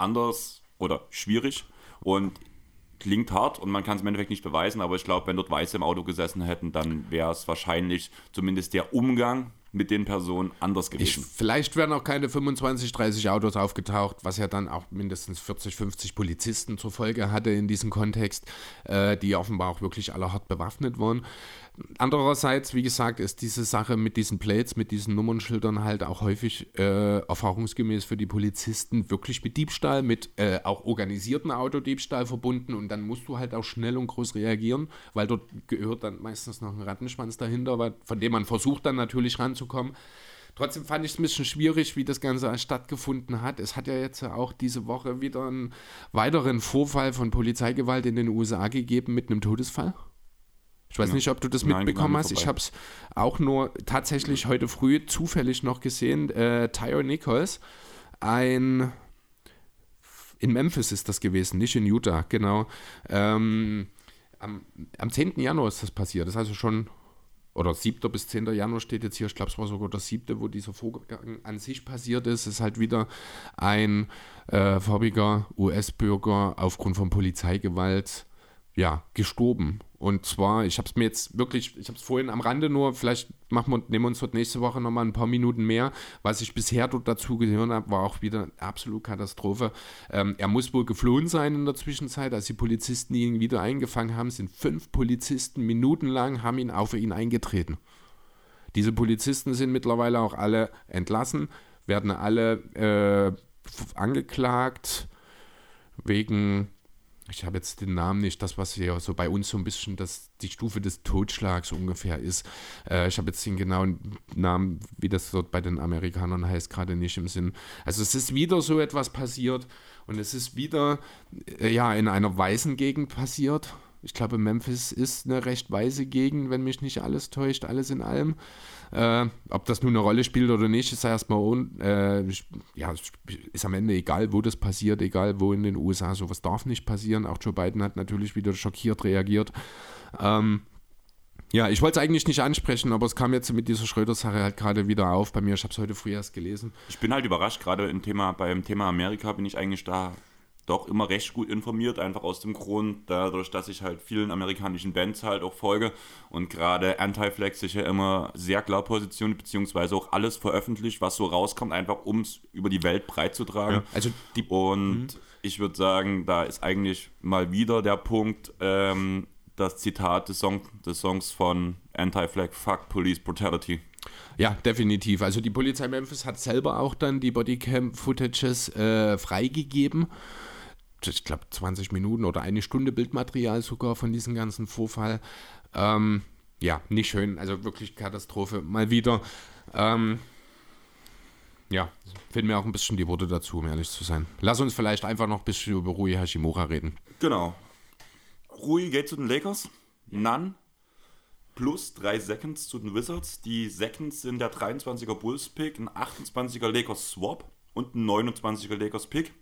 anders oder schwierig und klingt hart und man kann es im Endeffekt nicht beweisen, aber ich glaube, wenn dort Weiße im Auto gesessen hätten, dann wäre es wahrscheinlich zumindest der Umgang mit den Personen anders gewesen. Ich, vielleicht wären auch keine 25, 30 Autos aufgetaucht, was ja dann auch mindestens 40, 50 Polizisten zur Folge hatte in diesem Kontext, äh, die offenbar auch wirklich alle hart bewaffnet waren. Andererseits, wie gesagt, ist diese Sache mit diesen Plates, mit diesen Nummernschildern halt auch häufig äh, erfahrungsgemäß für die Polizisten wirklich mit Diebstahl, mit äh, auch organisierten Autodiebstahl verbunden und dann musst du halt auch schnell und groß reagieren, weil dort gehört dann meistens noch ein Rattenschwanz dahinter, von dem man versucht dann natürlich ranzukommen. Trotzdem fand ich es ein bisschen schwierig, wie das Ganze stattgefunden hat. Es hat ja jetzt auch diese Woche wieder einen weiteren Vorfall von Polizeigewalt in den USA gegeben mit einem Todesfall. Ich weiß ja. nicht, ob du das Nein, mitbekommen hast. Ich habe es auch nur tatsächlich heute früh zufällig noch gesehen. Äh, Tyre Nichols, ein in Memphis ist das gewesen, nicht in Utah, genau. Ähm, am, am 10. Januar ist das passiert. Das ist also schon, oder 7. bis 10. Januar steht jetzt hier, ich glaube, es war sogar der 7., wo dieser Vorgang an sich passiert ist. Es ist halt wieder ein äh, farbiger US-Bürger aufgrund von Polizeigewalt ja, gestorben. Und zwar, ich habe es mir jetzt wirklich, ich habe es vorhin am Rande nur, vielleicht machen wir, nehmen wir uns dort nächste Woche nochmal ein paar Minuten mehr. Was ich bisher dort dazu gehört habe, war auch wieder eine absolute Katastrophe. Ähm, er muss wohl geflohen sein in der Zwischenzeit. Als die Polizisten ihn wieder eingefangen haben, sind fünf Polizisten minutenlang, haben ihn auf ihn eingetreten. Diese Polizisten sind mittlerweile auch alle entlassen, werden alle äh, angeklagt wegen ich habe jetzt den Namen nicht, das, was ja so bei uns so ein bisschen das, die Stufe des Totschlags ungefähr ist. Äh, ich habe jetzt den genauen Namen, wie das dort bei den Amerikanern heißt, gerade nicht im Sinn. Also es ist wieder so etwas passiert und es ist wieder äh, ja in einer weißen Gegend passiert. Ich glaube, Memphis ist eine recht weiße Gegend, wenn mich nicht alles täuscht, alles in allem. Äh, ob das nun eine Rolle spielt oder nicht, ist erstmal äh, ja, ist am Ende egal, wo das passiert, egal wo in den USA, sowas darf nicht passieren. Auch Joe Biden hat natürlich wieder schockiert reagiert. Ähm, ja, ich wollte es eigentlich nicht ansprechen, aber es kam jetzt mit dieser Schröder-Sache halt gerade wieder auf bei mir. Ich habe es heute früh erst gelesen. Ich bin halt überrascht, gerade im Thema, beim Thema Amerika bin ich eigentlich da doch immer recht gut informiert, einfach aus dem Grund, dadurch, dass ich halt vielen amerikanischen Bands halt auch folge und gerade Anti-Flag sich ja immer sehr klar positioniert, beziehungsweise auch alles veröffentlicht, was so rauskommt, einfach um es über die Welt breit zu tragen. Ja, also die, und mhm. ich würde sagen, da ist eigentlich mal wieder der Punkt, ähm, das Zitat des, Song, des Songs von Anti-Flag, Fuck Police Brutality. Ja, definitiv. Also die Polizei Memphis hat selber auch dann die Bodycam-Footages äh, freigegeben ich glaube, 20 Minuten oder eine Stunde Bildmaterial sogar von diesem ganzen Vorfall. Ähm, ja, nicht schön, also wirklich Katastrophe. Mal wieder. Ähm, ja, fehlen mir auch ein bisschen die Worte dazu, um ehrlich zu sein. Lass uns vielleicht einfach noch ein bisschen über Rui Hashimura reden. Genau. Rui geht zu den Lakers. None plus 3 Seconds zu den Wizards. Die Seconds sind der 23er Bulls Pick, ein 28er Lakers Swap und ein 29er Lakers Pick.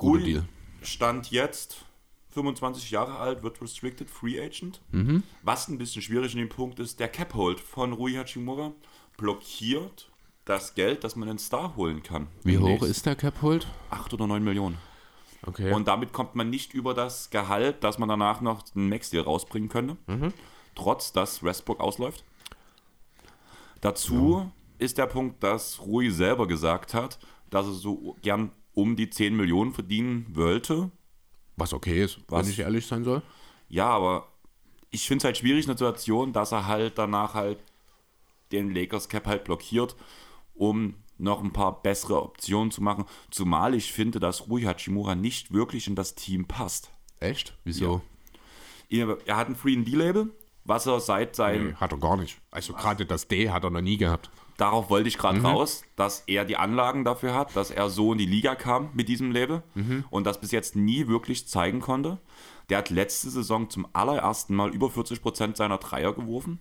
Guter Deal. Stand jetzt 25 Jahre alt, wird Restricted Free Agent. Mhm. Was ein bisschen schwierig in dem Punkt ist, der Cap-Hold von Rui Hachimura blockiert das Geld, das man in Star holen kann. Wie hoch ist der Cap-Hold? 8 oder 9 Millionen. Okay. Und damit kommt man nicht über das Gehalt, dass man danach noch einen Max-Deal rausbringen könnte. Mhm. Trotz, dass Westbrook ausläuft. Dazu ja. ist der Punkt, dass Rui selber gesagt hat, dass er so gern um die 10 Millionen verdienen wollte. Was okay ist, was, wenn ich ehrlich sein soll. Ja, aber ich finde es halt schwierig in der Situation, dass er halt danach halt den Lakers Cap halt blockiert, um noch ein paar bessere Optionen zu machen. Zumal ich finde, dass Rui Hachimura nicht wirklich in das Team passt. Echt? Wieso? Ja. Er hat ein Free D-Label, was er seit seinem. Nee, hat er gar nicht. Also gerade das D hat er noch nie gehabt darauf wollte ich gerade mhm. raus, dass er die Anlagen dafür hat, dass er so in die Liga kam mit diesem Label mhm. und das bis jetzt nie wirklich zeigen konnte. Der hat letzte Saison zum allerersten Mal über 40% seiner Dreier geworfen.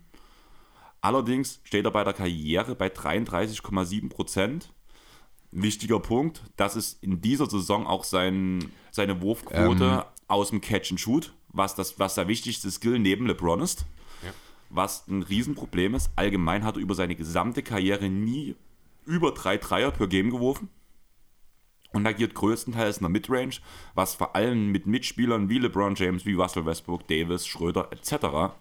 Allerdings steht er bei der Karriere bei 33,7%. wichtiger Punkt, das ist in dieser Saison auch sein, seine Wurfquote ähm. aus dem Catch and Shoot, was, das, was der wichtigste Skill neben LeBron ist. Was ein Riesenproblem ist. Allgemein hat er über seine gesamte Karriere nie über drei Dreier per Game geworfen und agiert größtenteils in der Midrange, was vor allem mit Mitspielern wie LeBron James, wie Russell Westbrook, Davis, Schröder etc.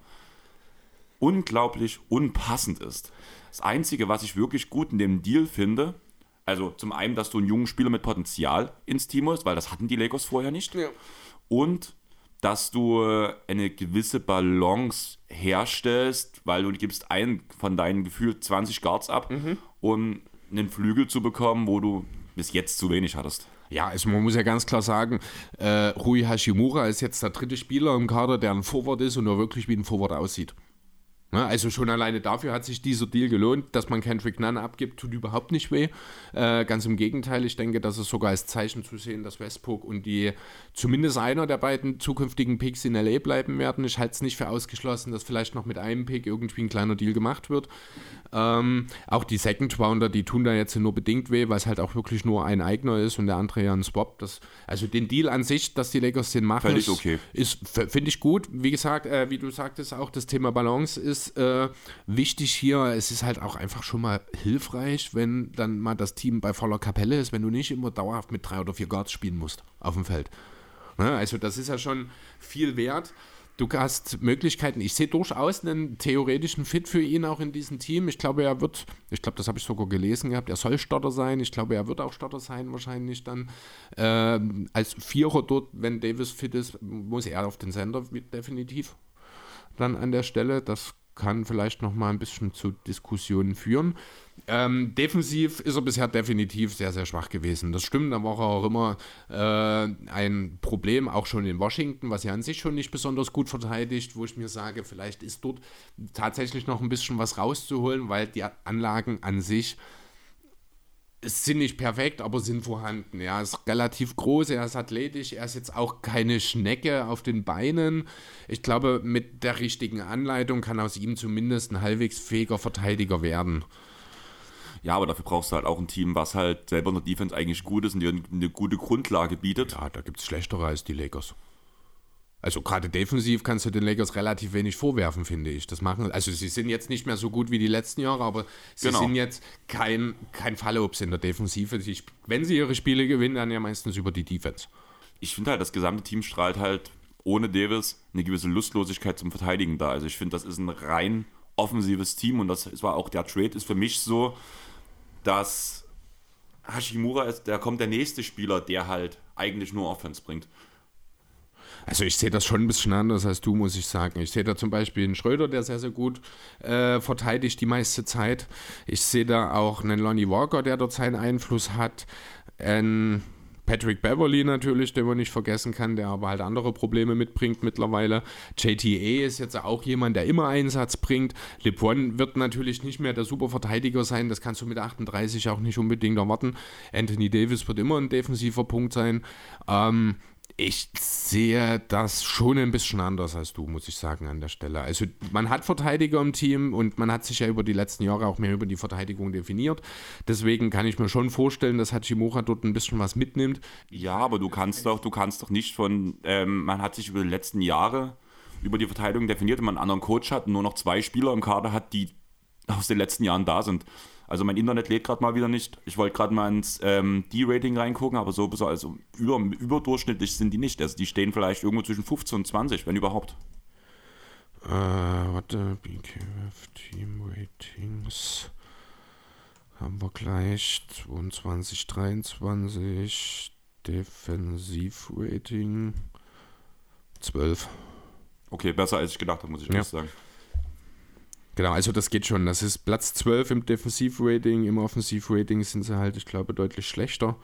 unglaublich unpassend ist. Das Einzige, was ich wirklich gut in dem Deal finde, also zum einen, dass du einen jungen Spieler mit Potenzial ins Team hast, weil das hatten die Lakers vorher nicht. Ja. Und dass du eine gewisse Balance herstellst, weil du gibst einen von deinen gefühlt 20 Guards ab, mhm. um einen Flügel zu bekommen, wo du bis jetzt zu wenig hattest. Ja, also man muss ja ganz klar sagen, äh, Rui Hashimura ist jetzt der dritte Spieler im Kader, der ein Forward ist und nur wirklich wie ein Forward aussieht. Ne, also schon alleine dafür hat sich dieser Deal gelohnt, dass man Kendrick Nunn abgibt, tut überhaupt nicht weh. Äh, ganz im Gegenteil, ich denke, das ist sogar als Zeichen zu sehen, dass Westbrook und die zumindest einer der beiden zukünftigen Picks in LA bleiben werden. Ich halte es nicht für ausgeschlossen, dass vielleicht noch mit einem Pick irgendwie ein kleiner Deal gemacht wird. Ähm, auch die Second Rounder, die tun da jetzt nur bedingt weh, weil es halt auch wirklich nur ein eigener ist und der andere ja ein Swap. Das, also den Deal an sich, dass die Lakers den machen, ist, okay. ist finde ich gut. Wie gesagt, äh, wie du sagtest, auch das Thema Balance ist äh, wichtig hier. Es ist halt auch einfach schon mal hilfreich, wenn dann mal das Team bei voller Kapelle ist, wenn du nicht immer dauerhaft mit drei oder vier Guards spielen musst auf dem Feld. Ne? Also das ist ja schon viel wert du hast Möglichkeiten. Ich sehe durchaus einen theoretischen Fit für ihn auch in diesem Team. Ich glaube, er wird, ich glaube, das habe ich sogar gelesen gehabt, er soll Starter sein. Ich glaube, er wird auch Starter sein, wahrscheinlich dann. Ähm, als Vierer dort, wenn Davis fit ist, muss er auf den Sender definitiv dann an der Stelle. Das kann vielleicht noch mal ein bisschen zu Diskussionen führen. Ähm, defensiv ist er bisher definitiv sehr, sehr schwach gewesen. Das stimmt, da war auch immer äh, ein Problem, auch schon in Washington, was ja an sich schon nicht besonders gut verteidigt, wo ich mir sage, vielleicht ist dort tatsächlich noch ein bisschen was rauszuholen, weil die Anlagen an sich sind nicht perfekt, aber sind vorhanden. Er ist relativ groß, er ist athletisch, er ist jetzt auch keine Schnecke auf den Beinen. Ich glaube, mit der richtigen Anleitung kann aus ihm zumindest ein halbwegs fähiger Verteidiger werden. Ja, aber dafür brauchst du halt auch ein Team, was halt selber in der Defense eigentlich gut ist und dir eine gute Grundlage bietet. Ja, da gibt es schlechtere als die Lakers. Also gerade defensiv kannst du den Lakers relativ wenig vorwerfen, finde ich. Das machen, also sie sind jetzt nicht mehr so gut wie die letzten Jahre, aber sie genau. sind jetzt kein, kein Fallobst in der Defensive. Sie, wenn sie ihre Spiele gewinnen, dann ja meistens über die Defense. Ich finde halt, das gesamte Team strahlt halt ohne Davis eine gewisse Lustlosigkeit zum Verteidigen da. Also ich finde, das ist ein rein offensives Team und das war auch der Trade ist für mich so, dass Hashimura ist, da kommt der nächste Spieler, der halt eigentlich nur Offense bringt. Also ich sehe das schon ein bisschen anders als du, muss ich sagen. Ich sehe da zum Beispiel einen Schröder, der sehr, sehr gut äh, verteidigt die meiste Zeit. Ich sehe da auch einen Lonnie Walker, der dort seinen Einfluss hat. Ein Patrick Beverly natürlich, den man nicht vergessen kann, der aber halt andere Probleme mitbringt mittlerweile. JTA ist jetzt auch jemand, der immer Einsatz bringt. LeBron wird natürlich nicht mehr der Superverteidiger sein, das kannst du mit 38 auch nicht unbedingt erwarten. Anthony Davis wird immer ein defensiver Punkt sein. Ähm, ich sehe das schon ein bisschen anders als du, muss ich sagen, an der Stelle. Also man hat Verteidiger im Team und man hat sich ja über die letzten Jahre auch mehr über die Verteidigung definiert. Deswegen kann ich mir schon vorstellen, dass Hachimura dort ein bisschen was mitnimmt. Ja, aber du kannst doch, du kannst doch nicht von, ähm, man hat sich über die letzten Jahre über die Verteidigung definiert, wenn man einen anderen Coach hat und nur noch zwei Spieler im Kader hat, die aus den letzten Jahren da sind. Also mein Internet lädt gerade mal wieder nicht. Ich wollte gerade mal ins ähm, D-Rating reingucken, aber so also über, überdurchschnittlich sind die nicht. Also die stehen vielleicht irgendwo zwischen 15 und 20, wenn überhaupt. Äh, warte, BKF Team Ratings haben wir gleich 22, 23 Defensivrating 12. Okay, besser als ich gedacht habe, muss ich ja. sagen. Genau, also das geht schon. Das ist Platz 12 im Defensivrating. Im Offensivrating sind sie halt, ich glaube, deutlich schlechter.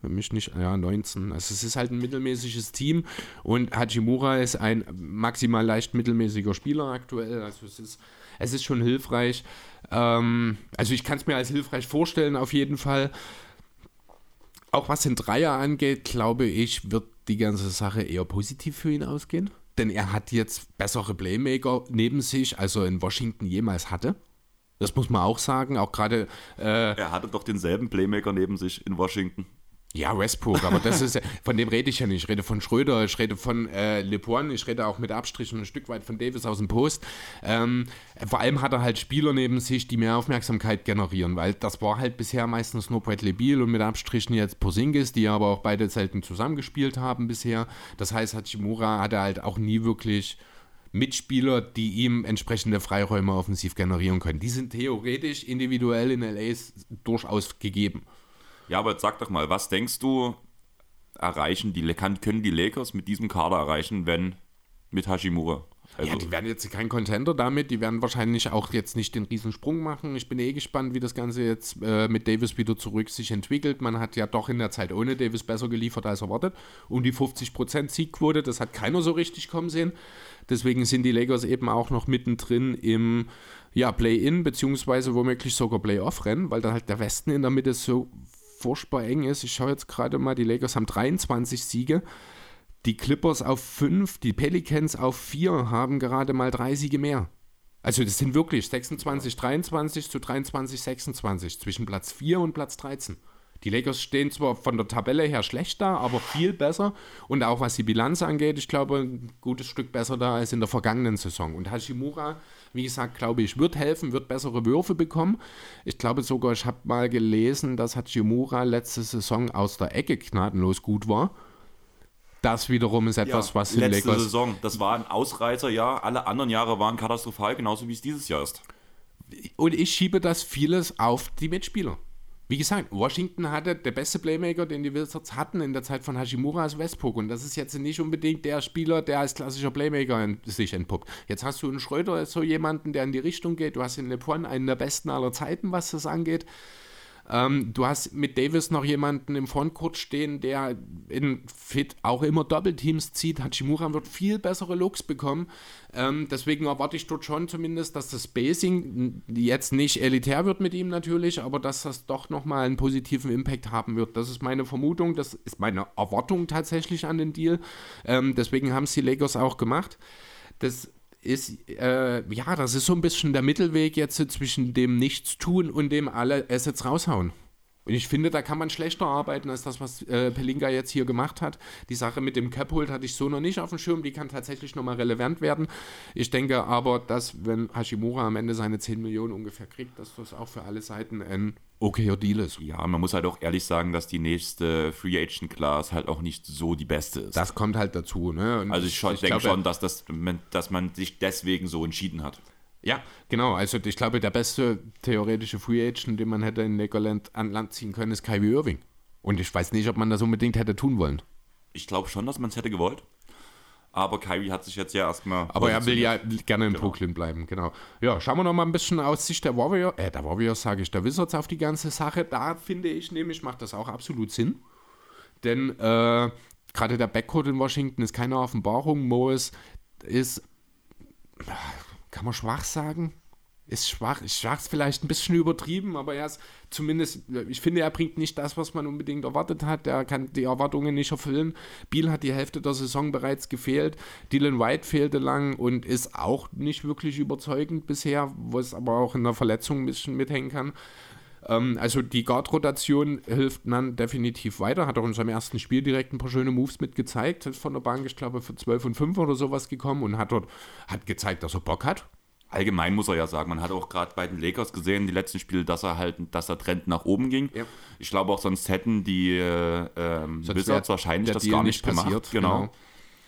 Wenn mich nicht, ja, 19. Also es ist halt ein mittelmäßiges Team und Hachimura ist ein maximal leicht mittelmäßiger Spieler aktuell. Also es ist, es ist schon hilfreich. Ähm, also ich kann es mir als hilfreich vorstellen, auf jeden Fall. Auch was den Dreier angeht, glaube ich, wird die ganze Sache eher positiv für ihn ausgehen denn er hat jetzt bessere Playmaker neben sich, als er in Washington jemals hatte. Das muss man auch sagen. Auch gerade. Äh, er hatte doch denselben Playmaker neben sich in Washington. Ja, Westbrook, aber das ist von dem rede ich ja nicht. Ich rede von Schröder, ich rede von äh, LeBron, ich rede auch mit Abstrichen ein Stück weit von Davis aus dem Post. Ähm, vor allem hat er halt Spieler neben sich, die mehr Aufmerksamkeit generieren, weil das war halt bisher meistens nur Bradley Beal und mit Abstrichen jetzt Posingis, die aber auch beide selten zusammengespielt haben bisher. Das heißt, Hachimura hatte halt auch nie wirklich Mitspieler, die ihm entsprechende Freiräume offensiv generieren können. Die sind theoretisch individuell in LA durchaus gegeben. Ja, aber sag doch mal, was denkst du, erreichen die, kann, können die Lakers mit diesem Kader erreichen, wenn mit Hashimura? Also ja, die werden jetzt kein Contender damit, die werden wahrscheinlich auch jetzt nicht den Riesensprung machen. Ich bin eh gespannt, wie das Ganze jetzt äh, mit Davis wieder zurück sich entwickelt. Man hat ja doch in der Zeit ohne Davis besser geliefert als erwartet. Um die 50% Siegquote, das hat keiner so richtig kommen sehen. Deswegen sind die Lakers eben auch noch mittendrin im ja, Play-In, beziehungsweise womöglich sogar Play-Off-Rennen, weil da halt der Westen in der Mitte so furchtbar eng ist. Ich schaue jetzt gerade mal, die Lakers haben 23 Siege, die Clippers auf 5, die Pelicans auf 4 haben gerade mal drei Siege mehr. Also das sind wirklich 26, 23 zu 23, 26 zwischen Platz 4 und Platz 13. Die Lakers stehen zwar von der Tabelle her schlecht da, aber viel besser. Und auch was die Bilanz angeht, ich glaube, ein gutes Stück besser da als in der vergangenen Saison. Und Hashimura, wie gesagt, glaube ich, wird helfen, wird bessere Würfe bekommen. Ich glaube sogar, ich habe mal gelesen, dass Hashimura letzte Saison aus der Ecke gnadenlos gut war. Das wiederum ist etwas, ja, was in letzte Lakers Saison, das war ein Ausreißerjahr. Alle anderen Jahre waren katastrophal, genauso wie es dieses Jahr ist. Und ich schiebe das vieles auf die Mitspieler. Wie gesagt, Washington hatte der beste Playmaker, den die Wizards hatten in der Zeit von Hashimura als Westbrook. Und das ist jetzt nicht unbedingt der Spieler, der als klassischer Playmaker sich entpuppt. Jetzt hast du einen Schröder, so jemanden, der in die Richtung geht. Du hast in LeBron einen der besten aller Zeiten, was das angeht. Ähm, du hast mit Davis noch jemanden im Frontcourt stehen, der in Fit auch immer Doppelteams zieht. Hachimura wird viel bessere Looks bekommen. Ähm, deswegen erwarte ich dort schon zumindest, dass das Spacing jetzt nicht elitär wird mit ihm natürlich, aber dass das doch nochmal einen positiven Impact haben wird. Das ist meine Vermutung, das ist meine Erwartung tatsächlich an den Deal. Ähm, deswegen haben es die Lakers auch gemacht. Das ist, äh, ja, das ist so ein bisschen der Mittelweg jetzt zwischen dem Nichtstun und dem alle Assets raushauen. Und ich finde, da kann man schlechter arbeiten als das, was äh, Pelinka jetzt hier gemacht hat. Die Sache mit dem Cap-Hold hatte ich so noch nicht auf dem Schirm. Die kann tatsächlich nochmal relevant werden. Ich denke aber, dass, wenn Hashimura am Ende seine 10 Millionen ungefähr kriegt, dass das auch für alle Seiten ein okayer Deal ist. Ja, man muss halt auch ehrlich sagen, dass die nächste Free Agent Class halt auch nicht so die beste ist. Das kommt halt dazu. Ne? also ich, ich denke schon, dass, das, dass man sich deswegen so entschieden hat. Ja, genau. Also ich glaube, der beste theoretische Free Agent, den man hätte in Legoland an Land ziehen können, ist Kyrie Irving. Und ich weiß nicht, ob man das unbedingt hätte tun wollen. Ich glaube schon, dass man es hätte gewollt. Aber Kyrie hat sich jetzt ja erstmal. Aber er will ja gerne in genau. Brooklyn bleiben, genau. Ja, schauen wir noch mal ein bisschen aus Sicht der Warriors, äh, der Warriors sage ich, der Wizards auf die ganze Sache. Da finde ich nämlich, macht das auch absolut Sinn. Denn äh, gerade der Backcourt in Washington ist keine Offenbarung. Morris ist kann man schwach sagen? Ist schwach, ist schwach vielleicht ein bisschen übertrieben, aber er ist zumindest, ich finde, er bringt nicht das, was man unbedingt erwartet hat. Er kann die Erwartungen nicht erfüllen. Biel hat die Hälfte der Saison bereits gefehlt. Dylan White fehlte lang und ist auch nicht wirklich überzeugend bisher, wo es aber auch in der Verletzung ein bisschen mithängen kann. Ähm, also die Guard-Rotation hilft dann definitiv weiter. Hat auch in seinem ersten Spiel direkt ein paar schöne Moves mit gezeigt. Ist von der Bank, ich glaube, für 12 und 5 oder sowas gekommen und hat dort hat gezeigt, dass er Bock hat. Allgemein muss er ja sagen, man hat auch gerade bei den Lakers gesehen, die letzten Spiele, dass er halt, dass der Trend nach oben ging. Ja. Ich glaube auch, sonst hätten die äh, ähm, Wizards wahrscheinlich das gar nicht, passiert, Genau. genau.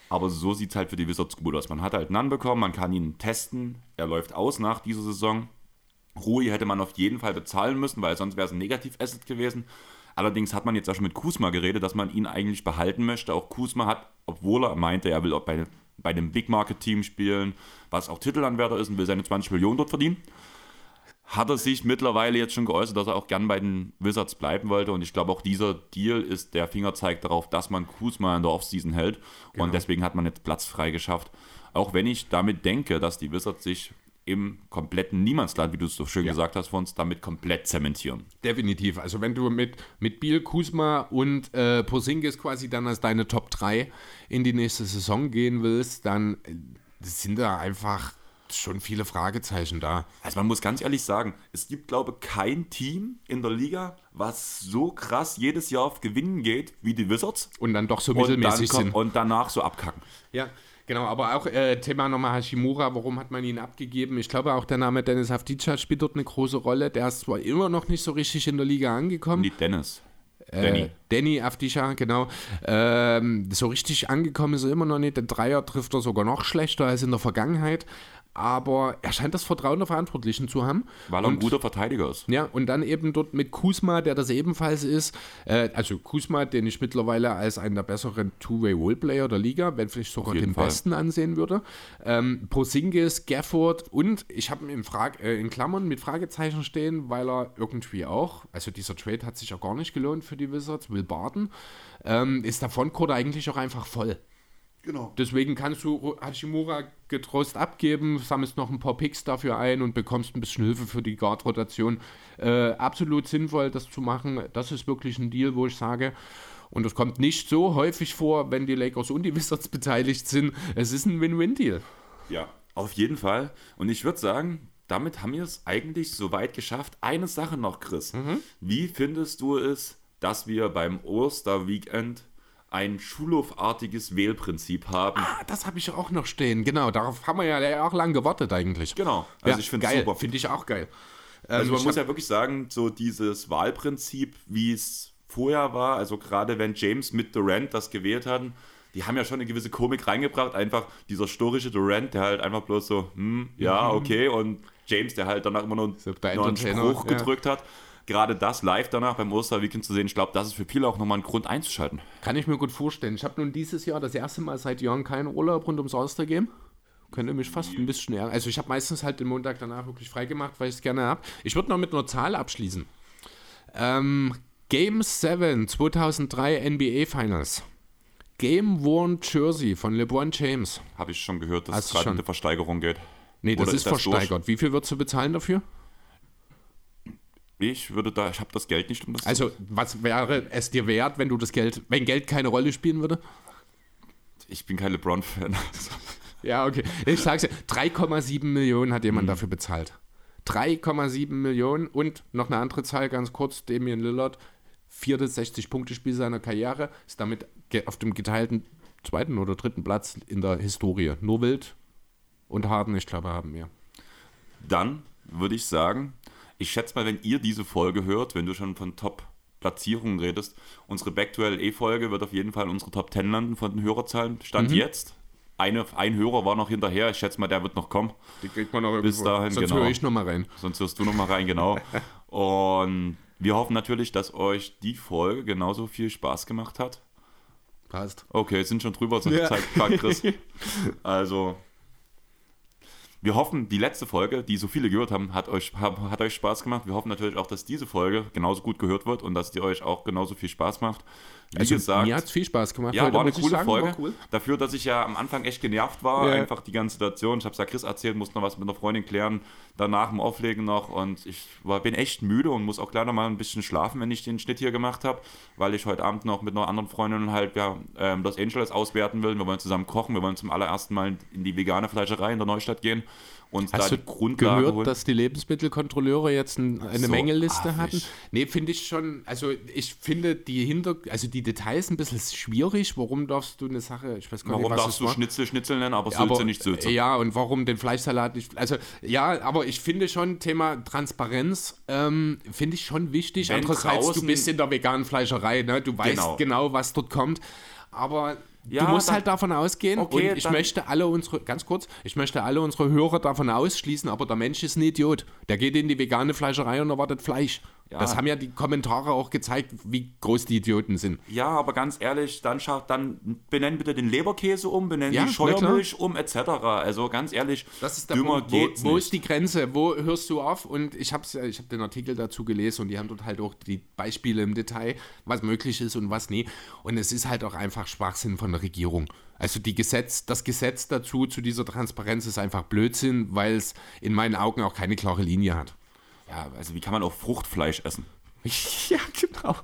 Aber so sieht es halt für die Wizards gut aus. Man hat halt einen anbekommen, man kann ihn testen. Er läuft aus nach dieser Saison. Rui hätte man auf jeden Fall bezahlen müssen, weil sonst wäre es ein Negativ-Asset gewesen. Allerdings hat man jetzt auch schon mit Kusma geredet, dass man ihn eigentlich behalten möchte. Auch Kusma hat, obwohl er meinte, er will auch bei, bei einem Big Market Team spielen, was auch Titelanwärter ist und will seine 20 Millionen dort verdienen, hat er sich mittlerweile jetzt schon geäußert, dass er auch gern bei den Wizards bleiben wollte. Und ich glaube, auch dieser Deal ist der Fingerzeig darauf, dass man Kusma in der Offseason hält. Genau. Und deswegen hat man jetzt Platz frei geschafft. Auch wenn ich damit denke, dass die Wizards sich im kompletten Niemandsland, wie du es so schön ja. gesagt hast, von uns damit komplett zementieren. Definitiv. Also wenn du mit, mit Biel, Kusma und äh, Posingis quasi dann als deine Top 3 in die nächste Saison gehen willst, dann sind da einfach schon viele Fragezeichen da. Also man muss ganz ehrlich sagen, es gibt, glaube ich, kein Team in der Liga, was so krass jedes Jahr auf Gewinnen geht wie die Wizards. Und dann doch so Und, mittelmäßig kommt, sind. und danach so abkacken. Ja, genau, aber auch äh, Thema nochmal Hashimura, warum hat man ihn abgegeben? Ich glaube auch der Name Dennis Avdica spielt dort eine große Rolle. Der ist zwar immer noch nicht so richtig in der Liga angekommen. Die Dennis. Äh, Danny. Danny Avdica, genau. Ähm, so richtig angekommen ist er immer noch nicht. Den Dreier trifft er sogar noch schlechter als in der Vergangenheit. Aber er scheint das Vertrauen der Verantwortlichen zu haben. Weil er ein guter Verteidiger ist. Ja, und dann eben dort mit Kusma, der das ebenfalls ist. Äh, also Kusma, den ich mittlerweile als einen der besseren Two-Way-Roleplayer der Liga, wenn vielleicht sogar den Fall. besten ansehen würde. Ähm, Posingis, Gafford und ich habe ihn in, Frag äh, in Klammern mit Fragezeichen stehen, weil er irgendwie auch, also dieser Trade hat sich ja gar nicht gelohnt für die Wizards, Will Barton, ähm, ist der Frontcourt eigentlich auch einfach voll. Genau. Deswegen kannst du Hachimura getrost abgeben, sammelst noch ein paar Picks dafür ein und bekommst ein bisschen Hilfe für die Guard-Rotation. Äh, absolut sinnvoll, das zu machen. Das ist wirklich ein Deal, wo ich sage, und das kommt nicht so häufig vor, wenn die Lakers und die Wizards beteiligt sind. Es ist ein Win-Win-Deal. Ja, auf jeden Fall. Und ich würde sagen, damit haben wir es eigentlich soweit geschafft. Eine Sache noch, Chris. Wie findest du es, dass wir beim Osterweekend ein Schulhofartiges Wählprinzip haben? Ah, das habe ich auch noch stehen. Genau, darauf haben wir ja auch lang gewartet eigentlich. Genau. Also ja, ich finde es super. Finde ich auch geil. Ähm, Also man ich muss ja wirklich sagen, so dieses Wahlprinzip, wie es vorher war, also gerade wenn James mit Durant das gewählt hatten, die haben ja schon eine gewisse Komik reingebracht. Einfach dieser storische Durant, der halt einfach bloß so, hm, ja, okay. Und James, der halt danach immer nur, Mhm. Der nur einen Spruch ja. gedrückt hat. Gerade das live danach beim Osterweekend zu sehen, ich glaube, das ist für viele auch nochmal ein Grund einzuschalten. Kann ich mir gut vorstellen. Ich habe nun dieses Jahr das erste Mal seit Jahren keinen Urlaub rund ums All-Star-Game. Könnte mich fast ein bisschen ärgern. Also ich habe meistens halt den Montag danach wirklich frei gemacht, weil ich es gerne habe. Ich würde noch mit einer Zahl abschließen. Ähm, Game 7 2003 NBA Finals. Game Worn Jersey von LeBron James. Habe ich schon gehört, dass Hast es gerade in die Versteigerung geht. Nee, das Oder ist, ist das durch? versteigert. Wie viel würdest du bezahlen dafür? Ich würde da, ich habe das Geld nicht, um das Also, was wäre es dir wert, wenn du das Geld, wenn Geld keine Rolle spielen würde? Ich bin kein LeBron-Fan. Ja, okay. Ich sag's dir, 3,7 Millionen hat Mhm. jemand dafür bezahlt. 3,7 Millionen und noch eine andere Zahl ganz kurz, Damian Lillard, viertes 60-Punkte-Spiel seiner Karriere, ist damit auf dem geteilten zweiten oder dritten Platz in der Historie. Nur Wild und Harden, ich glaube, haben mehr. Dann würde ich sagen, ich schätze mal, wenn ihr diese Folge hört, wenn du schon von Top-Platzierungen redest, unsere Back to LE-Folge wird auf jeden Fall unsere Top 10 landen von den Hörerzahlen. Stand Mhm. jetzt. Eine, ein Hörer war noch hinterher. Ich schätze mal, der wird noch kommen. Die kriegt man noch Bis dahin, Sonst genau. höre ich noch mal rein. Sonst wirst du noch mal rein, genau. Und wir hoffen natürlich, dass euch die Folge genauso viel Spaß gemacht hat. Passt. Okay, sind schon drüber zur Ja. Zeit, Chris. Also, wir hoffen, die letzte Folge, die so viele gehört haben, hat euch, hat, euch Spaß gemacht. Wir hoffen natürlich auch, dass diese Folge genauso gut gehört wird und dass die euch auch genauso viel Spaß macht. Wie Also, gesagt, mir hat es viel Spaß gemacht. ja, heute, war eine coole sagen, Folge. Cool. Dafür, dass ich ja am Anfang echt genervt war, Ja. einfach die ganze Situation. Ich habe es ja Chris erzählt, musste noch was mit einer Freundin klären, danach im Auflegen noch und ich war, bin echt müde und muss auch gleich noch mal ein bisschen schlafen, wenn ich den Schnitt hier gemacht habe, weil ich heute Abend noch mit einer anderen Freundin halt ja, ähm, Los Angeles auswerten will. Wir wollen zusammen kochen, wir wollen zum allerersten Mal in die vegane Fleischerei in der Neustadt gehen und Hast da du die Grundlage gehört, holen. dass die Lebensmittelkontrolleure jetzt ein, eine So Mängelliste affig. hatten? Nee, finde ich schon, also ich finde die Hinter, also die Details ein bisschen schwierig. Warum darfst du eine Sache, ich weiß gar Warum nicht, was darfst du war. Schnitzel Schnitzel nennen, aber aber, Sülze nicht Sülze? Ja, und warum den Fleischsalat nicht. Also, ja, aber ich finde schon, Thema Transparenz ähm, finde ich schon wichtig. Wenn Andererseits, du draußen- bist in der veganen Fleischerei, ne? du weißt Genau. genau, was dort kommt. Aber Ja, du musst dann- halt davon ausgehen Okay, und ich dann- möchte alle unsere, ganz kurz, ich möchte alle unsere Hörer davon ausschließen, aber der Mensch ist ein Idiot. Der geht in die vegane Fleischerei und erwartet Fleisch. Ja. Das haben ja die Kommentare auch gezeigt, wie groß die Idioten sind. Ja, aber ganz ehrlich, dann, dann benennen bitte den Leberkäse um, benennen Ja, die Scheuermilch um, etc. Also ganz ehrlich, Das ist der dümmer Punkt. Wo, geht's wo nicht. ist die Grenze? Wo hörst du auf? Und ich habe ich hab den Artikel dazu gelesen und die haben dort halt auch die Beispiele im Detail, was möglich ist und was nie. Und es ist halt auch einfach Schwachsinn von der Regierung. Also die Gesetz, das Gesetz dazu, zu dieser Transparenz ist einfach Blödsinn, weil es in meinen Augen auch keine klare Linie hat. Ja, also wie kann man auch Fruchtfleisch essen? Ja, genau.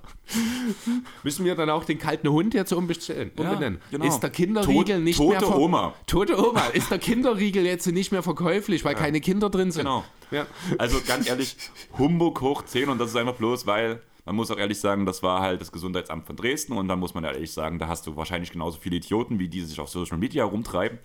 Müssen wir dann auch den kalten Hund jetzt umbestellen? umbenennen? genau. Ist der Kinderriegel Tot- nicht tote mehr ver- Oma. Tote Oma. Ist der Kinderriegel jetzt nicht mehr verkäuflich, weil keine Kinder drin sind? Genau. Ja. Also ganz ehrlich, Humbug hoch 10 und das ist einfach bloß, weil man muss auch ehrlich sagen, das war halt das Gesundheitsamt von Dresden und da muss man ehrlich sagen, da hast du wahrscheinlich genauso viele Idioten, wie die sich auf Social Media rumtreiben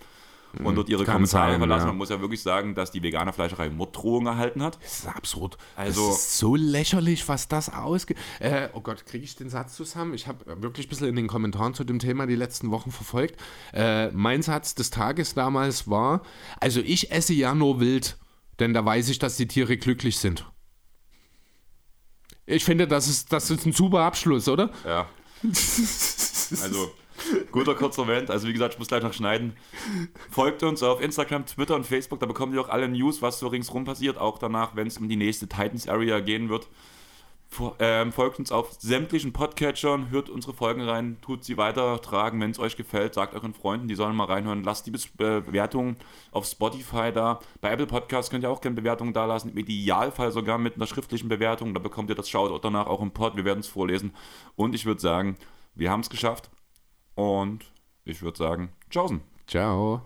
und dort ihre kann Kommentare sein, verlassen. ja. Man muss ja wirklich sagen, dass die vegane Fleischerei Morddrohungen erhalten hat. Das ist absurd. Also- das ist so lächerlich, was das ausgeht. Äh, oh Gott, kriege ich den Satz zusammen? Ich habe wirklich ein bisschen in den Kommentaren zu dem Thema die letzten Wochen verfolgt. Äh, mein Satz des Tages damals war: Also, ich esse ja nur wild, denn da weiß ich, dass die Tiere glücklich sind. Ich finde, das ist, das ist ein super Abschluss, oder? Ja. Also, guter kurzer Moment. Also, wie gesagt, ich muss gleich noch schneiden. Folgt uns auf Instagram, Twitter und Facebook. Da bekommt ihr auch alle News, was so ringsrum passiert. Auch danach, wenn es um die nächste Titans Area gehen wird. Ähm, folgt uns auf sämtlichen Podcatchern, hört unsere Folgen rein, tut sie weitertragen, wenn es euch gefällt, sagt euren Freunden, die sollen mal reinhören, lasst die äh, Bewertungen auf Spotify da. Bei Apple Podcasts könnt ihr auch gerne Bewertungen da lassen, im Idealfall sogar mit einer schriftlichen Bewertung, da bekommt ihr das Shoutout danach auch im Pod, wir werden es vorlesen. Und ich würde sagen, wir haben es geschafft und ich würde sagen, tschaußen. Ciao.